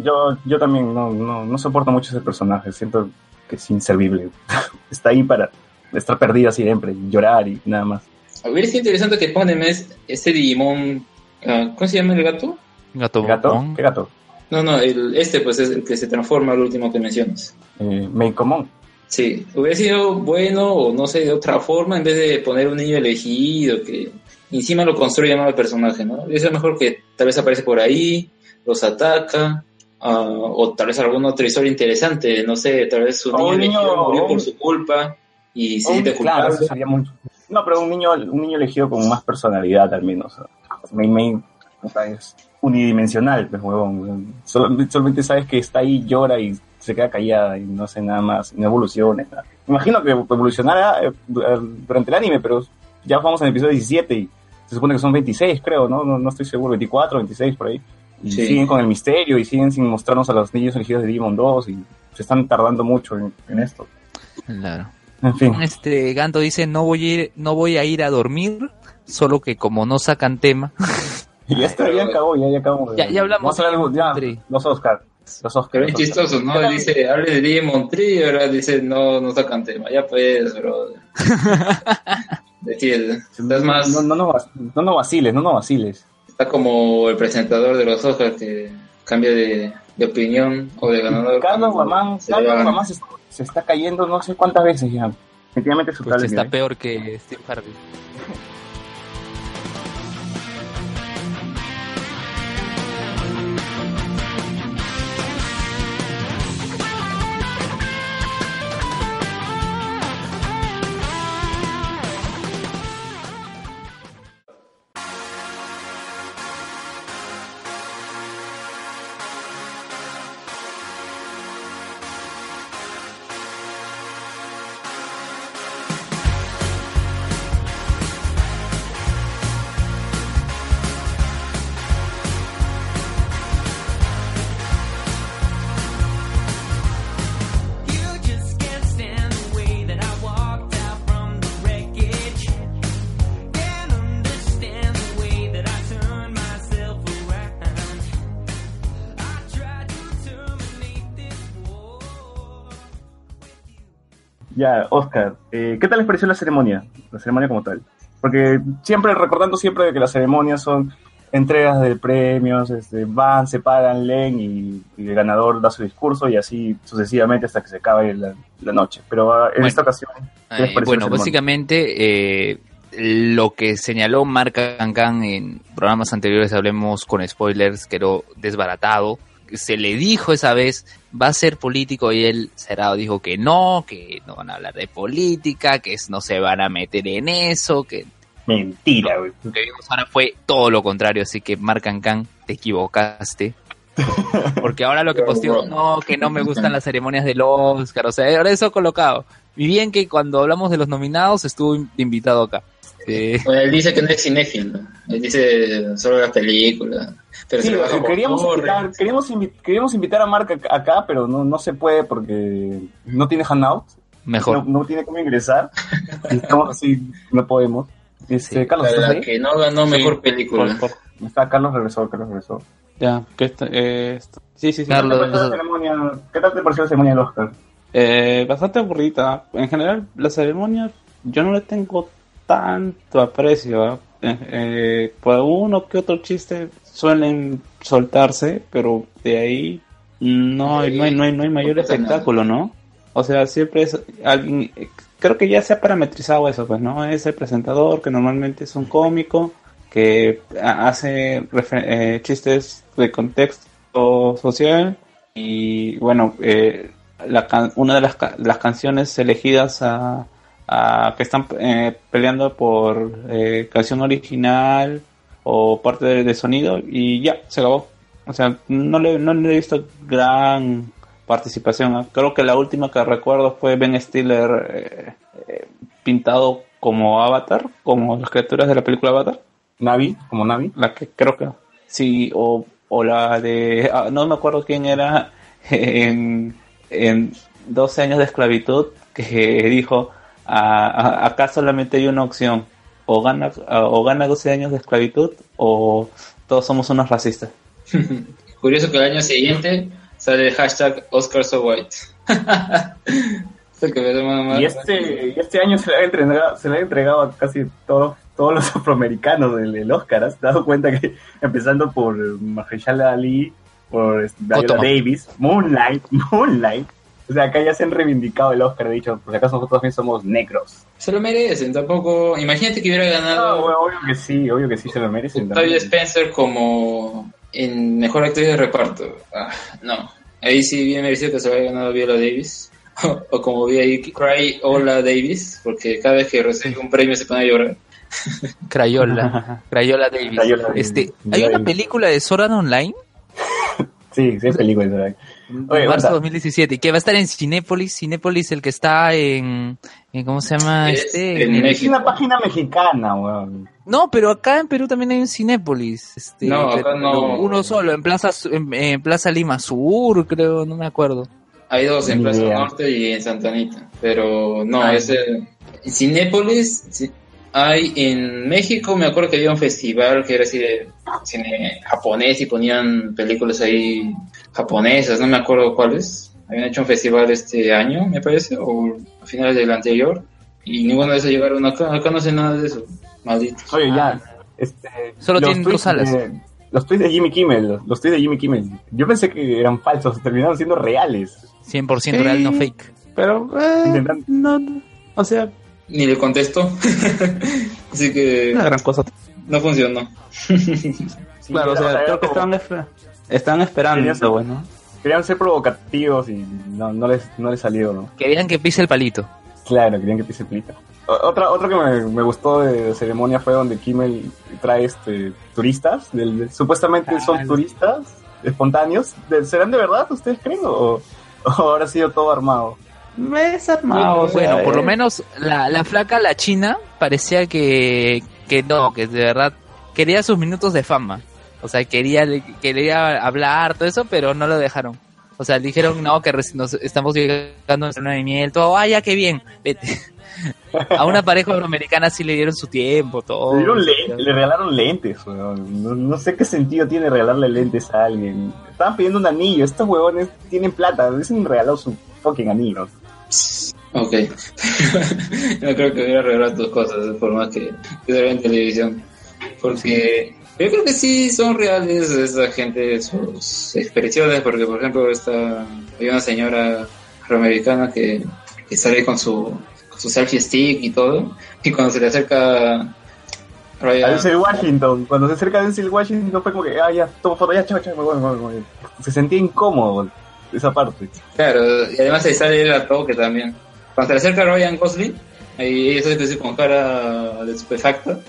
Speaker 1: yo, yo también no, no, no soporto mucho ese personaje. Siento que es inservible. Está ahí para estar perdida siempre, llorar y nada más.
Speaker 4: Hubiera sido interesante que ponen es ese Digimon... ah, ¿Cómo se llama el gato?
Speaker 3: Gato,
Speaker 1: ¿Gato? ¿Qué gato?
Speaker 4: No, no, el, este pues es el que se transforma, el último que mencionas.
Speaker 1: Eh, Meikomon.
Speaker 4: Sí, hubiera sido bueno o no sé, de otra forma, en vez de poner un niño elegido que encima lo construye mal el personaje, ¿no? Eso es mejor que tal vez aparece por ahí, los ataca, ah, o tal vez alguna otra historia interesante, no sé, tal vez su niño
Speaker 1: un niño-
Speaker 4: elegido murió
Speaker 1: o
Speaker 4: por su culpa y se siente
Speaker 1: claro,
Speaker 4: culpable.
Speaker 1: eso sería mucho. No, pero un niño, un niño elegido con más personalidad al menos. Es unidimensional, pues, huevón. Solamente sabes que está ahí, llora y se queda callada y no hace nada más, no evoluciona. nada. Imagino que evolucionará eh, durante el anime, pero ya vamos en el episodio 17 y se supone que son 26, creo, ¿no? No, no estoy seguro, 24, 26 por ahí. Y
Speaker 4: Sí.
Speaker 1: siguen con el misterio y siguen sin mostrarnos a los niños elegidos de Digimon 2 y se están tardando mucho en, en esto.
Speaker 3: Claro.
Speaker 1: En fin.
Speaker 3: Este Ganto dice no voy a ir, no voy a ir a dormir, solo que como no sacan tema,
Speaker 1: Y ya está, ya acabó, ya, ya acabamos.
Speaker 3: Ya- ya hablamos
Speaker 1: Vamos a hablar ya,
Speaker 3: de-
Speaker 1: los Oscar. Los Oscar.
Speaker 4: Pero es chistoso, ¿no? Dice, hable de Digimon Tree y ahora dice, no, no sacan tema. Ya pues, bro. Defiende. Estás más...
Speaker 1: No, no, no, no, no vaciles, no, no vaciles.
Speaker 4: Está como el presentador de los Oscars que cambia de, de opinión o de ganador.
Speaker 1: Carlos Guamán,
Speaker 4: se
Speaker 1: se, se está cayendo no sé cuántas veces ya. Definitivamente su
Speaker 3: pues está
Speaker 1: ¿eh?
Speaker 3: peor que Steve Harvey.
Speaker 1: Ya, Oscar, eh, ¿qué tal les pareció la ceremonia? La ceremonia como tal. Porque siempre, recordando siempre de que las ceremonias son entregas de premios, este, van, se pagan, leen y, y el ganador da su discurso y así sucesivamente hasta que se acabe la, la noche. Pero ah, en
Speaker 3: Bueno.
Speaker 1: esta ocasión, ¿qué les
Speaker 3: Eh, bueno, básicamente eh, lo que señaló Mark Cancan en programas anteriores, hablemos con spoilers, quedó desbaratado. Se le dijo esa vez, va a ser político y él, Cerrado, dijo que no, que no van a hablar de política, que no se van a meter en eso, que
Speaker 1: Mentira, güey.
Speaker 3: lo que vimos ahora fue todo lo contrario, así que Mark Cancan, te equivocaste. Porque ahora lo que posteó, no, que no me gustan las ceremonias del Oscar, o sea, ahora eso colocado. Y bien que cuando hablamos de los nominados estuvo in- invitado acá.
Speaker 4: Bueno, él dice que no es cinéfilo. Él dice solo las películas. Pero
Speaker 1: Sí,
Speaker 4: se lo
Speaker 1: queríamos, invitar, queríamos, invi- queríamos invitar a Mark ac- acá, pero no, no se puede porque no tiene handout,
Speaker 3: mejor.
Speaker 1: no, no tiene cómo ingresar. Estamos así, no podemos. Este,
Speaker 3: Sí,
Speaker 1: Carlos,
Speaker 4: que no ganó mejor película.
Speaker 2: Por- por-
Speaker 1: Está Carlos regresó, Carlos regresó.
Speaker 2: ya, que esto- eh, sí, sí, sí.
Speaker 1: ¿Qué tal te
Speaker 3: Carlos,
Speaker 1: pareció la ceremonia? ¿Qué tal te pareció la ceremonia del Oscar?
Speaker 2: Eh, bastante aburrida. En general, la ceremonia yo no le tengo tanto aprecio. Eh, eh, por uno que otro chiste suelen soltarse, pero de ahí no hay, no hay, no hay, no hay mayor espectáculo, ¿no? O sea, siempre es alguien, creo que ya se ha parametrizado eso, pues, ¿no? Es el presentador, que normalmente es un cómico, que ha- hace eh, chistes de contexto social y bueno, eh, la can- una de las, ca- las canciones elegidas a, a- que están eh, peleando por eh, canción original o parte de, de sonido y ya, se acabó. O sea, no le, no le he visto gran participación. Creo que la última que recuerdo fue Ben Stiller eh, eh, pintado como Avatar, como las criaturas de la película Avatar.
Speaker 1: Navi, como Navi.
Speaker 2: La que creo que sí, o, o la de. ah, no me acuerdo quién era en, en 12 años de esclavitud que dijo: "A- a- acá solamente hay una opción, o gana, o gana 12 años de esclavitud, o todos somos unos racistas.
Speaker 4: Curioso que el año siguiente sale el hashtag Oscar So White. Es el que me da más- más-
Speaker 1: Y este, y este año se le ha entregado, se le ha entregado a casi todos, todos los afroamericanos del, del Oscar. ¿Has dado cuenta que empezando por Mahershala Ali, por este, Viola. Davis, Moonlight, Moonlight. O sea, acá ya se han reivindicado el Oscar, he dicho, por si acaso nosotros también somos negros.
Speaker 4: Se lo merecen, tampoco. Imagínate que hubiera
Speaker 1: No,
Speaker 4: ganado
Speaker 1: bueno, obvio que sí, obvio que sí se lo merecen. También.
Speaker 4: Spencer como en mejor actriz de reparto. Ah, no. Ahí sí bien merecido que se lo haya ganado Viola Davis. O, como vi ahí, Cry Ola Davis, porque cada vez que recibe un premio se pone a llorar.
Speaker 3: Crayola. Crayola Davis.
Speaker 1: Crayola Davis.
Speaker 3: Este, hay una película de Sword Art Online,
Speaker 1: Sí, sí, es película. ¿verdad? Oye,
Speaker 3: marzo
Speaker 1: aguanta.
Speaker 3: 2017, que va a estar en Cinépolis. Cinépolis, el que está en, en ¿cómo se llama
Speaker 4: Es
Speaker 3: este?
Speaker 4: en
Speaker 3: En-
Speaker 1: Es una página mexicana, weón.
Speaker 3: No, pero acá en Perú también hay un Cinépolis. Este,
Speaker 4: No, acá no.
Speaker 3: Uno solo, en Plaza, en, en Plaza Lima Sur, creo, no me acuerdo.
Speaker 4: Hay dos en Plaza. Norte y en Santa Anita. Pero no,
Speaker 3: Ah.
Speaker 4: es el. Cinépolis sí, hay en México, me acuerdo que había un festival que era así de cine japonés y ponían películas ahí japonesas, no me acuerdo cuáles. Habían hecho un festival este año, me parece, o a finales del anterior. Y ninguno de esos llegaron acá. Acá no sé nada de eso. Malditos.
Speaker 1: Oye, ya.
Speaker 3: Ah.
Speaker 1: Este,
Speaker 3: Solo
Speaker 1: los
Speaker 3: tienen
Speaker 1: tweets
Speaker 3: dos salas.
Speaker 1: de- los tweets de Jimmy Kimmel, los, los tweets de Jimmy Kimmel. Yo pensé que eran falsos, terminaron siendo reales.
Speaker 3: 100%
Speaker 2: Sí.
Speaker 3: real, no fake.
Speaker 2: Pero, eh,
Speaker 1: Intentan-
Speaker 2: no, no. o sea,
Speaker 4: Ni le contesto. así que
Speaker 2: una gran cosa.
Speaker 4: no funcionó.
Speaker 1: Sí,
Speaker 2: claro, o sea, creo que estaban, estaban esperando,
Speaker 1: Querían ser-
Speaker 2: bueno.
Speaker 1: Querían ser provocativos y no, no, les, no les salió, ¿no?
Speaker 3: Querían que pise el palito.
Speaker 1: Claro, querían que pise plita. O- Otra, otro que me, me gustó de ceremonia fue donde Kimmel trae este turistas, del, supuestamente son turistas espontáneos. ¿De- ¿Serán de verdad ustedes creen o, o habrá sido todo armado?
Speaker 2: Me es armado, o sea,
Speaker 3: Bueno, por lo
Speaker 2: eh,
Speaker 3: menos la, la flaca, la china, parecía que, que no, que de verdad quería sus minutos de fama. O sea, quería, quería hablar, todo eso, pero no lo dejaron. O sea, dijeron, no, que nos estamos llegando a luna de miel, todo, ah, ya, qué bien, vete. A una pareja afroamericana sí le dieron su tiempo, todo.
Speaker 1: Le, dieron le, le regalaron lentes, weón. No, no sé qué sentido tiene regalarle lentes a alguien. Estaban pidiendo un anillo, estos huevones tienen plata, hubiesen regalado su fucking anillo.
Speaker 4: Ok. no creo que hubiera revelado tus cosas, por más que, que en televisión. Porque yo creo que sí son reales esa gente, sus expresiones, porque por ejemplo esta, hay una señora afroamericana que, que sale con su, con su selfie stick y todo, y cuando se le acerca
Speaker 1: A
Speaker 4: Ryan,
Speaker 1: Denzel Washington, cuando se acerca a Denzel Washington fue como que, ah, ya, tomo foto, ya, chao, chao, me voy, me voy. Se sentía incómodo esa parte.
Speaker 4: claro, y además ahí sale el toque también. Cuando se le acerca Ryan Gosling, ahí ella así con cara de estupefacta.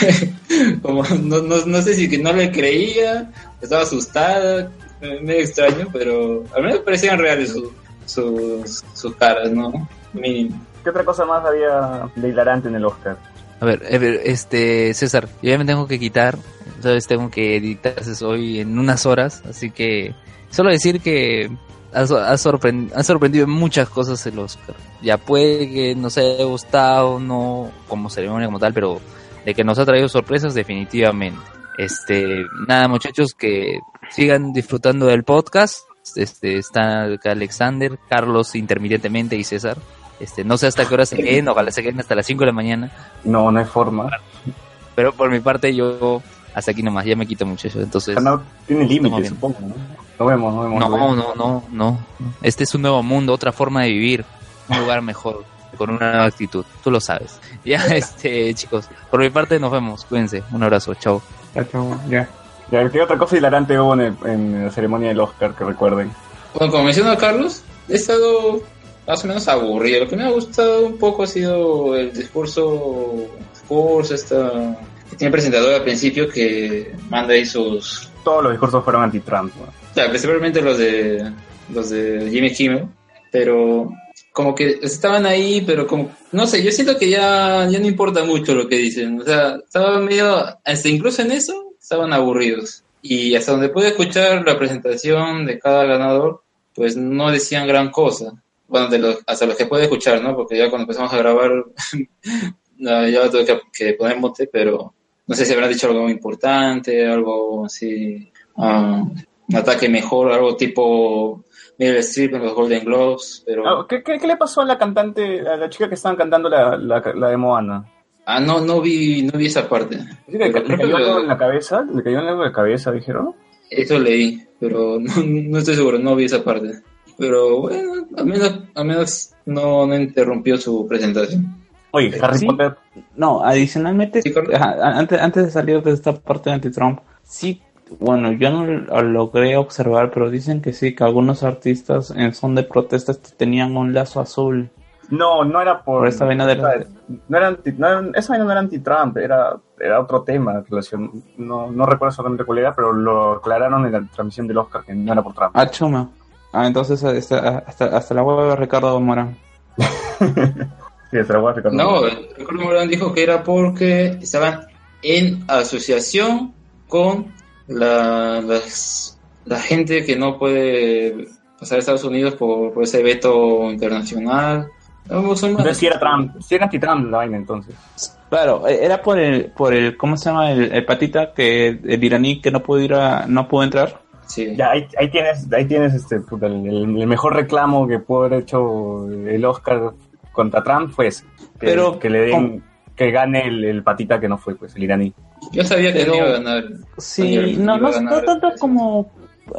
Speaker 4: como no, no, no sé si que no le creía, estaba asustada, medio extraño, pero al menos parecían reales su- sus, sus caras, ¿no? Mínimo.
Speaker 1: ¿Qué otra cosa más había de hilarante en el Oscar?
Speaker 3: A ver, este, César, yo ya me tengo que quitar, entonces tengo que editar hoy en unas horas, así que solo decir que ha, sor- ha sorpren- ha sorprendido en muchas cosas el Oscar. Ya puede que nos haya gustado, no como ceremonia como tal, pero de que nos ha traído sorpresas definitivamente. Este, nada muchachos, que sigan disfrutando del podcast. Este, está Alexander, Carlos intermitentemente y César. Este, no sé hasta qué hora se queden, ojalá se queden hasta las 5 de la mañana.
Speaker 1: No, no hay forma.
Speaker 3: Pero por mi parte yo hasta aquí nomás, ya me quito muchachos. Entonces, no,
Speaker 1: No tiene
Speaker 3: bien.
Speaker 1: supongo, ¿no? Nos vemos, nos vemos.
Speaker 3: no,
Speaker 1: vemos.
Speaker 3: no, no, Este es un nuevo mundo, otra forma de vivir, un lugar mejor, con una nueva actitud. Tú lo sabes. Ya, este, chicos, por mi parte nos vemos. Cuídense. Un abrazo. Chao.
Speaker 2: Ya, chao, ya.
Speaker 1: Ya, ¿Qué otra cosa hilarante hubo en, el- en la ceremonia del Oscar que recuerden?
Speaker 4: Bueno, como mencionó Carlos, he estado más o menos aburrido. Lo que me ha gustado un poco ha sido el discurso, discurso esta, que tiene el presentador al principio que manda ahí sus,
Speaker 1: Todos los discursos fueron anti-Trump. ¿no?
Speaker 4: o sea, principalmente los de los de Jimmy Kimmel, pero como que estaban ahí, pero como no sé, yo siento que ya ya no importa mucho lo que dicen, o sea, estaban medio hasta incluso en eso estaban aburridos. Y hasta donde pude escuchar la presentación de cada ganador, pues no decían gran cosa. Bueno, de los, hasta los que pude escuchar, ¿no? Porque ya cuando empezamos a grabar, ya tuve que, que poner mote, pero no sé si habrán dicho algo importante, algo así, ah, un ataque mejor, algo tipo Meryl Streep en los Golden Globes, pero...
Speaker 1: Ah, ¿Qué, qué, qué le pasó a la cantante, a la chica que estaban cantando la, la, la de Moana?
Speaker 4: Ah, no, no vi, no vi esa parte.
Speaker 1: ¿Sí ¿Le, le cayó algo en la cabeza? ¿Le cayó algo en la cabeza, dijeron?
Speaker 4: Eso leí, pero no, no estoy seguro, no vi esa parte. Pero bueno, al menos, al menos no, no interrumpió su presentación.
Speaker 1: Oye, Harry
Speaker 2: Sí.
Speaker 1: Potter...
Speaker 2: No, adicionalmente,
Speaker 4: Sí,
Speaker 2: ajá, antes, antes de salir de esta parte de anti-Trump, sí, bueno, yo no lo logré observar, pero dicen que sí, que algunos artistas en son de protestas tenían un lazo azul.
Speaker 1: No, no era por...
Speaker 2: Por esta vaina de la-
Speaker 1: No era anti, no era- esa vaina no era anti-Trump, era, era otro tema. Relación, no, no recuerdo exactamente cuál era, pero lo aclararon en la transmisión del Oscar que no era por Trump.
Speaker 2: Ah, chuma. Ah, entonces hasta, hasta, hasta la hueva de Ricardo Morán.
Speaker 1: Sí, se la voy a explicar.
Speaker 4: No, Ricardo Morán dijo que era porque estaban en asociación con la, las- la gente que no puede pasar a Estados Unidos por, por ese veto internacional. No, son
Speaker 1: Entonces sí era Trump, sí era anti-Trump la vaina entonces.
Speaker 2: Claro, eh, era por el, por el, ¿cómo se llama? El, el patita que, el iraní que no pudo ir a, no pudo entrar.
Speaker 4: Sí.
Speaker 1: Ya, ahí, ahí tienes, ahí tienes este, puta, el, el mejor reclamo que pudo haber hecho el Oscar contra Trump fue ese. Que,
Speaker 2: Pero,
Speaker 1: que le den, que gane el, el patita que no fue, pues, el iraní.
Speaker 4: Yo sabía que
Speaker 2: Pero-
Speaker 4: iba a ganar.
Speaker 2: Sí,
Speaker 4: Ayer
Speaker 2: no, no, no tanto
Speaker 4: ese.
Speaker 2: como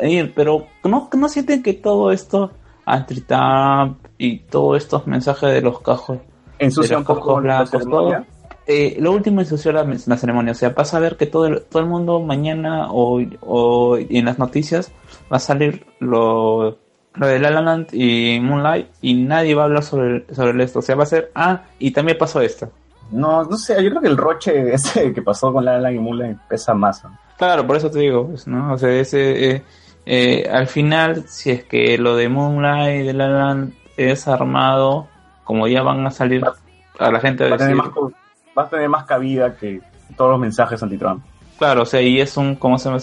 Speaker 2: ir, pero no, no sienten que todo esto anti-Trump y todos estos mensajes de los cajos,
Speaker 1: Ensucia
Speaker 2: de
Speaker 1: un
Speaker 2: los
Speaker 1: poco
Speaker 2: cajos
Speaker 1: la
Speaker 2: blancos,
Speaker 1: ceremonia.
Speaker 2: todo. Eh, lo último ensució la, la ceremonia, o sea, pasa a ver que todo el, todo el mundo mañana o, o en las noticias va a salir lo, lo de La La Land y Moonlight y nadie va a hablar sobre, sobre esto, o sea, va a ser, ah, y también pasó esto.
Speaker 1: No, no sé, yo creo que el roche ese que pasó con la y Mulan pesa más. ¿no?
Speaker 2: Claro, por eso te digo, pues, ¿no? O sea, ese, eh, eh, al final, si es que lo de Moonlight y de La La Land es armado, como ya van a salir a la gente a
Speaker 1: Va tener
Speaker 2: decir,
Speaker 1: más, va a tener más cabida que todos los mensajes anti-Trump.
Speaker 2: claro, o sea, y es un, como se me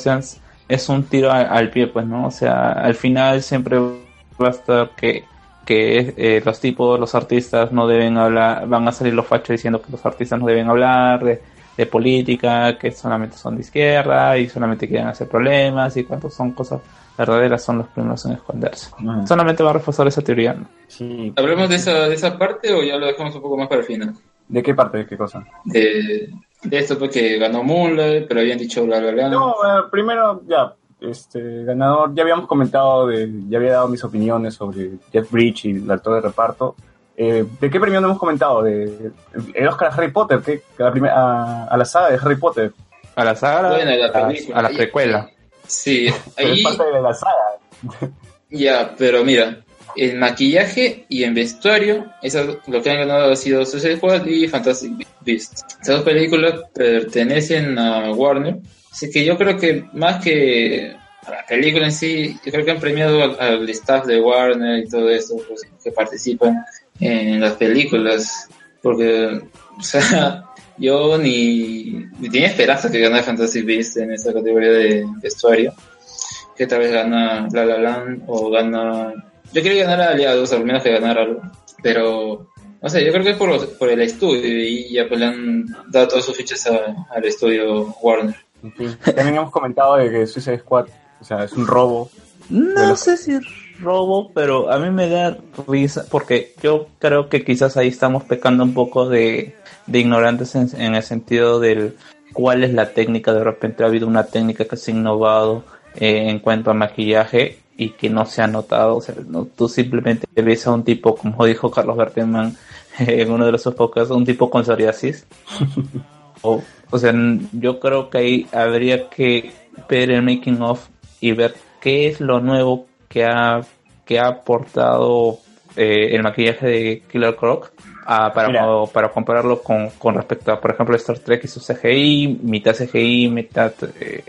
Speaker 2: es un tiro al pie, pues, ¿no? O sea, al final siempre va a estar que, que eh, los tipos, los artistas no deben hablar, van a salir los fachos diciendo que los artistas no deben hablar de, de política, que solamente son de izquierda y solamente quieren hacer problemas y cuántos son cosas verdaderas son los primeros en esconderse.
Speaker 1: Mm.
Speaker 2: Solamente va a reforzar esa teoría. ¿no?
Speaker 1: Sí.
Speaker 4: ¿Hablemos de esa, de esa parte o ya lo dejamos un poco más para el final?
Speaker 1: ¿De qué parte? ¿De qué cosa?
Speaker 4: De, de esto porque ganó Moonlight, pero habían dicho bla bla bla.
Speaker 1: No, eh, primero, ya, este, ganador, ya habíamos comentado, de, ya había dado mis opiniones sobre Jeff Bridge y el actor de reparto. Eh, ¿De qué premio no hemos comentado? De, el Oscar a Harry Potter, ¿qué? A la, primer- a, a la saga de Harry Potter.
Speaker 2: A la saga,
Speaker 4: Bueno, la
Speaker 2: a, la precuela.
Speaker 4: Sí,
Speaker 1: Pero
Speaker 4: ahí
Speaker 1: es parte de la saga.
Speaker 4: ya, pero mira, en maquillaje y en vestuario, esas, lo que han ganado ha sido Suicide Squad y Fantastic Beasts. Esas dos películas pertenecen a Warner, así que yo creo que más que a la película en sí, yo creo que han premiado al, staff de Warner y todo eso, pues, que participan en las películas, porque, o sea, yo ni, ni tenía esperanza que ganara Fantastic Beasts en esa categoría de vestuario, que tal vez gana La La Land o gana... Yo quería ganar a Aliados, al menos que ganara algo, pero... No sé, yo creo que es por, por el estudio y ya pues le han dado todas sus fichas a- al estudio Warner.
Speaker 1: Fin, también hemos comentado de que Suicide Squad, o sea, es un robo.
Speaker 2: No sé si robo, pero a mí me da risa porque yo creo que quizás ahí estamos pecando un poco de, de ignorantes en, en el sentido del cuál es la técnica. De repente ha habido una técnica que se ha innovado eh, en cuanto a maquillaje y que no se ha notado. O sea, no, tú simplemente ves a un tipo, como dijo Carlos Berteman en uno de los podcasts, un tipo con psoriasis. o, o sea, yo creo que ahí habría que ver el making of y ver qué es lo nuevo que ha, que ha aportado eh, el maquillaje de Killer Croc ah, para, para compararlo con, con respecto a, por ejemplo, Star Trek y su CGI, mitad CGI, mitad eh,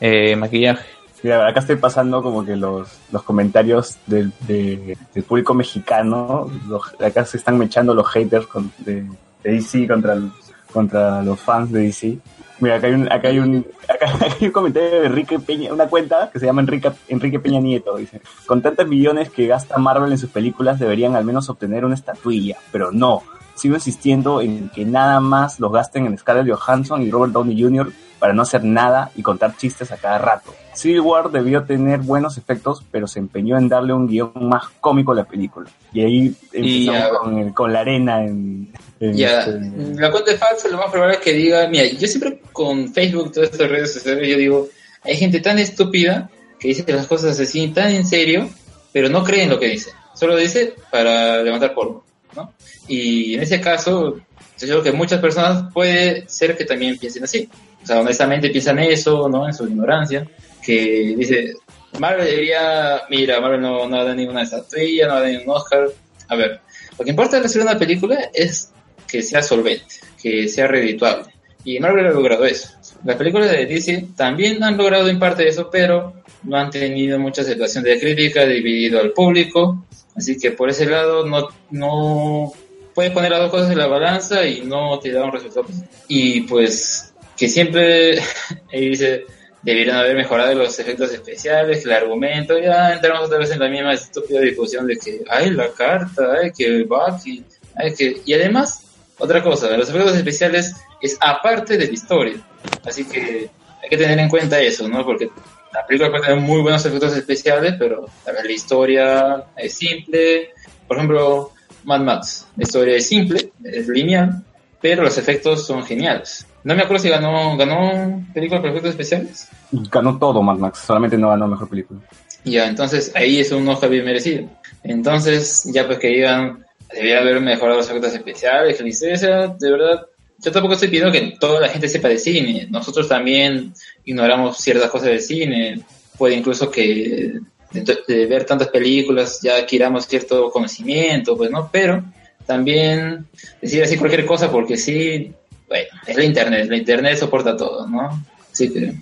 Speaker 2: eh, maquillaje.
Speaker 1: Mira, acá estoy pasando como que los, los comentarios del, de- del público mexicano. Los- acá se están mechando los haters con- de, de DC contra, el- contra los fans de DC. Mira, acá hay un, acá hay un, acá hay un comentario de Enrique Peña, una cuenta que se llama Enrique, Enrique Peña Nieto. Dice, con tantos millones que gasta Marvel en sus películas deberían al menos obtener una estatuilla, pero no. Sigo insistiendo en que nada más los gasten en Scarlett Johansson y Robert Downey Jr. para no hacer nada y contar chistes a cada rato. Civil War debió tener buenos efectos, pero se empeñó en darle un guion más cómico a la película. Y ahí
Speaker 2: Y
Speaker 1: empezamos
Speaker 4: ya-
Speaker 1: con, el- con la arena en... en
Speaker 4: Ya,
Speaker 1: este-
Speaker 4: la cuenta es falsa, lo más probable es que diga, mira, yo siempre con Facebook, todas estas redes sociales, yo digo, hay gente tan estúpida que dice las cosas así tan en serio, pero no cree en lo que dice. Solo dice para levantar polvo, ¿no? Y en ese caso, yo creo que muchas personas puede ser que también piensen así. O sea, honestamente piensan eso, ¿no? En su ignorancia, que dice, Marvel debería, mira, Marvel no, no da ninguna estatuilla, no da ningún Oscar. A ver, lo que importa de hacer una película es que sea solvente, que sea redituable. Y Marvel ha logrado eso. Las películas de DC también han logrado en parte eso, pero no han tenido mucha aceptación de crítica, dividido al público. Así que por ese lado no, no puedes poner las dos cosas en la balanza y no te da un resultado. Y pues que siempre ahí dice deberían haber mejorado los efectos especiales, el argumento, ya entramos otra vez en la misma estúpida discusión de que hay la carta, hay que Bucky, hay que... Y además, otra cosa, los efectos especiales es aparte de la historia, así que hay que tener en cuenta eso, ¿no? Porque la película puede tener muy buenos efectos especiales, pero la historia es simple. Por ejemplo, Mad Max, la historia es simple, es lineal, pero los efectos son geniales. No me acuerdo si ganó, ganó película por efectos especiales.
Speaker 1: Ganó todo Mad Max, solamente no ganó mejor película.
Speaker 4: Ya, entonces ahí es un Oscar bien merecido. Entonces, ya pues que digan, debería haber mejorado los efectos especiales, que licencia, de verdad. Yo tampoco estoy pidiendo que toda la gente sepa de cine. Nosotros también ignoramos ciertas cosas del cine. Puede incluso que de, de ver tantas películas ya adquiramos cierto conocimiento, pues, ¿no? Pero también decir así cualquier cosa porque sí, bueno, es la internet, la internet soporta todo, ¿no? Así que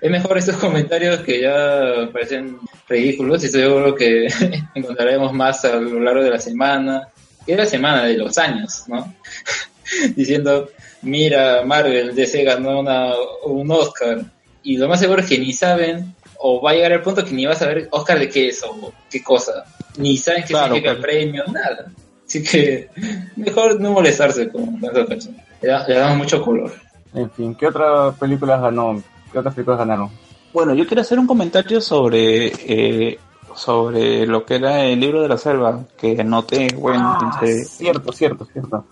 Speaker 4: es mejor estos comentarios que ya parecen ridículos y estoy seguro que encontraremos más a lo largo de la semana, que es la semana de los años, ¿no? Diciendo, mira, Marvel, DC ganó una, un Oscar y lo más seguro es que ni saben o va a llegar el punto que ni vas a saber Oscar de qué es o qué cosa, ni saben qué
Speaker 2: Claro,
Speaker 4: significa el
Speaker 2: claro.
Speaker 4: premio, nada. Así que mejor no molestarse con tantas personas. Le, da- le damos mucho color.
Speaker 1: En fin, ¿qué otras películas ganó? ¿Qué otras películas ganaron?
Speaker 2: Bueno, yo quiero hacer un comentario sobre eh, sobre lo que era el libro de la selva, que noté, bueno,
Speaker 1: Ah,
Speaker 2: entre-
Speaker 1: cierto, cierto, cierto.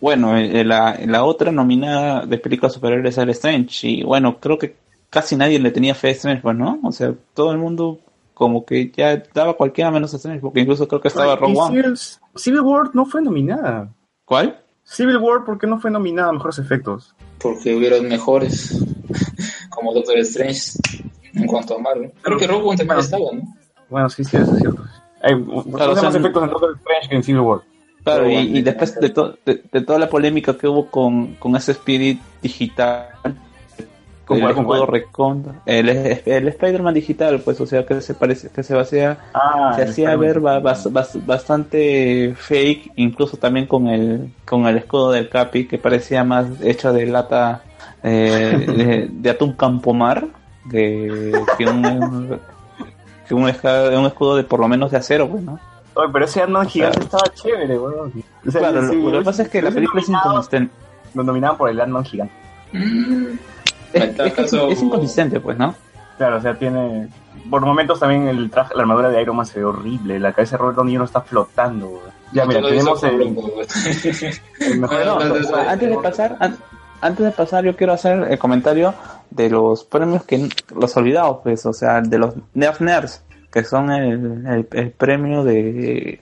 Speaker 2: bueno, eh, la, la otra nominada de película superior es el Strange, y bueno, creo que casi nadie le tenía fe a Strange, pues, ¿no? O sea, todo el mundo como que ya daba cualquiera menos a Strange, porque incluso creo que estaba
Speaker 1: Ay,
Speaker 2: Rogue One.
Speaker 1: Civil, Civil War no fue nominada.
Speaker 2: ¿Cuál?
Speaker 1: Civil War, ¿por qué no fue nominada a mejores efectos?
Speaker 4: Porque hubieron mejores, como Doctor Strange, en cuanto a Marvel. Creo que Rogue One también estaba, ¿no?
Speaker 1: Bueno, sí, sí, eso es cierto. Hay
Speaker 2: Claro,
Speaker 1: más
Speaker 2: o sea,
Speaker 1: efectos en Doctor Strange que en Civil War.
Speaker 2: Claro,
Speaker 4: Pero
Speaker 2: y,
Speaker 4: bueno.
Speaker 2: y después de, to- de, de toda la polémica que hubo con, con ese Spirit digital,
Speaker 1: ¿Con
Speaker 2: el
Speaker 1: cuál?
Speaker 2: recontra, el, el Spider-Man digital, pues, o sea, que se parece, que se basea
Speaker 1: Ah,
Speaker 2: se hacía ver ba- bas- bas- bastante fake, incluso también con el con el escudo del Capi, que parecía más hecho de lata eh, de, de atún campomar que, que un que un, un escudo de por lo menos de acero, pues, ¿no?
Speaker 1: Oye, pero ese Ant-Man gigante estaba chévere, weón. O sea,
Speaker 2: Claro,
Speaker 1: sí,
Speaker 2: lo, lo que pasa es que la película es inconsistente.
Speaker 1: Lo nominaban por el Ant-Man gigante.
Speaker 2: Es, que es-
Speaker 4: caso-
Speaker 2: es inconsistente, pues, ¿no?
Speaker 1: Claro, o sea, tiene... Por momentos también el traje, la armadura de Iron Man se ve horrible. La cabeza de Robert Downey Jr. está flotando. Ya, mira, tenemos el, mejor... No, no,
Speaker 2: Antes de pasar, an- antes de pasar, yo quiero hacer el comentario de los premios que los olvidados, pues, o sea, de los Nerf Nerds, que son el, el- el premio de,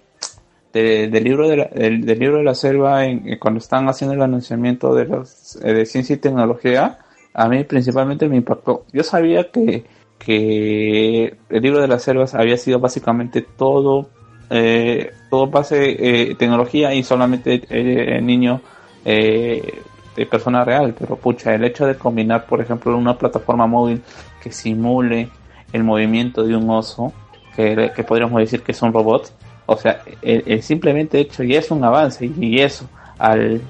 Speaker 2: de- del libro de la, del, del libro de la selva en- en cuando están haciendo el anunciamiento de los eh, de ciencia y tecnología. A mí principalmente me impactó. Yo sabía que que el libro de las selvas había sido básicamente todo eh, todo base eh, tecnología y solamente eh, niño eh, de persona real, pero pucha, el hecho de combinar, por ejemplo, una plataforma móvil que simule el movimiento de un oso, que, que podríamos decir que es un robot, o sea, el, el simplemente hecho ya es un avance y eso, al,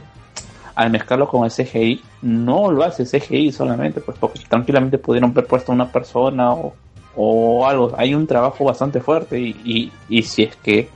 Speaker 2: al mezclarlo con el CGI, no lo hace CGI solamente, pues porque tranquilamente pudieron haber puesto una persona o, o algo, hay un trabajo bastante fuerte y, y, y si es que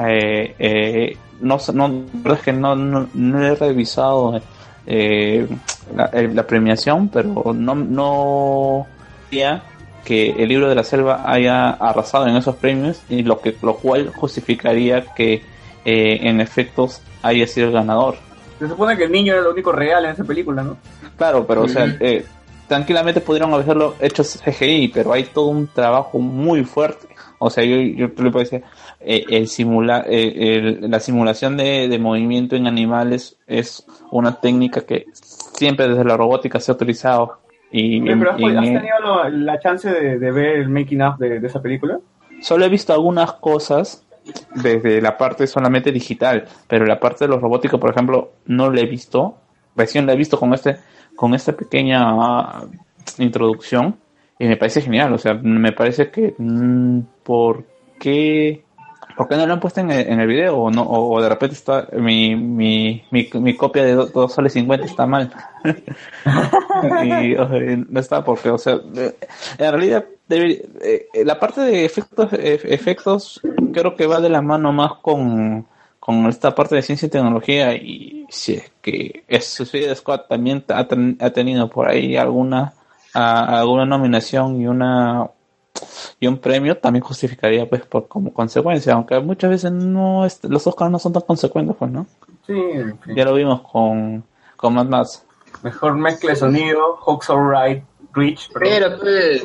Speaker 2: eh, eh, no, no, es que no, no, no he revisado eh, la, la premiación, pero no, no diría que el libro de la selva haya arrasado en esos premios y lo que lo cual justificaría que eh, en efectos haya sido el ganador.
Speaker 1: Se supone que el niño era lo único real en esa película, ¿no?
Speaker 2: Claro, pero o sea, eh, tranquilamente pudieron haberlo hecho CGI, pero hay todo un trabajo muy fuerte. O sea, yo, yo le puedo decir, eh, el simula, eh, el- la simulación de, de movimiento en animales es una técnica que siempre desde la robótica se ha utilizado. Y,
Speaker 1: Oye, pero has,
Speaker 2: en-
Speaker 1: has tenido lo- la chance de, de ver el making of de, de esa película?
Speaker 2: Solo he visto algunas cosas desde la parte solamente digital, pero la parte de los robóticos, por ejemplo, no la he visto. Recién la he visto con este, con esta pequeña ah, introducción y me parece genial. O sea, me parece que mm, ¿por qué, por qué no lo han puesto en el, video o no o, de repente está mi, mi, mi, copia de 2 soles 50 está mal. y no está porque, o sea, eh, en realidad eh, la parte de efectos eh, efectos creo que va de la mano más con con esta parte de ciencia y tecnología. Y si es que es Suicide Squad también ha, ten- ha tenido por ahí alguna a- alguna nominación y una y un premio también justificaría pues por como consecuencia aunque muchas veces no es- los Oscars no son tan consecuentes pues no
Speaker 1: Sí, en fin.
Speaker 2: ya lo vimos con con Mad Max
Speaker 1: Mejor mezcla de sonido, Hawks Alright, Rich.
Speaker 4: Pero, pues,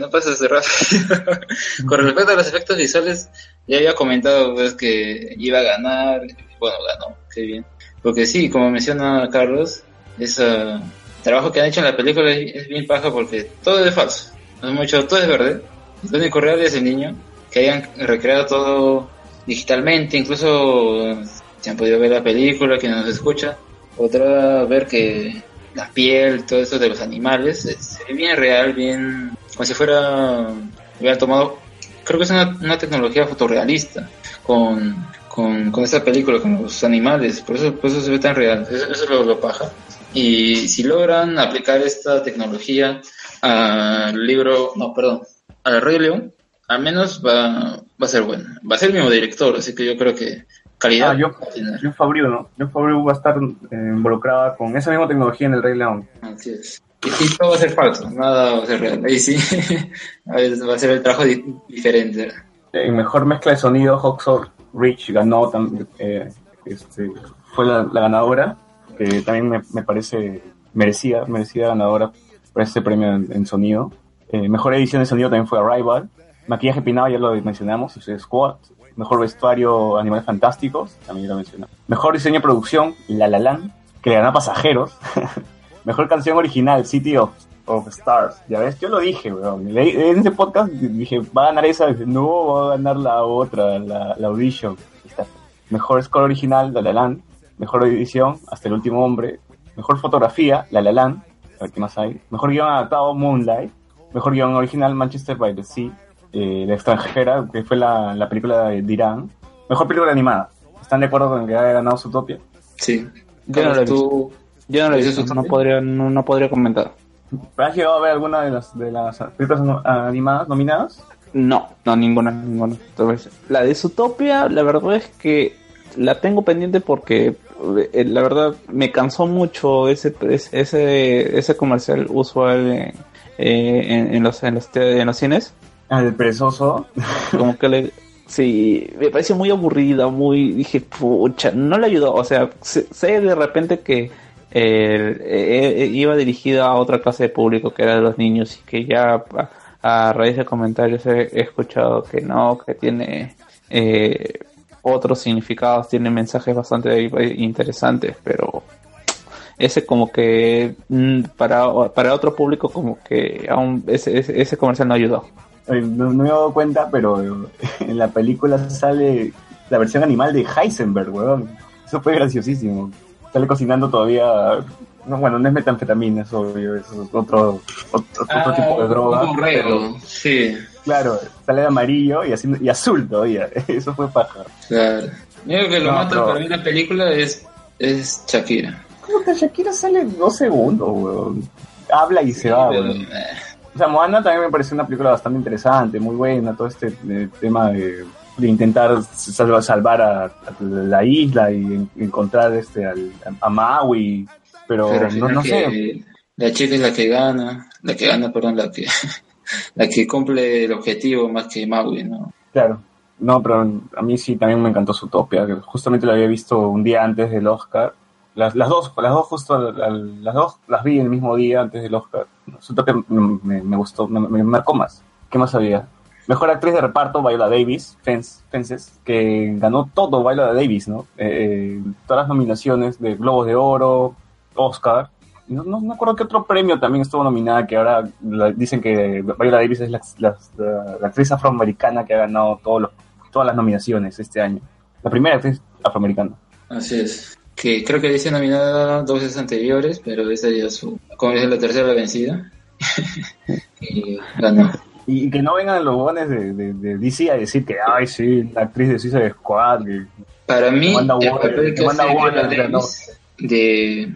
Speaker 4: no pases de rápido. Con respecto a los efectos visuales, ya había comentado pues que iba a ganar. Bueno, ganó, qué bien. Porque sí, como menciona Carlos, ese trabajo que han hecho en la película es, es bien paja porque todo es falso. No es mucho, todo es verde. Lo único real es el niño. Que hayan recreado todo digitalmente, incluso si han podido ver la película, que nos escucha, podrá ver que la piel, todo eso de los animales, se ve bien real, bien como si fuera, hubieran tomado, creo que es una, una tecnología fotorrealista con, con, con esta película, con los animales, por eso, por eso se ve tan real, eso, eso es lo, lo paja. Y si logran aplicar esta tecnología al libro, no, perdón, al Rey León, al menos va, va a ser bueno. Va a ser el mismo director, así que yo creo que calidad
Speaker 1: Ah, yo, yo Fabriu, ¿no? Yo Fabriu va a estar eh, involucrada con esa misma tecnología en el Rey León.
Speaker 4: Así es. Y, y todo va a ser falso, nada va a ser real. Ahí sí, va a ser el trabajo di- diferente.
Speaker 1: En mejor mezcla de sonido, Hawksaw Rich ganó, tam- eh, este, fue la, la ganadora, que también me, me parece merecida, merecida ganadora por este premio en, sonido. Eh, mejor edición de sonido también fue Arrival. Maquillaje peinado ya lo mencionamos, Squad. Mejor vestuario, Animales Fantásticos, también lo mencionamos. Mejor diseño de producción, La La Land, que le ganó Pasajeros. Mejor canción original, City of, of Stars. Ya ves, yo lo dije, weón. En este podcast dije, va a ganar esa. No, va a ganar la otra, la, la Audition. Mejor score original, La La Land. Mejor edición, Hasta el último hombre. Mejor fotografía, La La Land. A ver qué más hay. Mejor guion adaptado, Moonlight. Mejor guion original, Manchester by the Sea. Eh, la extranjera, que fue la, la película de, de Irán. Mejor película animada. ¿Están de acuerdo con que haya ganado Zootopia?
Speaker 4: Sí.
Speaker 2: Yo no lo he
Speaker 4: tú,
Speaker 2: Yo no lo he
Speaker 4: ¿Dices
Speaker 2: visto,
Speaker 4: eso
Speaker 2: no podría, no, no podría comentar.
Speaker 1: ¿Has llegado a ver alguna de las, de las películas animadas nominadas?
Speaker 2: No, no, ninguna, ninguna. La de Zootopia, la verdad es que la tengo pendiente porque la verdad me cansó mucho ese ese ese, comercial usual en, eh, en, en los en los te- en los cines.
Speaker 1: El perezoso.
Speaker 2: Como que le sí, me pareció muy aburrida, muy dije, pucha, no le ayudó, o sea, sé, sé de repente que eh, eh, eh, iba dirigida a otra clase de público que era de los niños y que ya a, a raíz de comentarios he, he escuchado que no, que tiene eh, otros significados, tiene mensajes bastante interesantes, pero ese como que mm, para, para otro público como que aún ese, ese, ese comercial no ayudó.
Speaker 1: No, no me he dado cuenta, pero en la película sale la versión animal de Heisenberg, weón. Eso fue graciosísimo. Sale cocinando todavía. No, bueno, no es metanfetamina, es obvio, eso es otro, otro, otro tipo de droga.
Speaker 4: Ah, Un
Speaker 1: pero,
Speaker 4: sí,
Speaker 1: claro, sale de amarillo y, haciendo, y azul todavía. Eso fue paja.
Speaker 4: claro. Creo que lo
Speaker 1: No,
Speaker 4: mata
Speaker 1: pero-
Speaker 4: para mí la película es, es Shakira.
Speaker 1: ¿Cómo que Shakira sale dos segundos, weón? Habla y se va,
Speaker 4: Pero,
Speaker 1: weón.
Speaker 4: eh,
Speaker 1: O sea, Moana también me pareció una película bastante interesante, muy buena, todo este eh, tema de, de intentar salvar, salvar a, a la isla y en- encontrar este al, a Maui, pero, no, sé,
Speaker 4: la chica es la que gana, la que gana, perdón, la que la que cumple el objetivo más que Maui, ¿no?
Speaker 1: claro. No, pero a mí sí también me encantó Zootopia, que justamente lo había visto un día antes del Oscar. Las, las dos, las dos justo, las dos las vi el mismo día antes del Oscar. Zootopia me, me- gustó, me, me marcó más. ¿Qué más había? Mejor actriz de reparto, Viola Davis, Fence, Fences, que ganó todo Viola Davis, ¿no? Eh, eh, todas las nominaciones de Globos de Oro, Oscar. No, no, no me acuerdo qué otro premio también estuvo nominada, que ahora la- dicen que Viola Davis es la, la- la- la actriz afroamericana que ha ganado todos los, todas las nominaciones este año. La primera actriz afroamericana.
Speaker 4: Así es. Que creo que dice nominada dos veces anteriores, pero esa ya es su, como es la tercera la vencida. y ganó.
Speaker 1: Y, y que no vengan los jóvenes de, de, de DC a decir que, ay, sí, la actriz de Suicide Squad, que
Speaker 4: Para mí, el papel que Viola
Speaker 1: ganó.
Speaker 4: Davis de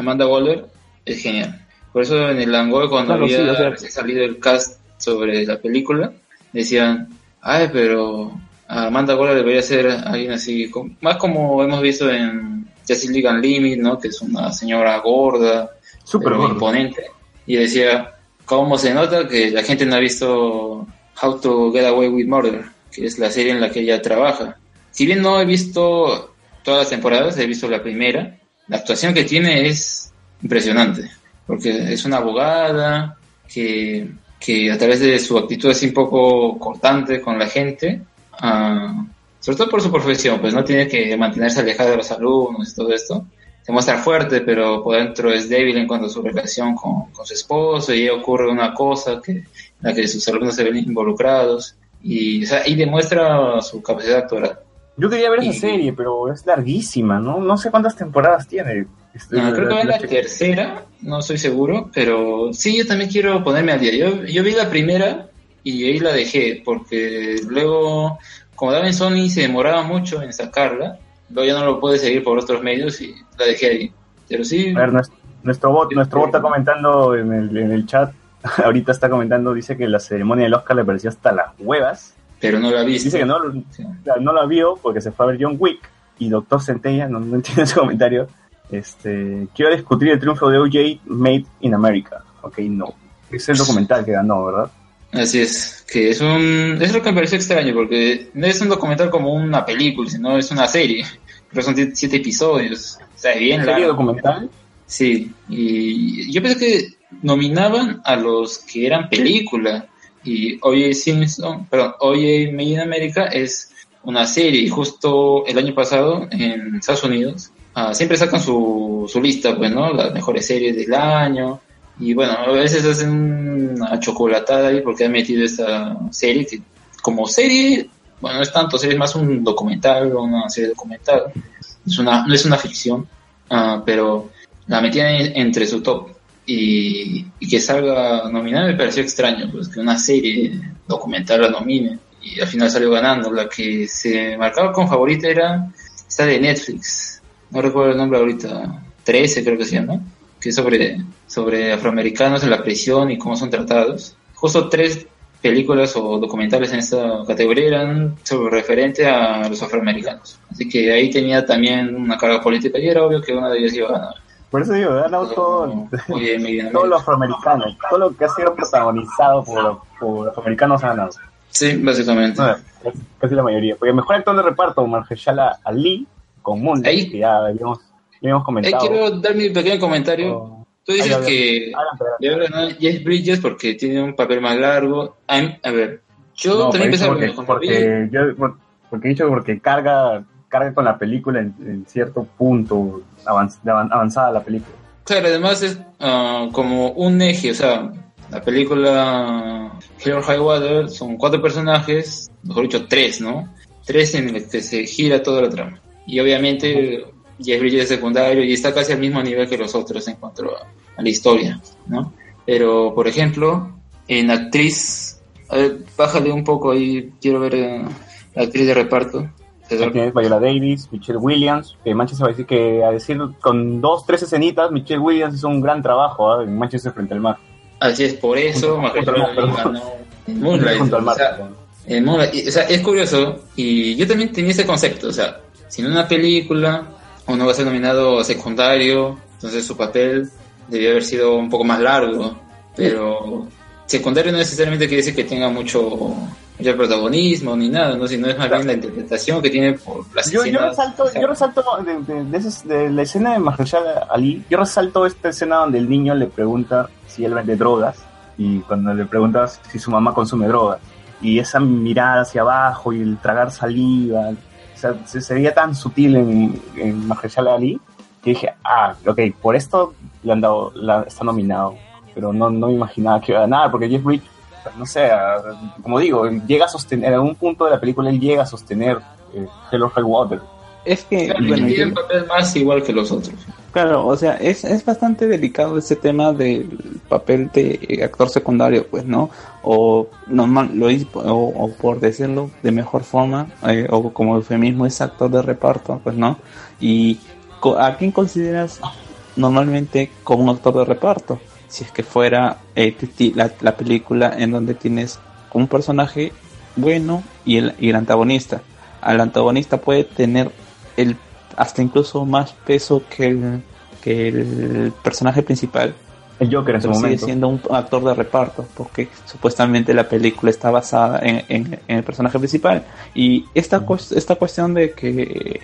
Speaker 4: Amanda Waller es genial. Por eso en el Langoy, cuando
Speaker 2: Claro,
Speaker 4: había
Speaker 2: sí, o sea-
Speaker 4: salido el cast sobre la película, decían, ay, pero Amanda Waller debería ser alguien así, más como hemos visto en Justice League Unlimited, ¿no? Que es una señora gorda,
Speaker 1: súper
Speaker 4: imponente. Y decía, ¿cómo se nota que la gente no ha visto How to Get Away with Murder? Que es la serie en la que ella trabaja. Si bien no he visto todas las temporadas, he visto la primera, la actuación que tiene es impresionante. Porque es una abogada que, que a través de su actitud así un poco cortante con la gente, ah, sobre todo por su profesión, pues no tiene que mantenerse alejada de los alumnos y todo esto. Se muestra fuerte, pero por dentro es débil en cuanto a su relación con, con su esposo y ocurre una cosa que, en la que sus alumnos se ven involucrados y, y demuestra su capacidad actoral.
Speaker 1: Yo quería ver esa serie, pero es larguísima, ¿no? No sé cuántas temporadas tiene. Este,
Speaker 4: No, creo que va la
Speaker 1: la-
Speaker 4: tercera, no estoy seguro, pero sí, yo también quiero ponerme al día. Yo, yo vi la primera y ahí la dejé, porque luego, como daba en Sony, se demoraba mucho en sacarla, luego ya no lo pude seguir por otros medios y la dejé ahí. Pero sí,
Speaker 1: A ver, nuestro, nuestro bot, nuestro bot está comentando en el, en el chat, ahorita está comentando, dice que la ceremonia del Oscar le pareció hasta las huevas.
Speaker 4: Pero no la vi.
Speaker 1: Dice que no,
Speaker 4: Sí.
Speaker 1: no la vio porque se fue a ver John Wick y Doctor Centella, no, no entiendo ese comentario, Este, quiero discutir el triunfo de OJ Made in America. Ok, no. Es el documental que ganó, ¿verdad?
Speaker 4: Así es, que es un... Es lo que me pareció extraño, porque no es un documental como una película, sino es una serie. Pero son siete- episodios. O sea, es bien
Speaker 1: ¿Serie documental?
Speaker 4: Sí, y yo pensé que nominaban a los que eran película. Y O.J. Simpson, perdón, O.J. Made in America es una serie. Y justo el año pasado en Estados Unidos ah, siempre sacan su, su lista, pues, ¿no? Las mejores series del año. Y bueno, a veces hacen una chocolatada ahí porque han metido esta serie que, como serie, bueno, no es tanto serie, es más un documental o una serie documental. Es una, no es una ficción, ah, pero la metían en- entre su top. Y, y que salga nominada me pareció extraño, pues que una serie documental la nomine. Y al final salió ganando. La que se marcaba con favorita era esta de Netflix. No recuerdo el nombre ahorita. 13 creo que se llama. Que es sobre, sobre afroamericanos en la prisión y cómo son tratados. Justo tres películas o documentales en esta categoría eran sobre referente a los afroamericanos. Así que ahí tenía también una carga política y era obvio que una de ellas iba a ganar.
Speaker 1: Por eso digo, ha ganado todo, todo lo afroamericano. Todo lo que ha sido protagonizado por, por afroamericanos ha ganado.
Speaker 4: Sí, básicamente.
Speaker 1: No, casi la mayoría. Porque mejor actor de reparto, Mahershala Ali, con
Speaker 4: Ahí-
Speaker 1: que ya habíamos, habíamos comentado.
Speaker 4: quiero dar mi pequeño comentario.
Speaker 1: Oh,
Speaker 4: Tú dices
Speaker 1: Ay,
Speaker 4: que debe ganar Jeff Bridges porque tiene un papel más largo. A, mí- a ver, yo
Speaker 1: No,
Speaker 4: también pensaba
Speaker 1: porque, porque, yo, porque he dicho porque carga, carga con la película en, en cierto punto avanz- avanzada la película.
Speaker 4: Claro, además es ah, como un eje, o sea, la película Hell or High Water son cuatro personajes, mejor dicho, tres, ¿no? Tres en los que se gira toda la trama. Y obviamente Jeff Bridges es secundario y está casi al mismo nivel que los otros en cuanto a, a la historia, ¿no? Pero, por ejemplo, en actriz, a ver, bájale un poco ahí, quiero ver eh, la actriz de reparto.
Speaker 1: Tienes Viola Davis, Michelle Williams, que Manchester va a decir que a decir con dos, tres escenitas, Michelle Williams hizo un gran trabajo ¿ah? en Manchester frente al mar.
Speaker 4: Así es, por eso ganó en Moonlight.
Speaker 1: Junto al
Speaker 4: o
Speaker 1: mar.
Speaker 4: sea, En Moonlight, o sea, es curioso, y yo también tenía ese concepto, o sea, si en una película uno va a ser nominado secundario, entonces su papel debió haber sido un poco más largo, pero secundario no necesariamente quiere decir que tenga mucho, mucho protagonismo ni nada, ¿no? sino es más bien la interpretación que tiene por las
Speaker 1: Yo, yo resalto, yo resalto de, de- de de la escena de Mahershala Ali, yo resalto esta escena donde el niño le pregunta si él vende drogas y cuando le preguntas si su mamá consume drogas. Y esa mirada hacia abajo y el tragar saliva, o sea, se, se veía tan sutil en, en Mahershala Ali que dije, ah, ok, por esto le han dado, la, está nominado, pero no, no me imaginaba que iba a ganar porque Jeff Bridges, no sé, como digo, llega a sostener, en algún punto de la película él llega a sostener eh, Hell or High Water.
Speaker 2: Es que,
Speaker 4: claro,
Speaker 2: bueno,
Speaker 4: tiene un papel más igual que los otros.
Speaker 2: Claro, o sea, es, es bastante delicado ese tema del papel de eh, actor secundario, pues, ¿no? O normal, lo o, o por decirlo de mejor forma, eh, o como eufemismo es actor de reparto, pues, ¿no? Y co- ¿a quién consideras normalmente como un actor de reparto? Si es que fuera eh, la, la película en donde tienes un personaje bueno y el, y el antagonista. Al antagonista puede tener el hasta incluso más peso que el, que el personaje principal,
Speaker 1: El Joker en su
Speaker 2: pero sigue
Speaker 1: momento.
Speaker 2: siendo un actor de reparto, porque supuestamente la película está basada en, en- en el personaje principal. Y esta, cues- esta cuestión de que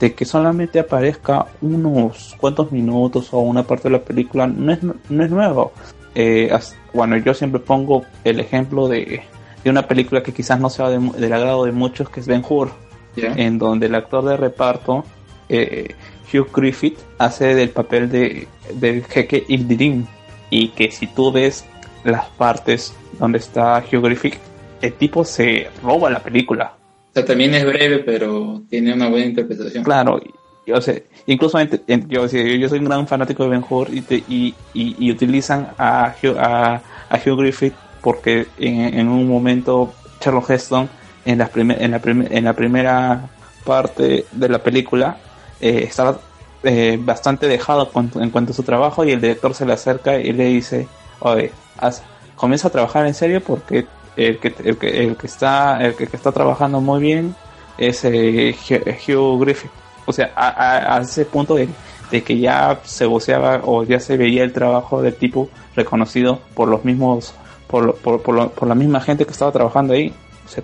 Speaker 2: de que solamente aparezca unos cuantos minutos o una parte de la película no es, no es nuevo. Eh, bueno, yo siempre pongo el ejemplo de, de una película que quizás no sea de del agrado de muchos, que es Ben Hur en donde el actor de reparto, eh, Hugh Griffith, hace del papel de, del jeque Ildirim. Y que si tú ves las partes donde está Hugh Griffith, el tipo se roba la película.
Speaker 4: También es breve, pero tiene una buena interpretación.
Speaker 2: Claro, y- o sea, incluso en- yo, soy un gran fanático de Ben Hur y, y, y- utilizan a a, a Hugh Griffith porque en, un momento Charles Heston en la, primer- en, la prim- en la primera parte de la película eh, estaba eh, bastante dejado en cuanto a su trabajo y el director se le acerca y le dice, oye, haz- comienza a trabajar en serio porque el que, el que, el que está el que, está trabajando muy bien es eh, Hugh Hugh Griffith. O sea, a, ese punto de que ya se voceaba o ya se veía el trabajo del tipo reconocido por los mismos, por, por, por, por la misma gente que estaba trabajando ahí.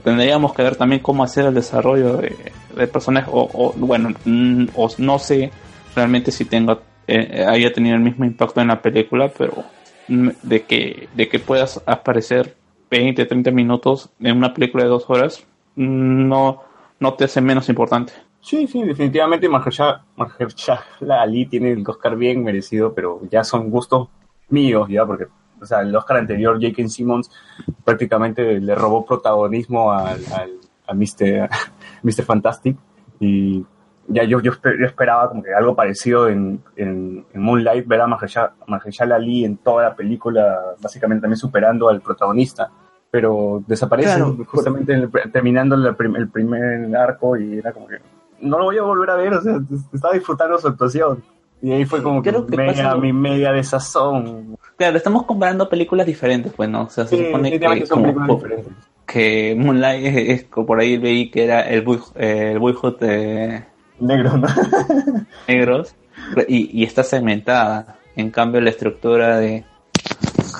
Speaker 2: Tendríamos que ver también cómo hacer el desarrollo de, de o, o, bueno, o no sé realmente si tenga, eh, haya tenido el mismo impacto en la película, pero mm, de que, de que puedas aparecer 20, 30 minutos en una película de dos horas, no, no te hace menos importante.
Speaker 1: Sí, sí, definitivamente Mahershala Ali tiene el Oscar bien merecido, pero ya son gustos míos, ya, porque o sea, el Oscar anterior, J.K. Simmons prácticamente le robó protagonismo al, al- a. Mr. Fantastic y ya yo, yo, yo esperaba como que algo parecido en, en, en Moonlight, ver a Mahershala, Mahershala Ali en toda la película, básicamente también superando al protagonista, pero desaparece
Speaker 2: Claro,
Speaker 1: justamente en el- terminando el, prim- el primer arco y era como que no lo voy a volver a ver, o sea, estaba disfrutando su actuación. Y ahí fue como que,
Speaker 2: que
Speaker 1: media, mi media de sazón.
Speaker 2: Claro, estamos comparando películas diferentes, pues, ¿no? O sea, se
Speaker 1: Sí,
Speaker 2: supone que,
Speaker 1: son
Speaker 2: como-
Speaker 1: diferentes.
Speaker 2: que Moonlight es, es- por ahí leí que era el, boy, eh, el boyhood de
Speaker 1: Negro, ¿no?
Speaker 2: negros y, y está segmentada. En cambio, la estructura de.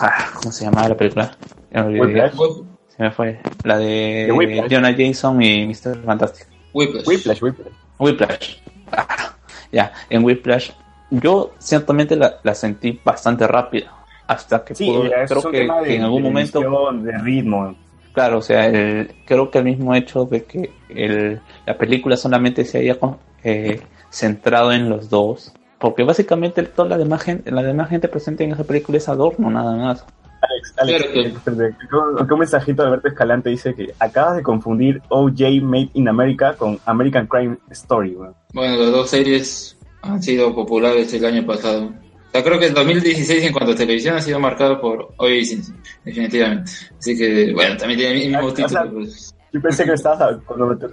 Speaker 2: Ah, ¿Cómo se llamaba la película? Se me fue. La de
Speaker 1: De Whiplash.
Speaker 2: Jonah Jason y Mr. Fantastic.
Speaker 4: Whiplash.
Speaker 1: Whiplash, Whiplash.
Speaker 2: Whiplash. Ah, ya, en Whiplash. Yo ciertamente la, la sentí bastante rápida. Hasta que
Speaker 1: Sí,
Speaker 2: pudo- creo que, que en algún
Speaker 1: de
Speaker 2: momento
Speaker 1: de ritmo.
Speaker 2: Claro, o sea, el- creo que el mismo hecho de que el, la película solamente se haya eh, centrado en los dos, porque básicamente toda la demás gente, la demás gente presente en esa película es adorno nada más.
Speaker 1: Alex, Alex,
Speaker 4: Claro que-
Speaker 1: espérate, acá un mensaje de Alberto Escalante dice que acabas de confundir OJ Made in America con American Crime Story.
Speaker 4: Bueno, las dos series han sido populares el año pasado. Sea, creo que el 2016 en cuanto a televisión ha sido marcado por. Simpson, definitivamente. Así que, bueno, también tiene el mismo
Speaker 1: o
Speaker 4: título.
Speaker 1: sea,
Speaker 4: pues.
Speaker 1: Yo pensé que estabas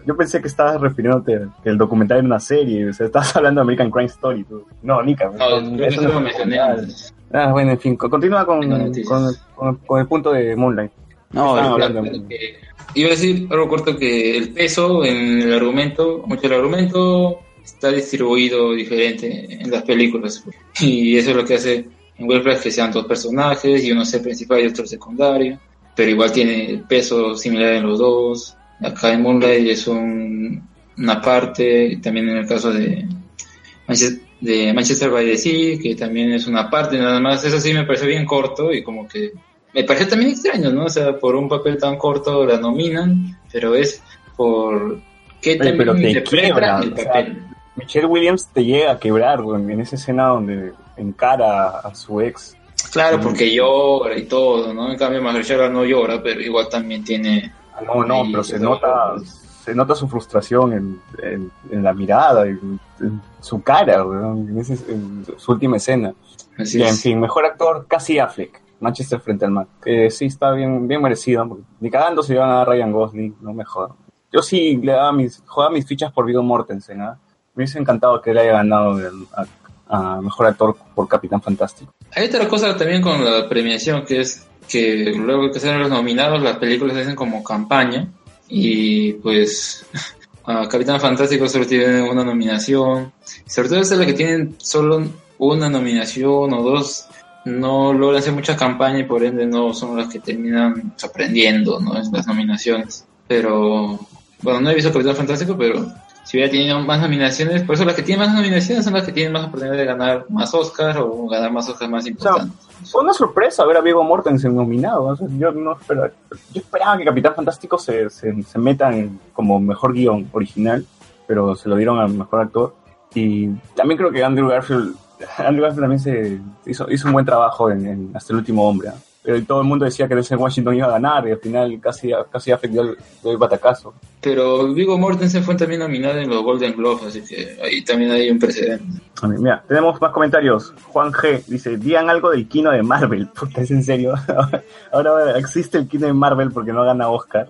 Speaker 1: yo pensé que estabas refiriéndote que el documental era una serie, o sea, estabas hablando de American Crime Story, tú. No, Nika,
Speaker 4: No,
Speaker 1: eso no
Speaker 4: lo mencioné antes.
Speaker 1: Ah, bueno, en fin, co- continúa con, con, con- con el punto de Moonlight.
Speaker 2: No,
Speaker 1: Estaban
Speaker 2: el-
Speaker 1: hablando.
Speaker 4: Que- Iba a decir algo corto que el peso en el argumento, mucho del argumento está distribuido diferente en las películas. Y eso es lo que hace en Whiplash que sean dos personajes y uno sea principal y otro secundario. Pero igual tiene peso similar en los dos. Acá en Moonlight es un- una parte, también en el caso de Manchester, de Manchester by the Sea, que también es una parte nada más. Eso sí me pareció bien corto y como que me pareció también extraño, ¿no? O sea, por un papel tan corto la nominan, pero es por qué también
Speaker 1: pero te
Speaker 4: el
Speaker 1: o sea,
Speaker 4: papel.
Speaker 1: Michelle Williams te llega a quebrar, weón, en esa escena donde encara a su ex.
Speaker 4: Claro, porque llora y todo, ¿no? En cambio, Mahershala no llora, pero igual también tiene...
Speaker 1: Ah, No, no, pero se nota, se nota su frustración en, en- en la mirada, en, en su cara, ese- en su última escena.
Speaker 4: Así
Speaker 1: Y en fin, mejor actor, casi Affleck, Manchester frente al mar. Que sí está bien, bien merecido, porque ni cagando se iban a dar Ryan Gosling, no mejor. Yo sí le daba mis, jugaba mis fichas por Viggo Mortensen, ¿ah? Me hubiese encantado que él haya ganado el- a, mejor actor por Capitán Fantástico.
Speaker 4: Hay otra cosa también con la premiación, que es que luego que sean los nominados, las películas se hacen como campaña y pues Capitán Fantástico solo tiene una nominación. Sobre todo esas las que tienen solo una nominación o dos, no logran hacer mucha campaña y por ende no son las que terminan sorprendiendo, ¿no? Es las nominaciones. Pero, bueno, no he visto Capitán Fantástico, pero si hubiera tenido más nominaciones, por eso las que tienen más nominaciones son las que tienen más oportunidad de ganar más Oscar o ganar más Oscar más importantes.
Speaker 1: Fue una sorpresa ver a Viggo Mortensen nominado. o sea, yo no esperaba, yo esperaba que Capitán Fantástico se, se, se meta en- como mejor guion original, pero se lo dieron al mejor actor. Y también creo que Andrew Garfield, Andrew Garfield también se hizo, hizo un buen trabajo en, en Hasta el último hombre. ¿ah? Pero todo el mundo decía que Denzel Washington iba a ganar y al final casi, casi afectó el, el batacazo.
Speaker 4: Pero Viggo Mortensen fue también nominado en los Golden Globes, así que ahí también hay un precedente.
Speaker 1: Mira, tenemos más comentarios. Juan G dice, digan algo del kino de Marvel. Puta, ¿es en serio? Ahora existe el kino de Marvel porque no gana Oscar.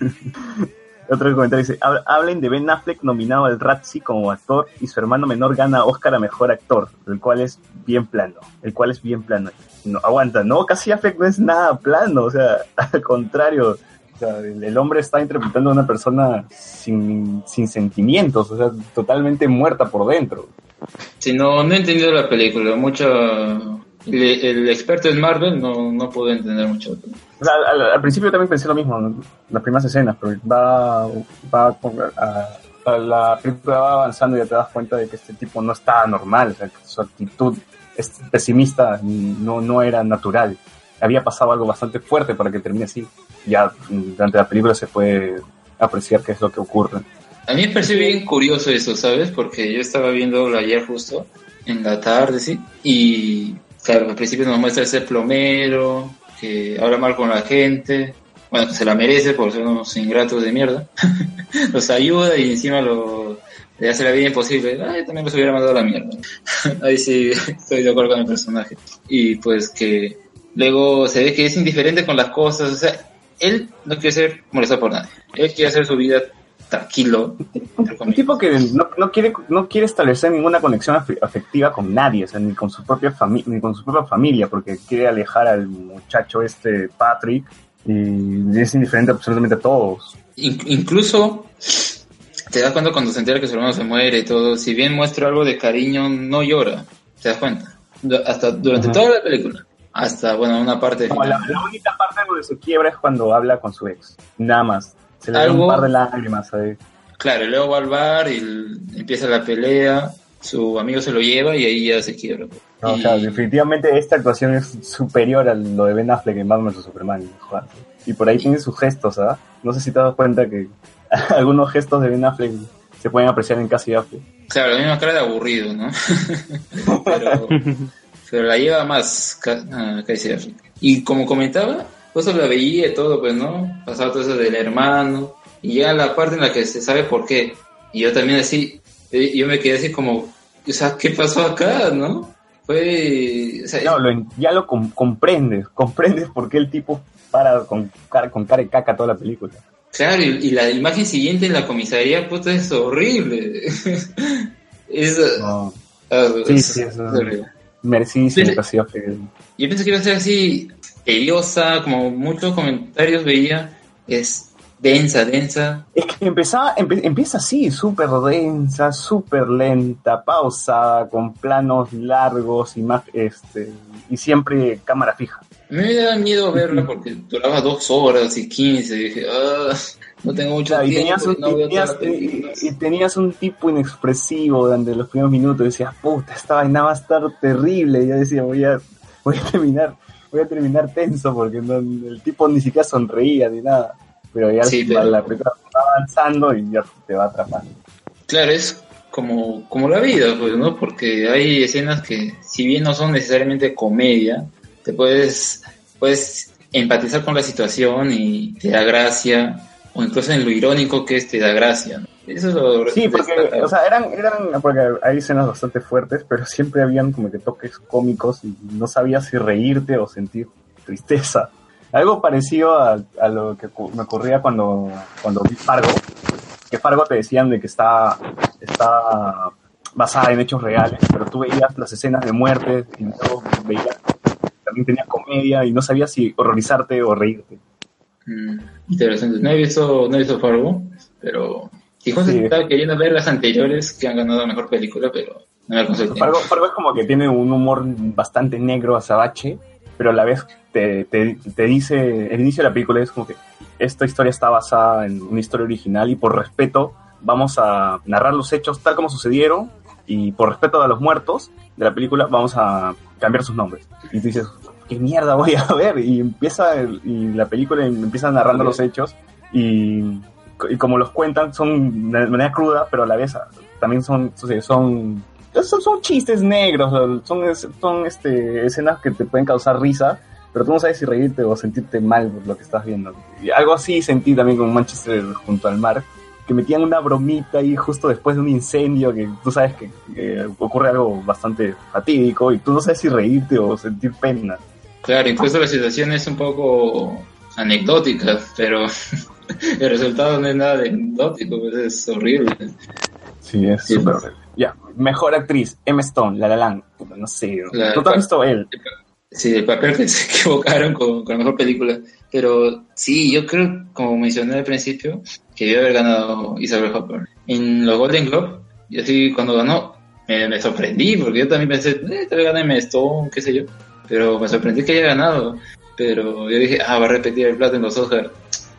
Speaker 1: Otro comentario dice, "Hab- hablen de Ben Affleck nominado al Razzie como actor y su hermano menor gana Oscar a mejor actor, el cual es bien plano, el cual es bien plano. No, aguanta, no, casi Affleck no es nada plano, o sea, al contrario, el, hombre está interpretando a una persona sin, sin sentimientos, o sea, totalmente muerta por dentro.
Speaker 4: Si no, no he entendido la película, mucho... El, el experto en Marvel no, no pudo entender mucho.
Speaker 1: O sea, al, al principio también pensé lo mismo, las primeras escenas, pero va, va a- a la película va avanzando y ya te das cuenta de que este tipo no está normal, o sea, que su actitud es pesimista no, no era natural. Había pasado algo bastante fuerte para que termine así. Ya mm, durante la película se puede apreciar qué es lo que ocurre.
Speaker 4: A mí me pareció bien curioso eso, ¿sabes? Porque yo estaba viendo ayer justo, en la tarde, ¿sí? Y, claro, al principio nos muestra ese plomero, que habla mal con la gente, bueno, que se la merece por ser unos ingratos de mierda. los ayuda y encima lo, le hace la vida imposible. Ay, también los hubiera mandado a la mierda. Ahí sí, estoy de acuerdo con el personaje. Y pues que luego se ve que es indiferente con las cosas, o sea, él no quiere ser molestado por nadie. Él quiere hacer su vida tranquilo.
Speaker 1: Un tipo que no, no quiere no quiere establecer ninguna conexión afe- afectiva con nadie, o sea, ni con su propia familia, ni con su propia familia, porque quiere alejar al muchacho este Patrick y es indiferente absolutamente a todos.
Speaker 4: In- incluso te das cuenta cuando se entera que su hermano se muere y todo. Si bien muestra algo de cariño, no llora. ¿Te das cuenta? Du- Hasta durante toda la película. Hasta, bueno, una parte
Speaker 1: No, la, la única parte donde se quiebra es cuando habla con su ex, nada más. Se le da
Speaker 4: Algo-
Speaker 1: un par de lágrimas ahí.
Speaker 4: Claro, y luego va al bar y empieza la pelea. Su amigo se lo lleva y ahí ya se quiebra.
Speaker 1: No, o
Speaker 4: Y-
Speaker 1: sea, definitivamente esta actuación es superior a lo de Ben Affleck en Batman vs Superman. Y por ahí tiene sus gestos, ¿ah? No sé si te das cuenta que algunos gestos de Ben Affleck se pueden apreciar en Cassie Affleck.
Speaker 4: Claro, la misma cara de aburrido, ¿no? pero, pero la lleva más Ca- Casey Affleck. Y como comentaba, pues la veía y todo, pues, ¿no? Pasaba todo eso del hermano. Y llega la parte en la que se sabe por qué. Y yo también así, eh, yo me quedé así como, o sea, ¿qué pasó acá, no? Fue, o sea,
Speaker 1: No, lo ya lo com- comprendes, comprendes por qué el tipo para con cara, con cara de caca toda la película.
Speaker 4: Claro, y, y la imagen siguiente en la comisaría, puta, es horrible. es,
Speaker 1: No,
Speaker 4: ah,
Speaker 1: Sí,
Speaker 4: es-
Speaker 1: sí,
Speaker 4: es horrible. Sí.
Speaker 1: Cassie Affleck.
Speaker 4: Yo pensé que iba a ser así, tediosa, como muchos comentarios veía, es densa, densa.
Speaker 1: Es que empezaba, empe- empieza así, súper densa, súper lenta, pausada, con planos largos y más, este, y siempre cámara fija.
Speaker 4: Me daba miedo verla porque duraba dos horas y quince. Dije, ah, no tengo mucho
Speaker 1: Claro, y,
Speaker 4: tiempo.
Speaker 1: tenías un,
Speaker 4: y no
Speaker 1: tenías-
Speaker 4: toda la película".
Speaker 1: y- y tenías un tipo inexpresivo durante los primeros minutos. Decías, puta, esta vaina va a estar terrible. Y yo decía, voy a, voy a terminar, voy a terminar tenso porque no- el tipo ni siquiera sonreía ni nada. Pero ya
Speaker 4: Sí,
Speaker 1: la-
Speaker 4: pero-
Speaker 1: la película va avanzando y ya te va atrapando.
Speaker 4: Claro, es como, como la vida, pues, ¿no? Porque hay escenas que, si bien no son necesariamente comedia, te puedes, puedes empatizar con la situación y te da gracia, o incluso en lo irónico que es, te da gracia, ¿no? Eso es lo
Speaker 1: Sí, porque, o sea, eran, eran, porque hay escenas bastante fuertes, pero siempre habían como que toques cómicos y no sabías si reírte o sentir tristeza. Algo parecido a, a lo que me ocurría cuando, cuando vi Fargo, que Fargo te decían de que está, está basada en hechos reales, pero tú veías las escenas de muerte y luego veías, también tenía comedia y no sabías si horrorizarte o reírte.
Speaker 4: Mm, interesante. No he visto, no he visto Fargo, pero Quizás
Speaker 1: Sí.
Speaker 4: estaba queriendo ver las anteriores que han ganado mejor película, pero no me alcanzó.
Speaker 1: Fargo, Fargo es como que tiene un humor bastante negro, azabache, pero a la vez te, te, te dice, el inicio de la película es como que esta historia está basada en una historia original y por respeto vamos a narrar los hechos tal como sucedieron y por respeto a los muertos de la película vamos a cambiar sus nombres. Y tú dices, ¿qué mierda voy a ver? Y empieza el- y la película empieza narrando los hechos y, y como los cuentan son de manera cruda, pero a la vez también son, son, son, son chistes negros, son, son este, escenas que te pueden causar risa, pero tú no sabes si reírte o sentirte mal por lo que estás viendo. Y algo así sentí también con Manchester junto al mar, que metían una bromita ahí justo después de un incendio, que tú sabes que eh, ocurre algo bastante fatídico y tú no sabes si reírte o sentir pena.
Speaker 4: Claro, incluso la situación es un poco anecdótica, pero el resultado no es nada de anecdótico, pues es horrible.
Speaker 1: Sí, es
Speaker 4: Sí.
Speaker 1: súper horrible. Ya, mejor actriz, Emma Stone, La La Land. No sé,
Speaker 4: La-
Speaker 1: ¿tú te has visto él?
Speaker 4: Sí, el papel que se equivocaron con, con la mejor película. Pero sí, yo creo, como mencioné al principio, que debió haber ganado Isabel Hopper. En los Golden Globe, y así cuando ganó, me, me sorprendí, porque yo también pensé, eh, tal vez gane Emma Stone, qué sé yo. Pero me sorprendí que haya ganado. Pero yo dije, ah, va a repetir el plato en los Oscars.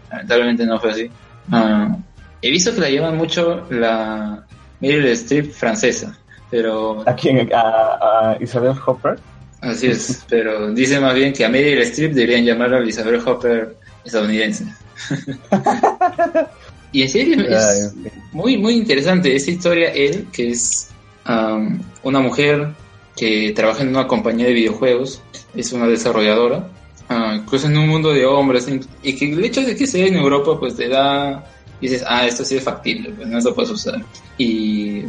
Speaker 4: Lamentablemente no fue así. Ah, he visto que la llaman mucho la Meryl Streep francesa, pero
Speaker 1: ¿A quién? ¿A, a Isabel Hopper?
Speaker 4: así es. pero dice más bien que a Meryl Streep deberían llamarla Elizabeth Hopper estadounidense. y en serio, es muy, muy interesante esa historia, él, que es am, una mujer que trabaja en una compañía de videojuegos, es una desarrolladora, incluso en un mundo de hombres, y que el hecho de que sea en Europa, pues te da, dices, ah, esto sí es factible, pues no, esto puedes usar. Y,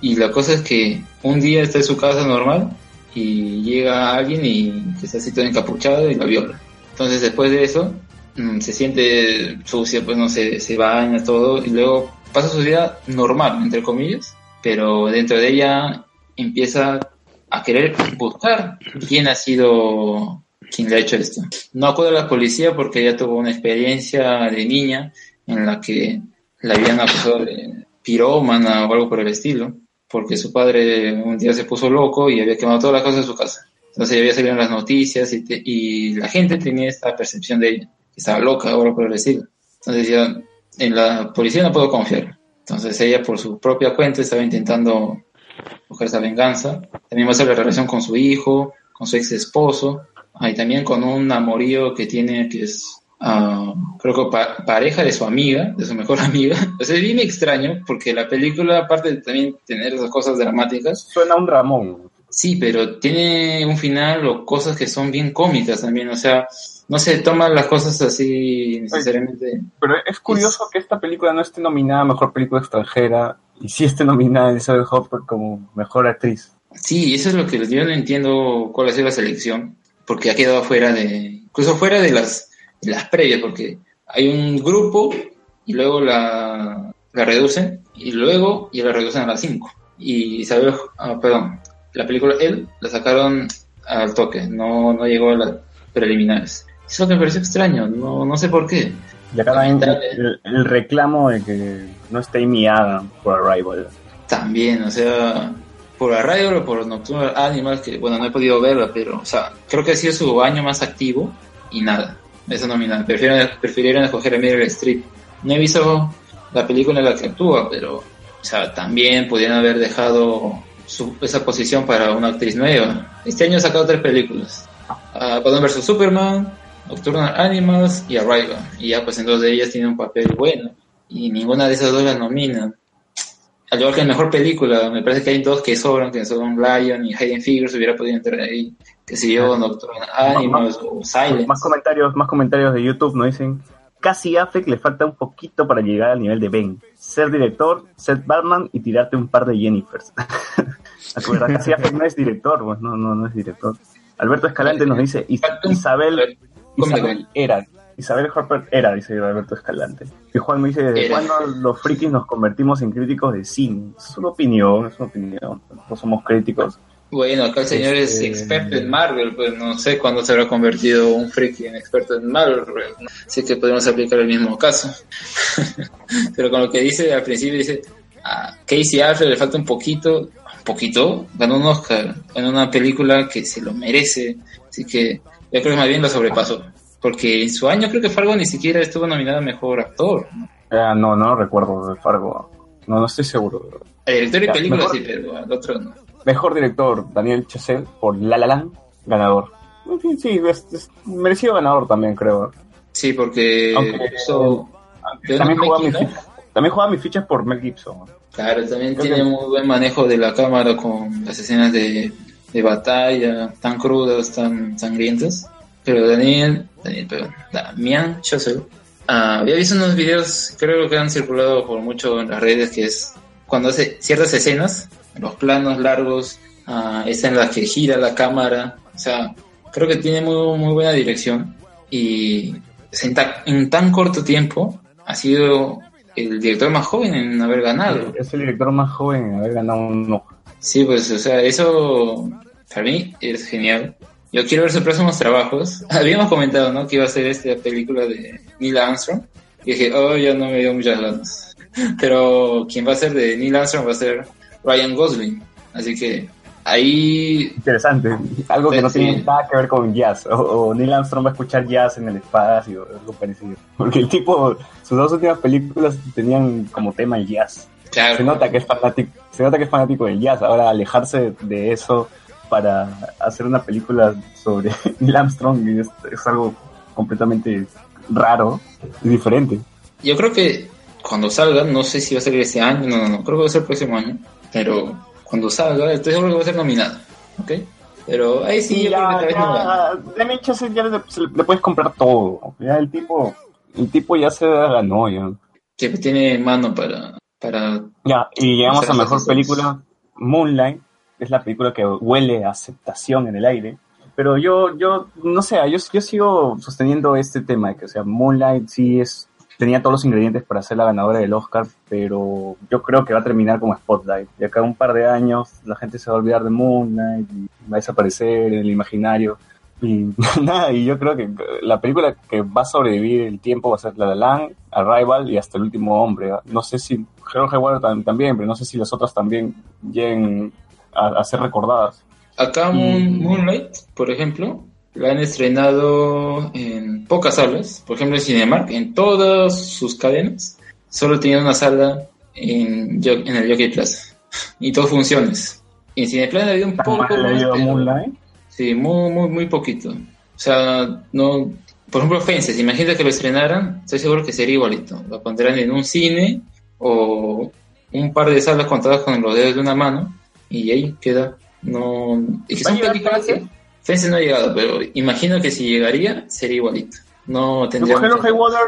Speaker 4: y la cosa es que un día está en su casa normal y llega alguien y está así todo encapuchado y la viola. Entonces después de eso, mm, se siente sucia, pues no sé, se baña todo y luego pasa su vida normal, entre comillas, pero dentro de ella empieza a querer buscar quién ha sido quien le ha hecho esto. No acude a la policía porque ella tuvo una experiencia de niña en la que la habían acusado de pirómana o algo por el estilo, porque su padre un día se puso loco y había quemado todas las cosas de su casa. Entonces ya había salido en las noticias y, te- y la gente tenía esta percepción de ella, que estaba loca o algo por el estilo. Entonces ya en la policía no puedo confiar. Entonces ella por su propia cuenta estaba intentando buscar esa venganza. También muestra la relación con su hijo, con su ex esposo, y también con un amorío que tiene que es, ah, creo que pa- pareja de su amiga, de su mejor amiga. O sea, es bien extraño porque la película, aparte de también tener esas cosas dramáticas,
Speaker 1: Suena a un Ramón.
Speaker 4: Sí, pero tiene un final o cosas que son bien cómicas también, o sea, no se toman las cosas así necesariamente.
Speaker 1: Pero es curioso que esta película no esté nominada a Mejor Película Extranjera y sí esté nominada Elizabeth Hopper como Mejor Actriz.
Speaker 4: Sí, eso es lo que yo no entiendo cuál ha sido la selección, porque ha quedado fuera de, incluso fuera de las, de las previas, porque hay un grupo y luego la, la reducen y luego ya la reducen a las 5. Y Isabel, ah, perdón, la película Él la sacaron al toque, no, no llegó a las preliminares. Eso me pareció extraño, no, no sé por qué.
Speaker 1: Y acá también el, el reclamo de que no esté Amy Adams por Arrival.
Speaker 4: También, o sea, por Arrival o por Nocturnal Animals, que bueno, no he podido verla, pero, o sea, creo que ha sido su año más activo y nada, eso nominal. Prefirieron, prefirieron escoger a Meryl Streep. No he visto la película en la que actúa, pero, o sea, también podrían haber dejado su- esa posición para una actriz nueva. Este año ha sacado tres películas: Ah, Batman vs Superman, Nocturnal Animals y Arrival. Y ya, pues en dos de ellas tiene un papel bueno, y ninguna de esas dos las nominan al igual que en mejor película, me parece que hay dos que sobran, que son Lion y Hidden Figures, hubiera podido entrar ahí, que si yo, Nocturnal Animals o Silence.
Speaker 1: Más comentarios, más comentarios de YouTube nos dicen casi Affleck le falta un poquito para llegar al nivel de Ben. Ser director, ser Batman y tirarte un par de Jennifers. Acuerda, casi Affleck no es director, pues no, no, no es director. Alberto Escalante nos dice Is- Isabel, Isabel era. Isabel Harper era, dice Alberto Escalante. Y Juan me dice, ¿desde cuándo los frikis nos convertimos en críticos de cine? Es una opinión, es una opinión. No somos críticos.
Speaker 4: Bueno, acá el señor es
Speaker 1: Este-
Speaker 4: experto en Marvel, pues no sé cuándo se habrá convertido un friki en experto en Marvel, así que podemos aplicar el mismo caso. Pero con lo que dice al principio, dice, a Casey Affleck le falta un poquito, un poquito, ganó un Oscar en una película que se lo merece, así que yo creo que más bien lo sobrepasó, porque en su año creo que Fargo ni siquiera estuvo nominado a Mejor Actor. ¿no?
Speaker 1: Ah, no, no recuerdo de Fargo. No, no estoy seguro.
Speaker 4: El director
Speaker 1: Ya,
Speaker 4: película
Speaker 1: mejor-
Speaker 4: sí, pero al otro no.
Speaker 1: Mejor director, Daniel Chazelle por La La Land, ganador. En fin, sí, es, es merecido ganador también, creo.
Speaker 4: Sí, porque
Speaker 1: Aunque- También
Speaker 4: me
Speaker 1: mis fichas, también juega mis fichas por Mel Gibson.
Speaker 4: Claro, también
Speaker 1: Creo
Speaker 4: tiene
Speaker 1: que-
Speaker 4: muy buen manejo de la cámara con las escenas de, de batalla tan crudas, tan sangrientas. Pero Daniel, Daniel, perdón, Damián Chazelle, ah, había visto unos videos, creo que han circulado por mucho en las redes, que es cuando hace ciertas escenas, los planos largos, ah, esa en la que gira la cámara, o sea, creo que tiene muy, muy buena dirección y en, ta- en tan corto tiempo ha sido el director más joven en haber ganado.
Speaker 1: Es el director más joven en haber ganado un Oscar.
Speaker 4: Sí, pues, o sea, eso para mí es genial. Yo quiero ver sus próximos trabajos. Habíamos comentado, ¿no? Que iba a ser esta película de Neil Armstrong. Y dije, oh, ya no me dio muchas ganas. Pero quien va a ser de Neil Armstrong va a ser Ryan Gosling. Así que ahí
Speaker 1: Interesante. Algo que no
Speaker 4: sí.
Speaker 1: tiene nada que ver con jazz. O, o Neil Armstrong va a escuchar jazz en el espacio, algo parecido. Porque el tipo, sus dos últimas películas tenían como tema el jazz.
Speaker 4: claro,
Speaker 1: Se nota que es fanático, se nota que es fanático del jazz. Ahora alejarse de eso para hacer una película sobre Neil Armstrong es, es algo completamente raro y diferente.
Speaker 4: yo creo que cuando salga, no sé si va a salir este año, no, no, no, creo que va a ser el próximo año, pero cuando salga, estoy seguro que va a ser nominada, ¿ok? Pero ahí sí, yo creo que tal vez no gana.
Speaker 1: ya, ya le, puedes comprar todo. Ya el tipo, el tipo ya se ganó ya.
Speaker 4: que tiene mano para, para
Speaker 1: Ya, y llegamos a mejor película, Moonlight, es la película que huele a aceptación en el aire. Pero yo, yo, no sé, yo, yo sigo sosteniendo este tema de que, o sea, Moonlight sí es, tenía todos los ingredientes para ser la ganadora del Oscar, pero yo creo que va a terminar como Spotlight. De acá un par de años la gente se va a olvidar de Moonlight y va a desaparecer en el imaginario. Y nada, y yo creo que la película que va a sobrevivir el tiempo va a ser La La Land, Arrival y hasta El Último Hombre. No sé si Hero Water también, pero no sé si las otras también lleguen a, a ser recordadas.
Speaker 4: Acá Moon- Moonlight, por ejemplo, la han estrenado en pocas salas, por ejemplo en Cinemark, en todas sus cadenas, solo tenía una sala en, en el Jockey Plaza y dos funciones. En Cineplan había un
Speaker 1: ¿Tan
Speaker 4: poco más? Sí, muy, muy, muy poquito. O sea, no. Por ejemplo, Fences, imagínate que lo estrenaran, estoy seguro que sería igualito. Lo pondrán en un cine o un par de salas contadas con los dedos de una mano y ahí queda. No. Y que
Speaker 1: ¿Va a
Speaker 4: son películas
Speaker 1: Fences?
Speaker 4: que- Fences no ha llegado, pero imagino que si llegaría sería igualito. No tendría.
Speaker 1: Hero
Speaker 4: mucho-
Speaker 1: Water,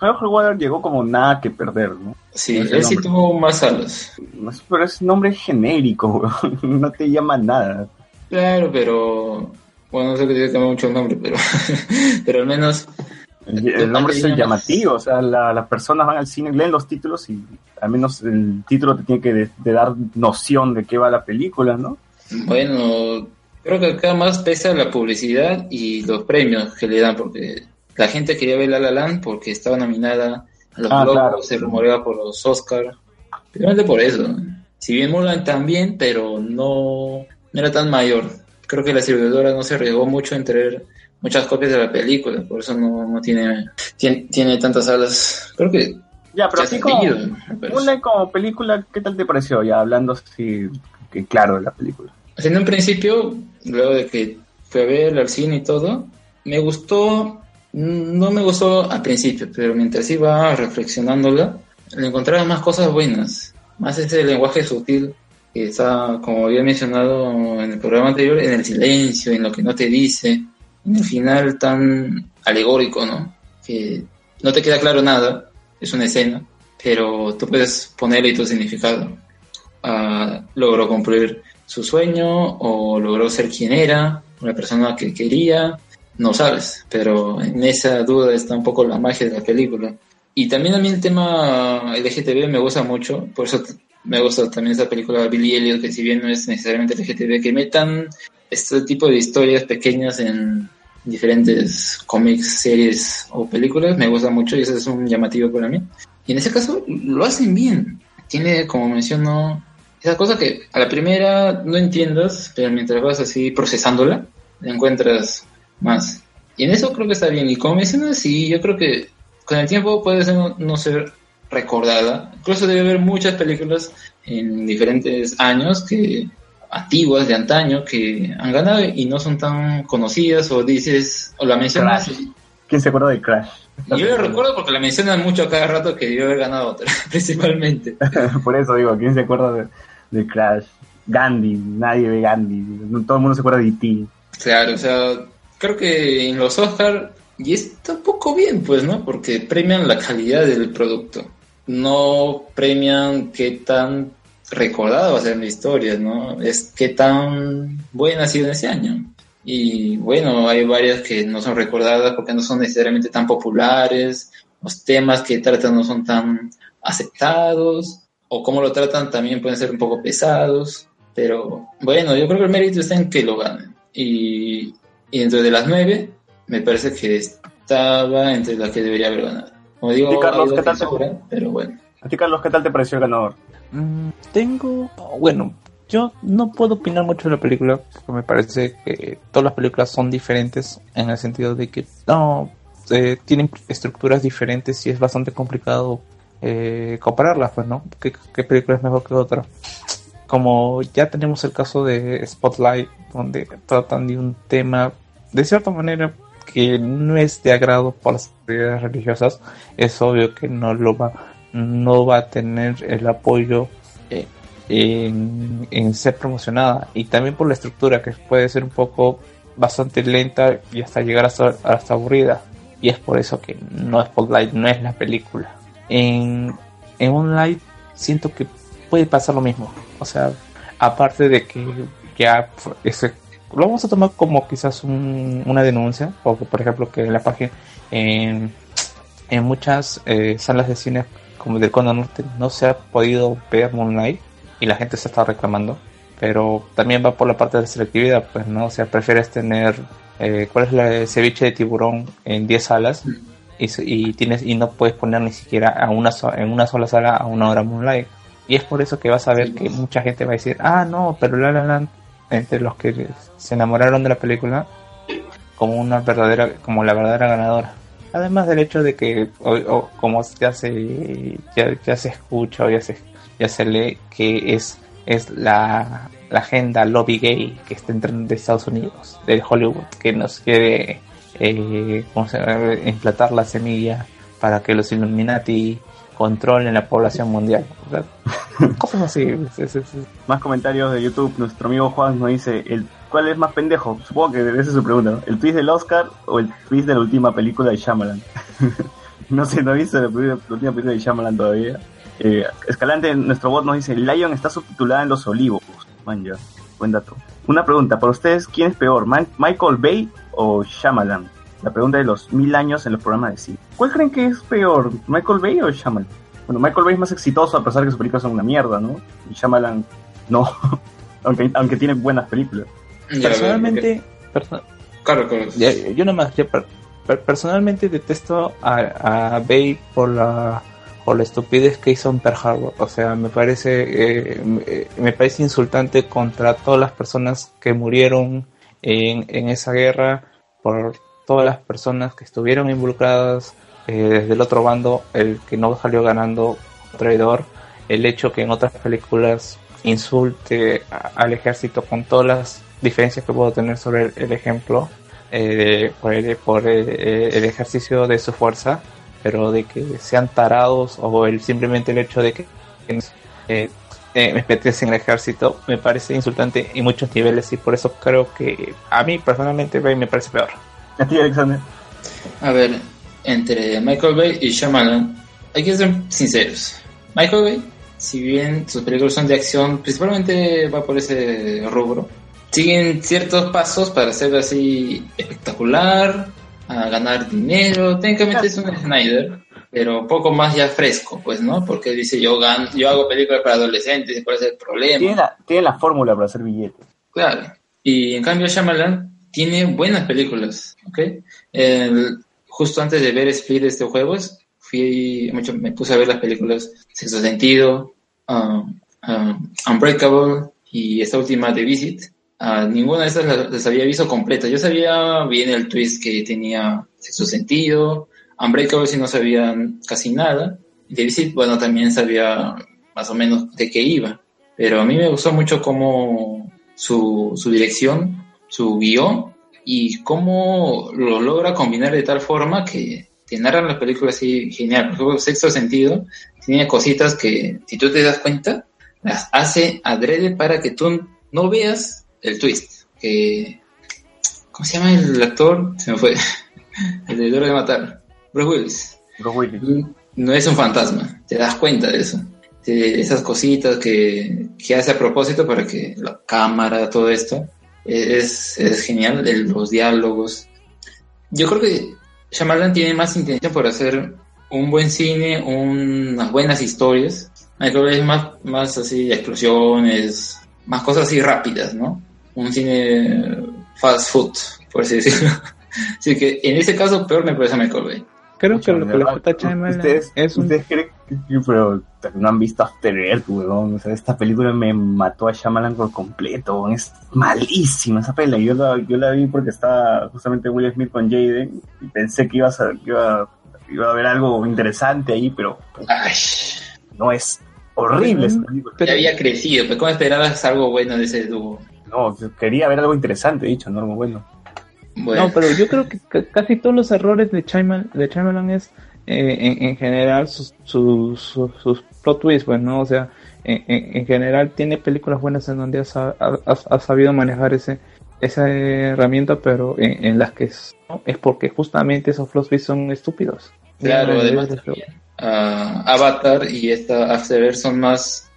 Speaker 1: Hero Water llegó como nada que perder, ¿no?
Speaker 4: Sí, él sí tuvo más
Speaker 1: sé, Pero es nombre genérico, no te llama nada.
Speaker 4: Claro, pero. Bueno, no sé que tiene que mucho el nombre, pero. pero al menos.
Speaker 1: El, el nombre es llamativo, o sea, la- las personas van al cine, leen los títulos y al menos el título te tiene que de- de dar noción de qué va la película, ¿no?
Speaker 4: Bueno, creo que acá más pesa la publicidad y los premios que le dan, porque la gente quería ver La La Land porque estaba nominada a los
Speaker 1: Ah,
Speaker 4: Globos,
Speaker 1: claro.
Speaker 4: se rumoreaba por los Oscar, principalmente por eso. Si bien Mulan también, pero no, no era tan mayor. Creo que la distribuidora no se arriesgó mucho en traer muchas copias de la película, por eso no, no tiene, tiene, tiene tantas salas. Creo que
Speaker 1: Ya, pero así como. Moonlight como película, ¿qué tal te pareció? Ya hablando así, que claro de la película.
Speaker 4: En un principio, luego de que fui a ver al cine y todo, me gustó, no me gustó al principio, pero mientras iba reflexionándola, le encontraba más cosas buenas, más ese lenguaje sutil que está, como había mencionado en el programa anterior, en el silencio, en lo que no te dice, el final tan alegórico, ¿no? Que no te queda claro nada, es una escena, pero tú puedes ponerle tu significado. Ah, logró cumplir su sueño o logró ser quien era, una persona que quería, no sabes, pero en esa duda está un poco la magia de la película. Y también a mí el tema LGTB me gusta mucho, por eso me gusta también esa película de Billy Elliot, que si bien no es necesariamente LGTB, que metan este tipo de historias pequeñas en diferentes cómics, series o películas, me gusta mucho y eso es un llamativo para mí. Y en ese caso lo hacen bien. Tiene, como menciono, esa cosa que a la primera no entiendas, pero mientras vas así procesándola, la encuentras más. Y en eso creo que está bien. Y como mencionas, sí, yo creo que con el tiempo puede ser no ser recordada. Incluso debe haber muchas películas en diferentes años que antiguas de antaño que han ganado y no son tan conocidas o dices o la mencionas
Speaker 1: Crash. ¿Quién se acuerda de Crash?
Speaker 4: yo lo recuerdo porque la mencionan mucho a cada rato que debió haber ganado otra, principalmente.
Speaker 1: Por eso digo, ¿quién se acuerda de, de Crash? Gandhi, nadie ve Gandhi, todo el mundo se acuerda de E E.T.
Speaker 4: Claro, o sea, creo que en los Oscar, y está un poco bien, pues, ¿no? Porque premian la calidad del producto. No premian qué tan recordada va a ser la historia, ¿no? Es qué tan buena ha sido ese año. Y bueno, hay varias que no son recordadas porque no son necesariamente tan populares, los temas que tratan no son tan aceptados, o cómo lo tratan también pueden ser un poco pesados, pero bueno, yo creo que el mérito está en que lo ganen. Y, y dentro de las nueve, me parece que estaba entre las que debería haber ganado. Como digo,
Speaker 1: Sí, Carlos, ¿qué tal te-
Speaker 4: sobran, pero bueno.
Speaker 1: A ti, Carlos, ¿qué tal te pareció el ganador?
Speaker 2: Mm, tengo, bueno, yo no puedo opinar mucho de la película porque me parece que todas las películas son diferentes en el sentido de que no eh, tienen estructuras diferentes y es bastante complicado eh, compararlas, pues, ¿no? ¿Qué, película es mejor que otra? Como ya tenemos el caso de Spotlight, donde tratan de un tema de cierta manera que no es de agrado por las autoridades religiosas, es obvio que no lo va, no va a tener el apoyo eh, en, ser promocionada. Y también por la estructura que puede ser un poco bastante lenta y hasta llegar hasta, aburrida. Y es por eso que no Spotlight no es la película. En, en Moonlight siento que puede pasar lo mismo. O sea aparte de que ya ese lo vamos a tomar como quizás un- una denuncia, porque por ejemplo que en la página, en, en muchas eh, salas de cine como del Cono Norte no se ha podido ver Moonlight y la gente se está reclamando, pero también va por la parte de selectividad, pues no, o sea, prefieres tener, eh, ¿cuál es la ceviche de tiburón en 10 salas? Y, se- y tienes y no puedes poner ni siquiera a una so- en una sola sala a una hora Moonlight. Y es por eso que vas a ver que mucha gente va a decir, ah, no, pero La La Land entre los que se enamoraron de la película como una verdadera como la verdadera ganadora además del hecho de que o- o como ya se ya, ya se escucha o ya se ya se lee que es es la, la agenda lobby gay que está entrando de Estados Unidos de Hollywood que nos quiere eh, ¿cómo se llama? implantar la semilla para que los Illuminati controlen la población mundial O sea, cosas así
Speaker 1: Más comentarios de YouTube. Nuestro amigo Juan nos dice, el, ¿cuál es más pendejo? Supongo que esa es su pregunta. ¿El twist del Oscar o el twist de la última película de Shyamalan? no sé, no he visto la, última película de Shyamalan todavía. Eh, Escalante, nuestro bot nos dice, Lion está subtitulada en Los Olivos. Man, ya, buen dato. Una pregunta, para ustedes, ¿quién es peor, Ma- Michael Bay o Shyamalan? La pregunta de los mil años en los programas de cine. ¿Cuál creen que es peor, Michael Bay o Shyamalan? Bueno, Michael Bay es más exitoso a pesar de que sus películas son una mierda, ¿no? Y Shyamalan no, aunque, aunque tiene buenas películas.
Speaker 4: Ya,
Speaker 2: personalmente perso-
Speaker 4: Claro, claro.
Speaker 2: Ya, yo nomás, per- per- personalmente detesto a, a Bay por la por la estupidez que hizo en Pearl Harbor. O sea, me parece eh, me, me parece insultante contra todas las personas que murieron en, en esa guerra, por todas las personas que estuvieron involucradas eh, desde el otro bando, el que no salió ganando traidor, el hecho que en otras películas insulte a- al ejército con todas las diferencias que puedo tener sobre el, el ejemplo eh, por, el, por el, el ejercicio de su fuerza, pero de que sean tarados o el simplemente el hecho de que eh, eh, me pertenecen al ejército me parece insultante en muchos niveles y por eso creo que a mí personalmente me parece peor.
Speaker 1: ¿A ti, Alexander?
Speaker 4: A ver, entre Michael Bay y Shyamalan, hay que ser sinceros. Michael Bay, si bien sus películas son de acción, principalmente va por ese rubro, siguen ciertos pasos para ser así espectacular, a ganar dinero. Técnicamente es un Snyder, pero poco más ya fresco, pues, ¿no? Porque dice yo gan yo hago películas para adolescentes y cuál es el problema.
Speaker 1: Tiene la, tiene la fórmula para hacer billetes.
Speaker 4: Claro. Y en cambio Shyamalan tiene buenas películas, ¿ok? El- justo antes de ver Split de estos juegos, fui, mucho, me puse a ver las películas Sexto Sentido, um, um, Unbreakable y esta última de Visit. Ah, ninguna de esas las, había visto completa. Yo sabía bien el twist que tenía Sexto Sentido, Unbreakable si no sabía casi nada. Y Visit, bueno, también sabía más o menos de qué iba. Pero a mí me gustó mucho cómo su, su dirección, su guion y cómo lo logra combinar de tal forma que te narran la película así genial. Por ejemplo, Sexto Sentido tiene cositas que, si tú te das cuenta, las hace adrede para que tú no veas el twist. Que, ¿Cómo se llama el actor? Se me fue. El de Duro de Matar. Bruce Willis
Speaker 1: Bruce Willis.
Speaker 4: no es un fantasma, te das cuenta de eso. De esas cositas que, que hace a propósito para que la cámara, todo esto, es, es genial, de los diálogos. Yo creo que Shyamalan tiene más intención por hacer un buen cine, unas buenas historias. Michael Bay es más, más así, explosiones, más cosas así rápidas, ¿no? Un cine fast food, por así decirlo. Así que en ese caso, peor me parece Michael Bay.
Speaker 2: Creo que lo que le a Shyamalan
Speaker 1: ¿Ustedes,
Speaker 2: es un...
Speaker 1: ¿Ustedes creen que, que- pero no han visto After Earth, weón? O sea, esta película me mató a Shyamalan por completo, weón. Es malísima esa pela. Yo la, yo la vi porque estaba justamente Will Smith con Jaden y pensé que iba a, ser- que iba, iba a haber algo interesante ahí, pero
Speaker 4: Ay,
Speaker 1: no es horrible esa película.
Speaker 2: Pero-
Speaker 4: ya había crecido, pero ¿cómo esperabas algo bueno de ese dúo?
Speaker 1: No, quería ver algo interesante, dicho, no algo bueno.
Speaker 4: Bueno,
Speaker 2: No, pero yo creo que ca- casi todos los errores de Shyamalan, de Shyamalan es eh, en, en general sus, sus, sus, sus plot twists, pues, ¿no? O sea, en, en, en general tiene películas buenas en donde ha, sa- ha- ha- ha sabido manejar ese esa herramienta, pero en, en las que es, ¿no? es porque justamente esos plot twists son estúpidos.
Speaker 4: claro, además ah, Avatar y esta After Earth son más,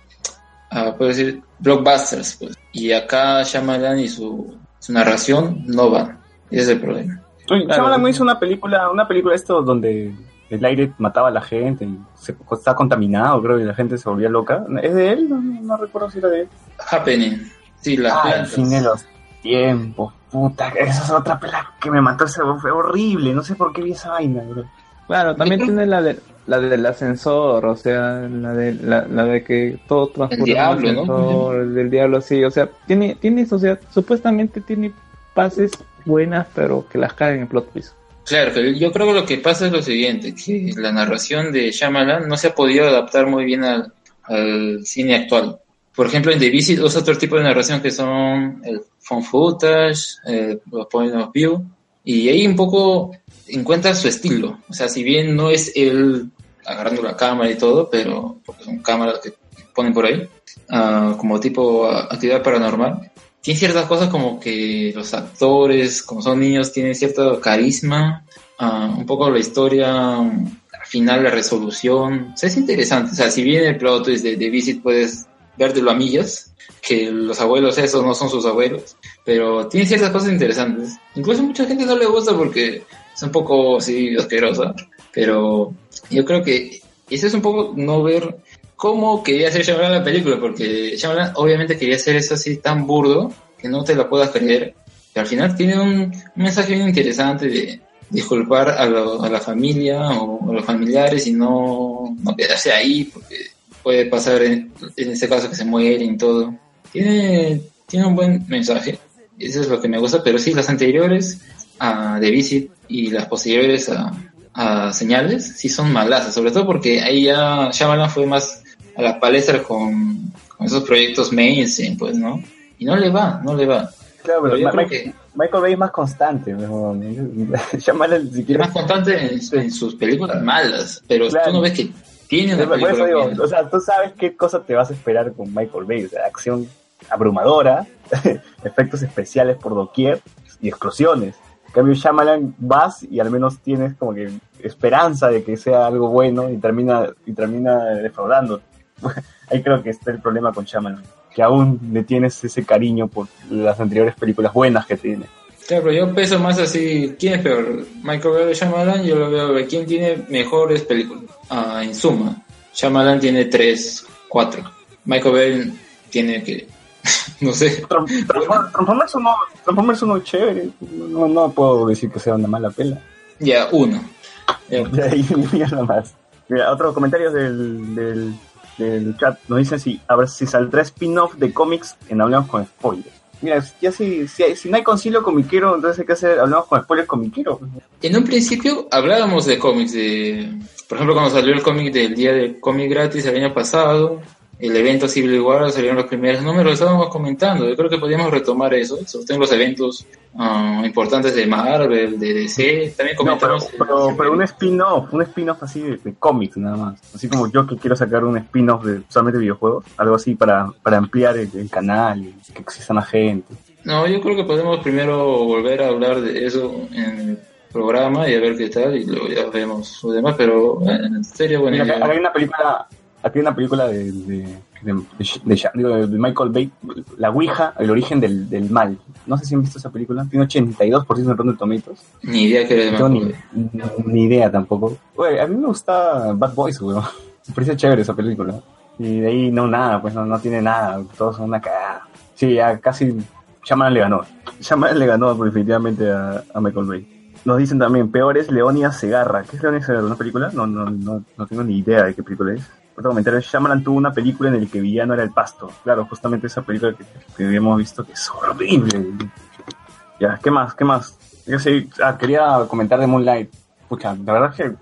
Speaker 4: ah, puedo decir, blockbusters, pues. Y acá Shyamalan y su, su narración no van. Ese es el problema.
Speaker 2: Claro.
Speaker 1: Shyamalan no hizo una película, una película esto donde el aire mataba a la gente y se estaba contaminado, creo, y la gente se volvía loca. ¿Es de él? No, no recuerdo si era de él.
Speaker 4: Happening. Sí, las
Speaker 1: Ah, el fin de los tiempos, puta, esa es otra pela que me mató, ese fue horrible, no sé por qué vi esa vaina, bro.
Speaker 2: Claro, también tiene la de la del ascensor, o sea, la de la, la de que todo transcurre un
Speaker 4: diablo,
Speaker 2: ascensor, el del diablo, sí, o sea, tiene tiene o sea, supuestamente tiene pases buenas, pero que las caen en plot twist.
Speaker 4: Claro, pero yo creo que lo que pasa es lo siguiente, que la narración de Shyamalan no se ha podido adaptar muy bien al, al cine actual. Por ejemplo, en The Visit usa otro tipo de narración que son el phone footage, eh, los point of view, y ahí un poco encuentra su estilo. O sea, si bien no es él agarrando la cámara y todo, pero son cámaras que ponen por ahí, ah, como tipo actividad paranormal, tiene ciertas cosas como que los actores, como son niños, tienen cierto carisma, ah, un poco la historia, al final la resolución, o sea, es interesante, o sea, si bien el plot twist de, de Visit puedes vértelo a millas, que los abuelos esos no son sus abuelos, pero tiene ciertas cosas interesantes, incluso mucha gente no le gusta porque es un poco así asquerosa, pero yo creo que eso es un poco no ver cómo quería hacer Shyamalan la película, porque Shyamalan obviamente quería hacer eso así tan burdo que no te la puedas creer. Y al final tiene un, mensaje bien interesante de disculpar a la familia o a los familiares y no, no quedarse ahí, porque puede pasar en, en este caso que se mueren y todo. Tiene, tiene un buen mensaje, eso es lo que me gusta, pero sí, las anteriores a The Visit y las posteriores a, a Señales sí son malas, sobre todo porque ahí ya Shyamalan fue más a la palestra con, con esos proyectos mainstream, pues, ¿no? Y no le va, no le va.
Speaker 1: Claro,
Speaker 4: Pero
Speaker 1: pero
Speaker 4: yo
Speaker 1: Ma-
Speaker 4: creo
Speaker 1: Michael,
Speaker 4: que
Speaker 1: Michael Bay es más constante. Shyamalan ni
Speaker 4: es
Speaker 1: siquiera...
Speaker 4: más constante en, en sus películas malas, pero
Speaker 1: Claro.
Speaker 4: tú no ves que tiene una
Speaker 1: eso
Speaker 4: película
Speaker 1: digo, o sea, tú sabes qué cosa te vas a esperar con Michael Bay, o sea, acción abrumadora, efectos especiales por doquier y explosiones. Cambio, Shyamalan vas y al menos tienes como que esperanza de que sea algo bueno y termina y termina defraudando. Ahí creo que está el problema con Shyamalan, que aún le tienes ese cariño por las anteriores películas buenas que tiene.
Speaker 4: Claro, pero yo peso más así, ¿quién es peor? Michael Bay o Shyamalan, yo lo veo, de ¿quién tiene mejores películas? Ah, en suma, Shyamalan tiene tres, cuatro. Michael Bay tiene que, no sé,
Speaker 1: Tran- Transform- Transformers uno, Transformers uno chévere, no, no puedo decir que sea una mala pela.
Speaker 4: ya uno. Ya,
Speaker 1: De ahí nada más. Mira, otros comentarios del, del, del chat nos dicen si, a ver si saldrá spin-off de cómics en Hablamos con Spoilers. Mira, ya si, si, hay- si no hay concilio comiquero, entonces hay que hacer Hablamos con Spoilers comiquero.
Speaker 4: En un principio hablábamos de cómics, de, por ejemplo, cuando salió el cómic del día del cómic gratis el año pasado, el evento Civil War salieron los primeros números, estábamos comentando. Yo creo que podríamos retomar eso, sobre todo en los eventos ah, importantes de Marvel, de DC. También
Speaker 1: No, pero,
Speaker 4: comentamos.
Speaker 1: pero, pero un spin-off, un spin-off así de, de cómics nada más. Así como yo que quiero sacar un spin-off de solamente videojuegos, algo así para, para ampliar el, el canal y que exista más gente.
Speaker 4: No, yo creo que podemos primero volver a hablar de eso en el programa y a ver qué tal, y luego ya vemos lo demás, pero en serio, bueno.
Speaker 1: Mira, hay una película, aquí hay una película de, Michael Bay, La Ouija, el origen del, del mal. No sé si han visto esa película, tiene 82% en Rotten Tomatoes.
Speaker 4: Ni idea que era de
Speaker 1: ni, ni idea tampoco. A mí me gusta Bad Boys, weón. Me parece chévere esa película. Y de ahí no nada, pues no, no tiene nada, todos son una cagada. Sí, ya casi Shaman le ganó. Shaman le ganó definitivamente a, a Michael Bay. nos dicen también, peor es Leonia Segarra. ¿Qué es Leonia Segarra? ¿Una película? No, no, no, no tengo ni idea de qué película es. Otro comentario, Shyamalan tuvo una película en la que villano era el pasto. Claro, justamente esa película que, habíamos visto que es horrible. Ya, ¿qué más? ¿Qué más? Ah, quería comentar de Moonlight. Pucha, la verdad es que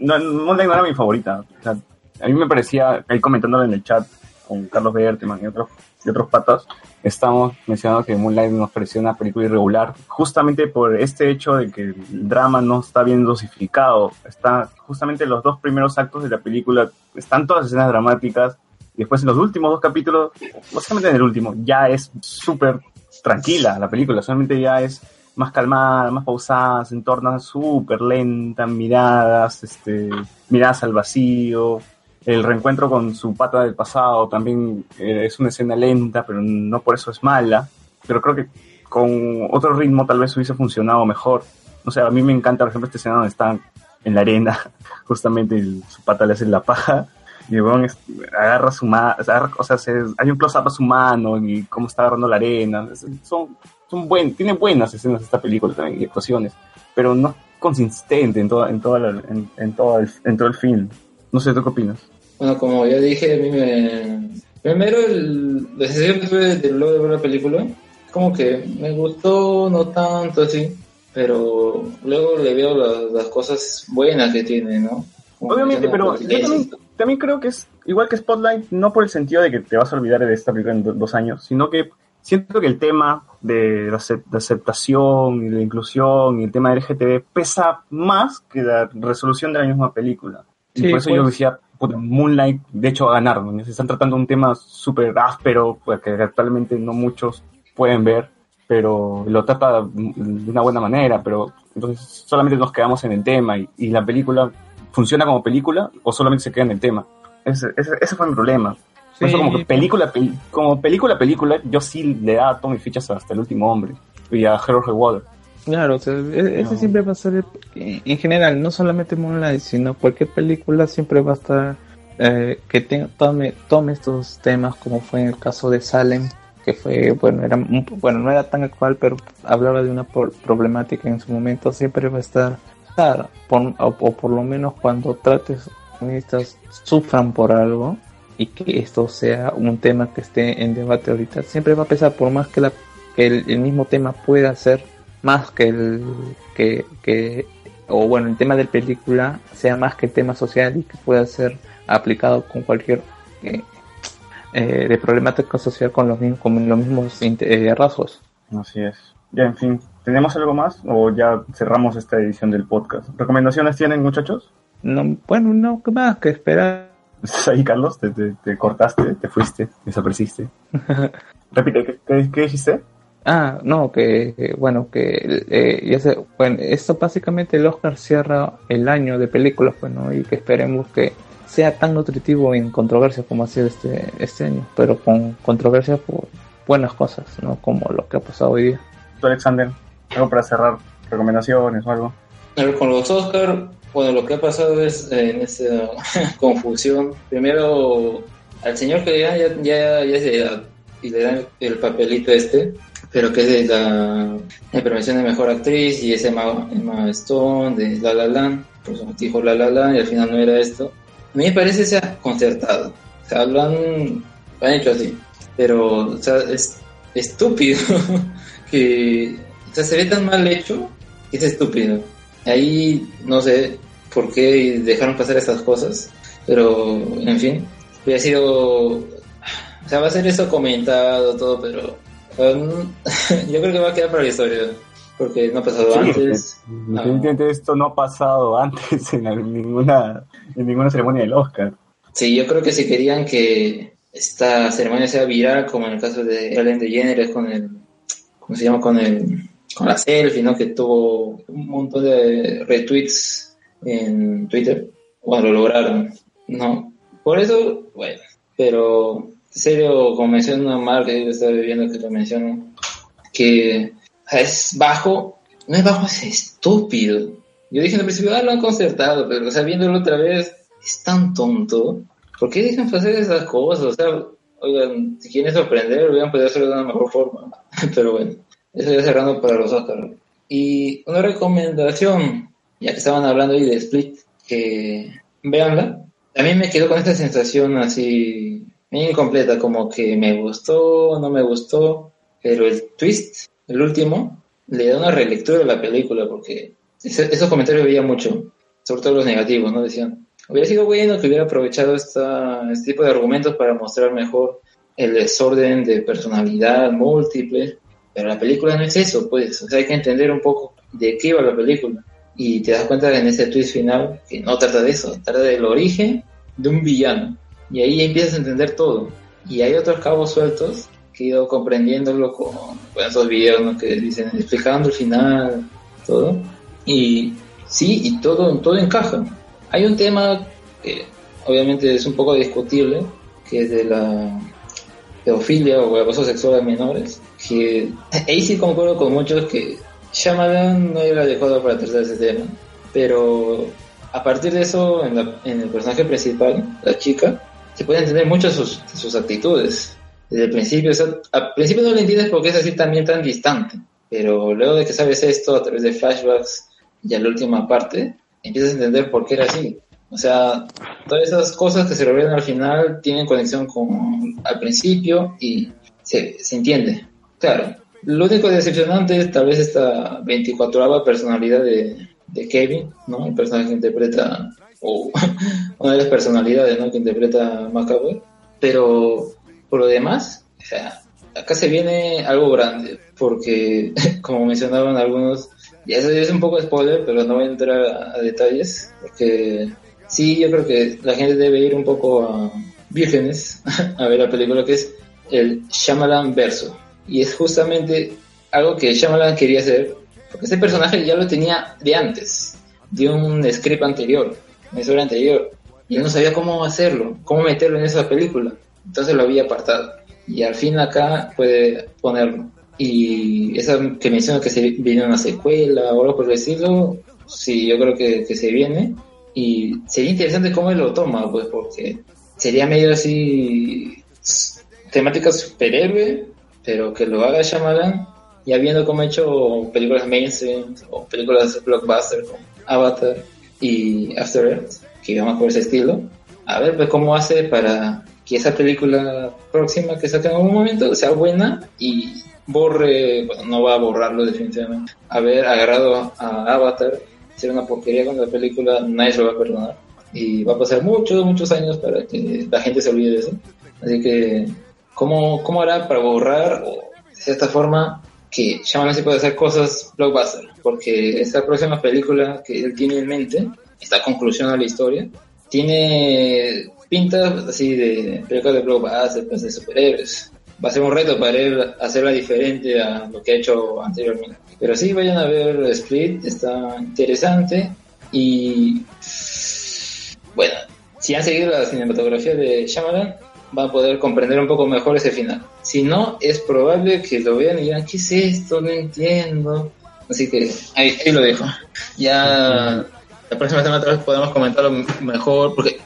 Speaker 1: Moonlight no era mi favorita. A mí me parecía, ahí comentándolo en el chat con Carlos Berteman y otros, y otros patas, estamos mencionando que Moonlight nos pareció una película irregular, justamente por este hecho de que el drama no está bien dosificado. Está justamente los dos primeros actos de la película, están todas las escenas dramáticas, y después en los últimos dos capítulos, básicamente en el último, ya es súper tranquila la película, solamente ya es más calmada, más pausada, se entorna súper lenta, miradas, este, miradas al vacío. El reencuentro con su pata del pasado también eh, es una escena lenta, pero no por eso es mala. Pero creo que con otro ritmo tal vez hubiese funcionado mejor. O sea, a mí me encanta, por ejemplo, esta escena donde están en la arena, justamente y su pata le hace la paja. Y el es- agarra su mano, o sea, se- hay un close-up a su mano y cómo está agarrando la arena. Son, son buen, tiene buenas escenas esta película también y actuaciones, pero no consistente en, toda, en, toda la- en, en todo el, en todo el film. No sé, ¿tú qué opinas?
Speaker 4: Bueno, como ya dije, a mí me... Primero, el... la sensación que tuve de luego de ver la película, como que me gustó, no tanto así, pero luego le veo las, las cosas buenas que tiene, ¿no? Como
Speaker 1: Obviamente, pero yo también, también creo que es igual que Spotlight, no por el sentido de que te vas a olvidar de esta película en do- dos años, sino que siento que el tema de la, aceptación y de inclusión y el tema del LGTB pesa más que la resolución de la misma película. Y por eso
Speaker 2: pues.
Speaker 1: yo decía, puta, Moonlight, de hecho, va a ganar. ¿no? Se están tratando un tema súper áspero, pues, que actualmente no muchos pueden ver, pero lo trata de una buena manera, pero entonces solamente nos quedamos en el tema y, y la película funciona como película o solamente se queda en el tema. Ese, ese, ese fue mi problema. Por eso como que película, pel- como película, película, yo sí le daba todas mis fichas hasta el último hombre y a Hero Water.
Speaker 2: Claro, o sea, e- ese
Speaker 1: No.
Speaker 2: siempre va a ser, el- en general, no solamente Moonlight, sino cualquier película siempre va a estar, eh, que tenga, tome, tome estos temas, como fue en el caso de Salem, que fue, bueno, era, bueno, no era tan actual, pero hablaba de una por- problemática en su momento, siempre va a estar, claro, por- o, o por lo menos cuando trates protagonistas sufran por algo y que esto sea un tema que esté en debate ahorita, siempre va a pesar, por más que, la, que el, el mismo tema pueda ser más que el que, que o bueno el tema de película sea más que el tema social y que pueda ser aplicado con cualquier eh, eh, de problemática social con los mismos con los mismos eh, rasgos
Speaker 1: Así es. Ya, en fin, ¿tenemos algo más o ya cerramos esta edición del podcast? ¿Recomendaciones tienen, muchachos?
Speaker 2: no bueno no ¿qué más que esperar
Speaker 1: ¿Estás ahí, Carlos? ¿Te, te, te cortaste? ¿Te fuiste? ¿Desapareciste? Repite, ¿qué, qué, qué dijiste?
Speaker 2: Ah no que que, bueno que eh, ya sé bueno esto básicamente el Oscar cierra el año de películas pues no y que esperemos que sea tan nutritivo en controversia como ha sido este este año pero con controversia por buenas cosas no como lo que ha pasado hoy día
Speaker 1: ¿Tú, Alexander? ¿Algo para cerrar? ¿Recomendaciones o algo?
Speaker 4: A ver, con los Oscar, bueno, lo que ha pasado es eh, en esta confusión. Primero, al señor que ya, ya, ya es de edad y le dan el papelito este, pero que es de la, la premiación de mejor actriz y es Emma, Emma Stone de La La Land, por eso dijo La La Land y al final no era esto. A mí me parece sea concertado. O sea, lo han, lo han hecho así, pero o sea, es estúpido que o sea, se ve tan mal hecho que es estúpido. Ahí no sé por qué dejaron pasar estas cosas, pero en fin, hubiera sido. O sea, va a ser eso comentado, todo, pero. Um, yo creo que va a quedar para la historia, porque no ha pasado
Speaker 1: Sí,
Speaker 4: antes.
Speaker 1: Definitivamente esto no ha pasado antes en ninguna, en ninguna ceremonia del Oscar.
Speaker 4: Sí, yo creo que si querían que esta ceremonia sea viral, como en el caso de Ellen DeGeneres con el, ¿cómo se llama? Con el, con la selfie, ¿no? Que tuvo un montón de retweets en Twitter. Bueno, lo lograron, ¿no? Por eso, bueno, pero serio, como menciona Mark, debe estar viendo que lo menciono, que es bajo, no es bajo, es estúpido. Yo dije en el principio, ah, lo han concertado, pero o sea, otra vez, es tan tonto. ¿Por qué dejan pasar esas cosas? O sea, oigan, si quieren sorprender, hubieran podido hacerlo de una mejor forma. Pero bueno, eso ya cerrando para los Oscar. Y una recomendación, ya que estaban hablando ahí de Split, que véanla. También me quedó con esta sensación así, incompleta, como que me gustó, no me gustó, pero el twist, el último, le da una relectura a la película, porque esos comentarios veía mucho, sobre todo los negativos, ¿no? Decían, hubiera sido bueno que hubiera aprovechado esta, este tipo de argumentos para mostrar mejor el desorden de personalidad múltiple, pero la película no es eso, pues, o sea, hay que entender un poco de qué va la película. Y te das cuenta en ese twist final que no trata de eso, trata del origen de un villano. Y ahí empiezas a entender todo. Y hay otros cabos sueltos que he ido comprendiéndolo con, esos videos ¿no? que dicen explicando el final, todo. Y sí, y todo, todo encaja. Hay un tema que obviamente es un poco discutible, que es de la pedofilia o abuso sexual a menores, que ahí sí concuerdo con muchos que Shyamalan no era adecuado para tratar ese tema, pero a partir de eso, en, la- en el personaje principal, la chica, se puede entender mucho sus, sus actitudes. Desde el principio, o al principio no lo entiendes porque es así también tan distante, pero luego de que sabes esto a través de flashbacks y a la última parte, empiezas a entender por qué era así. O sea, todas esas cosas que se revelan al final tienen conexión con al principio y se, se entiende. Claro, lo único decepcionante es tal vez esta 24 personalidad de, de Kevin, ¿no? El personaje que interpreta, o una de las personalidades, ¿no? Que interpreta Macaboy. Pero por lo demás, o sea, acá se viene algo grande, porque como mencionaban algunos, ya eso es un poco spoiler, pero no voy a entrar a, a detalles, porque sí, yo creo que la gente debe ir un poco a vírgenes a ver la película que es el Shyamalan verso. Y es justamente algo que Shyamalan quería hacer, porque ese personaje ya lo tenía de antes, de un script anterior, historia anterior, y no sabía cómo hacerlo, cómo meterlo en esa película. Entonces lo había apartado. Y al fin acá puede ponerlo. Y esa que menciona que se viene una secuela o algo por estilo, sí, yo creo que, que se viene. Y sería interesante cómo él lo toma, pues, porque sería medio así temática superhéroe, pero que lo haga Shyamalan, ya viendo cómo ha hecho películas mainstream o películas blockbuster como Avatar y After Earth, que vamos por ese estilo. A ver pues, cómo hace para que esa película próxima que saque en algún momento sea buena y borre, bueno, no va a borrarlo definitivamente. Haber agarrado a Avatar, ser una porquería con la película, nadie se lo va a perdonar. Y va a pasar muchos, muchos años para que la gente se olvide de eso. Así que, ¿cómo, cómo hará para borrar o de cierta forma que Shyamalan sí puede hacer cosas blockbuster? Porque esta próxima película que él tiene en mente, esta conclusión a la historia, tiene pinta así de película de blockbuster, pues de superhéroes. Va a ser un reto para él hacerla diferente a lo que ha hecho anteriormente. Pero sí, vayan a ver Split, está interesante y bueno, si han seguido la cinematografía de Shyamalan, van a poder comprender un poco mejor ese final. Si no, es probable que lo vean y digan, ¿qué es esto? No entiendo. Así que ahí, ahí lo dejo. Ya la próxima semana tal vez podemos comentarlo mejor, porque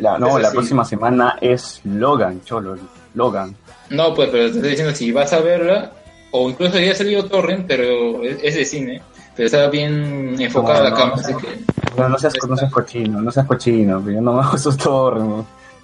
Speaker 1: la, no, la
Speaker 4: sí.
Speaker 1: próxima semana es Logan, cholo. Logan.
Speaker 4: no, pues, pero te estoy diciendo, si vas a verla, o incluso ya ha salido Torrent, pero es, es de cine, pero está bien enfocada
Speaker 1: No,
Speaker 4: la
Speaker 1: no,
Speaker 4: cámara,
Speaker 1: no.
Speaker 4: así que...
Speaker 1: No, seas, no seas cochino, no seas cochino, pero yo no me hago esos torres.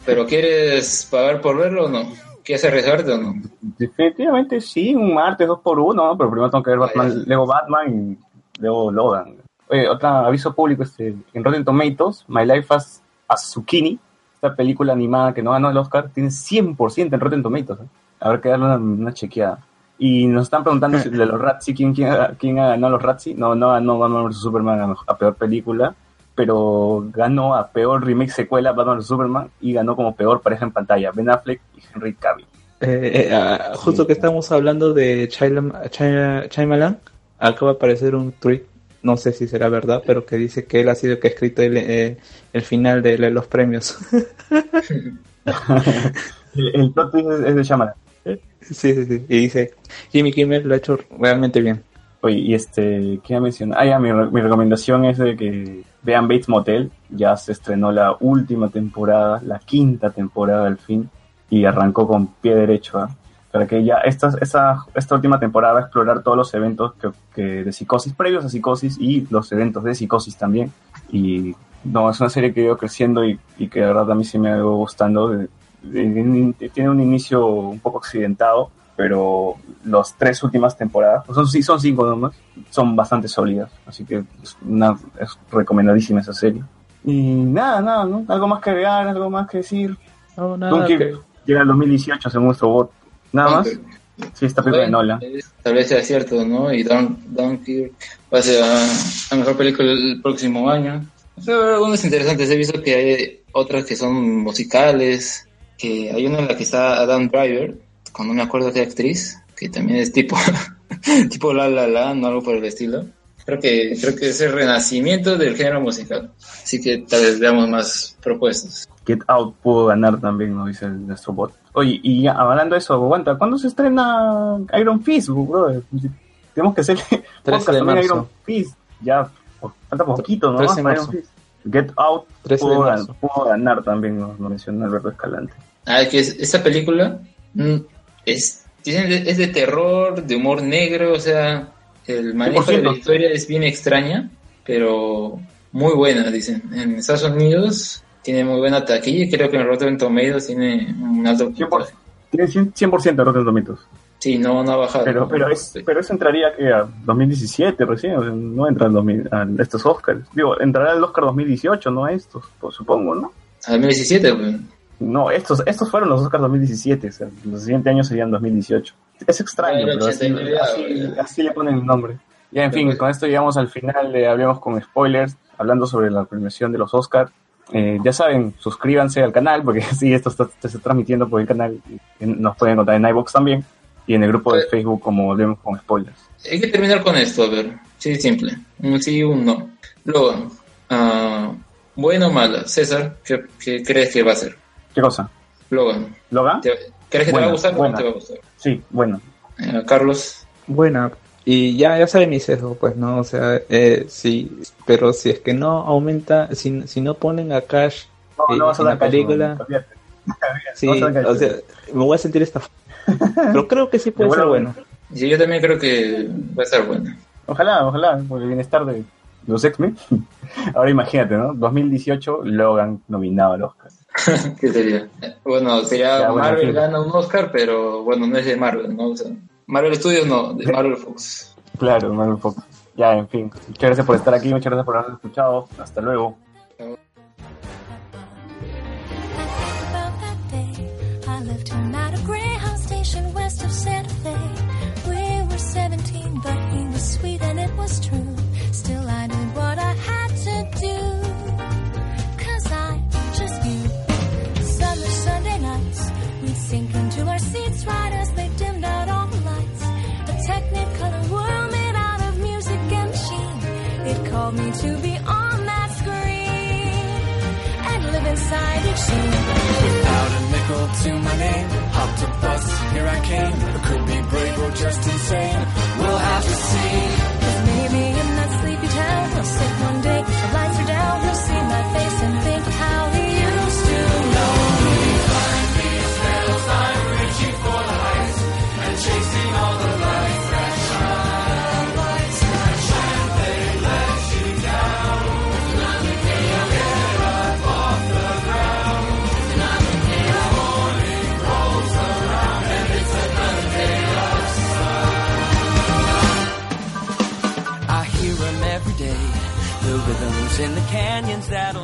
Speaker 1: ¿No?
Speaker 4: ¿Pero quieres pagar por verlo o no? ¿Quieres arriesgarte o no?
Speaker 1: Definitivamente sí, un martes dos por uno, ¿no? pero primero tengo que ver Batman, luego Batman y luego Logan. Oye, otro aviso público, este, en Rotten Tomatoes, My Life as, as Zucchini, esta película animada que no ganó el Oscar, tiene 100% en Rotten Tomatoes. ¿eh? Habrá que darle una, una chequeada. Y nos están preguntando si de los Razzie, ¿quién, quién, ha- quién ganado los Razzie? No, no ganó Batman vs. Superman a, a peor película, pero ganó a peor remake secuela Batman. Superman y ganó como peor pareja en pantalla Ben Affleck y Henry Cavill.
Speaker 2: Eh, eh, ah, justo que estamos hablando de Shyamalan, acaba de aparecer un tweet, no sé si será verdad, pero que dice que él ha sido el que ha escrito el, eh, el final de, los premios.
Speaker 1: El, el plot twist es, es de Shyamalan.
Speaker 2: sí, sí, sí. Y dice, Jimmy Kimmel lo ha hecho realmente bien.
Speaker 1: Oye, y este, ¿qué iba a mencionar? Ah, ya, mi, mi recomendación es de que vean Bates Motel. Ya se estrenó la última temporada, la quinta temporada al fin, y arrancó con pie derecho. ¿ah? para que ya esta, esta, esta última temporada va a explorar todos los eventos que, de psicosis, previos a psicosis y los eventos de psicosis también. Y no, es una serie que ha ido creciendo y, y que de verdad a mí sí me ha ido gustando. Tiene un inicio un poco accidentado, pero las tres últimas temporadas, pues son, sí, son cinco nomás, son bastante sólidas. Así que es, una, es recomendadísima esa serie. Y nada, nada, ¿no? Algo más que agregar, algo más que decir.
Speaker 2: No, nada,
Speaker 1: Dunkirk
Speaker 2: que-
Speaker 1: llega el 2018 según nuestro bot. Nada más. Sí, esta película de Nolan.
Speaker 4: Tal vez sea cierto, ¿no? Y Dun- Dunkirk va a ser la, la mejor película el próximo año. O sea, algunas interesantes. He visto que hay otras que son musicales. Que hay una en la que está Adam Driver, con no me acuerdo qué actriz, que también es tipo, tipo La La La, no algo por el estilo. Creo que, creo que es el renacimiento del género musical. Así que tal vez veamos más propuestas.
Speaker 1: Get Out pudo ganar también, nos dice nuestro bot. Oye, y ya, hablando de eso, aguanta, ¿cuándo se estrena Iron Fist, brother? Tenemos que hacer podcast
Speaker 2: de
Speaker 1: también
Speaker 2: marzo.
Speaker 1: Iron Fist. Ya, falta poquito, ¿no?
Speaker 2: 13 de
Speaker 1: Iron
Speaker 2: marzo.
Speaker 1: Fist. Get Out
Speaker 2: 13 de
Speaker 1: pudo, gan-
Speaker 2: marzo.
Speaker 1: pudo ganar también, nos lo mencionó Alberto Escalante.
Speaker 4: Ah, es que es- esta película mm, es, es de terror, de humor negro, o sea, el manejo de la
Speaker 1: 100%.
Speaker 4: historia es bien extraña, pero muy buena, dicen. En Estados Unidos tiene muy buena taquilla y creo que en Rotten Tomatoes tiene un alto
Speaker 1: 100%, tiene 100%, 100 de Rotten Tomatoes.
Speaker 4: Sí, no, no ha bajado.
Speaker 1: Pero, pero, es, pero eso entraría que a 2017 recién, o sea, no entra en 2000 a estos Oscars. Digo, entrará el Oscar 2018, no a estos, pues, supongo, ¿no?
Speaker 4: A 2017, pues.
Speaker 1: No, estos, estos fueron los Oscars 2017, o sea, los siguientes años serían 2018. Es extraño, pero así,
Speaker 4: 89,
Speaker 1: así-
Speaker 4: ah,
Speaker 1: así le ponen el nombre. Ya, en fin, con esto llegamos al final de Hablemos con Spoilers, hablando sobre la premiación de los Oscars. Eh, ya saben, suscríbanse al canal, porque sí, esto está, se está transmitiendo por el canal. Nos pueden encontrar en iVoox también, y en el grupo de
Speaker 4: Eh.
Speaker 1: Facebook como Hablemos con Spoilers.
Speaker 4: Hay que terminar con esto, a ver. Sí, simple. Un sí y un no. Luego, ah, bueno o mala. César, ¿qué, qué crees que va a ser?
Speaker 1: ¿Qué cosa?
Speaker 4: Logan.
Speaker 1: ¿Logan?
Speaker 4: ¿te- ¿Crees que te va a gustar o no te va a gustar?
Speaker 1: Sí, bueno.
Speaker 4: Eh, Carlos.
Speaker 2: Buena. Y ya, ya sabe mi sesgo, pues, ¿no? O sea, eh, sí, pero si es que no aumenta, si, si no ponen a Cash
Speaker 1: No,
Speaker 2: Sí,
Speaker 1: no vas a
Speaker 2: en
Speaker 1: dar
Speaker 2: la
Speaker 1: caso,
Speaker 2: película.
Speaker 1: olvídate.
Speaker 2: Sí,
Speaker 1: Vamos a ver qué
Speaker 2: o sea, me voy a sentir esta. Pero creo que sí puede
Speaker 1: Bueno,
Speaker 2: ser bueno.
Speaker 4: Sí, yo también creo que va a estar bueno.
Speaker 1: Ojalá, ojalá, por el bienestar de los X-Men. Ahora imagínate, ¿no? 2018, Logan nominado al Oscar.
Speaker 4: ¿Qué sería? Bueno, sería
Speaker 1: Ya, bueno,
Speaker 4: Marvel gana un Oscar, pero bueno, no es de Marvel, ¿no? O sea, Marvel Studios no, de Marvel Fox.
Speaker 1: Claro, Marvel Fox. Ya, en fin. Muchas gracias por estar aquí, muchas gracias por habernos escuchado. Hasta luego.
Speaker 5: Each.
Speaker 6: Without a nickel to my name, hopped a bus, here I came. I could be brave or just insane. We'll have to see.
Speaker 5: Cause maybe in that sleepy town, I'll sit one day, the lights are down, he'll see my face and think how
Speaker 6: in the canyons that'll never fade away.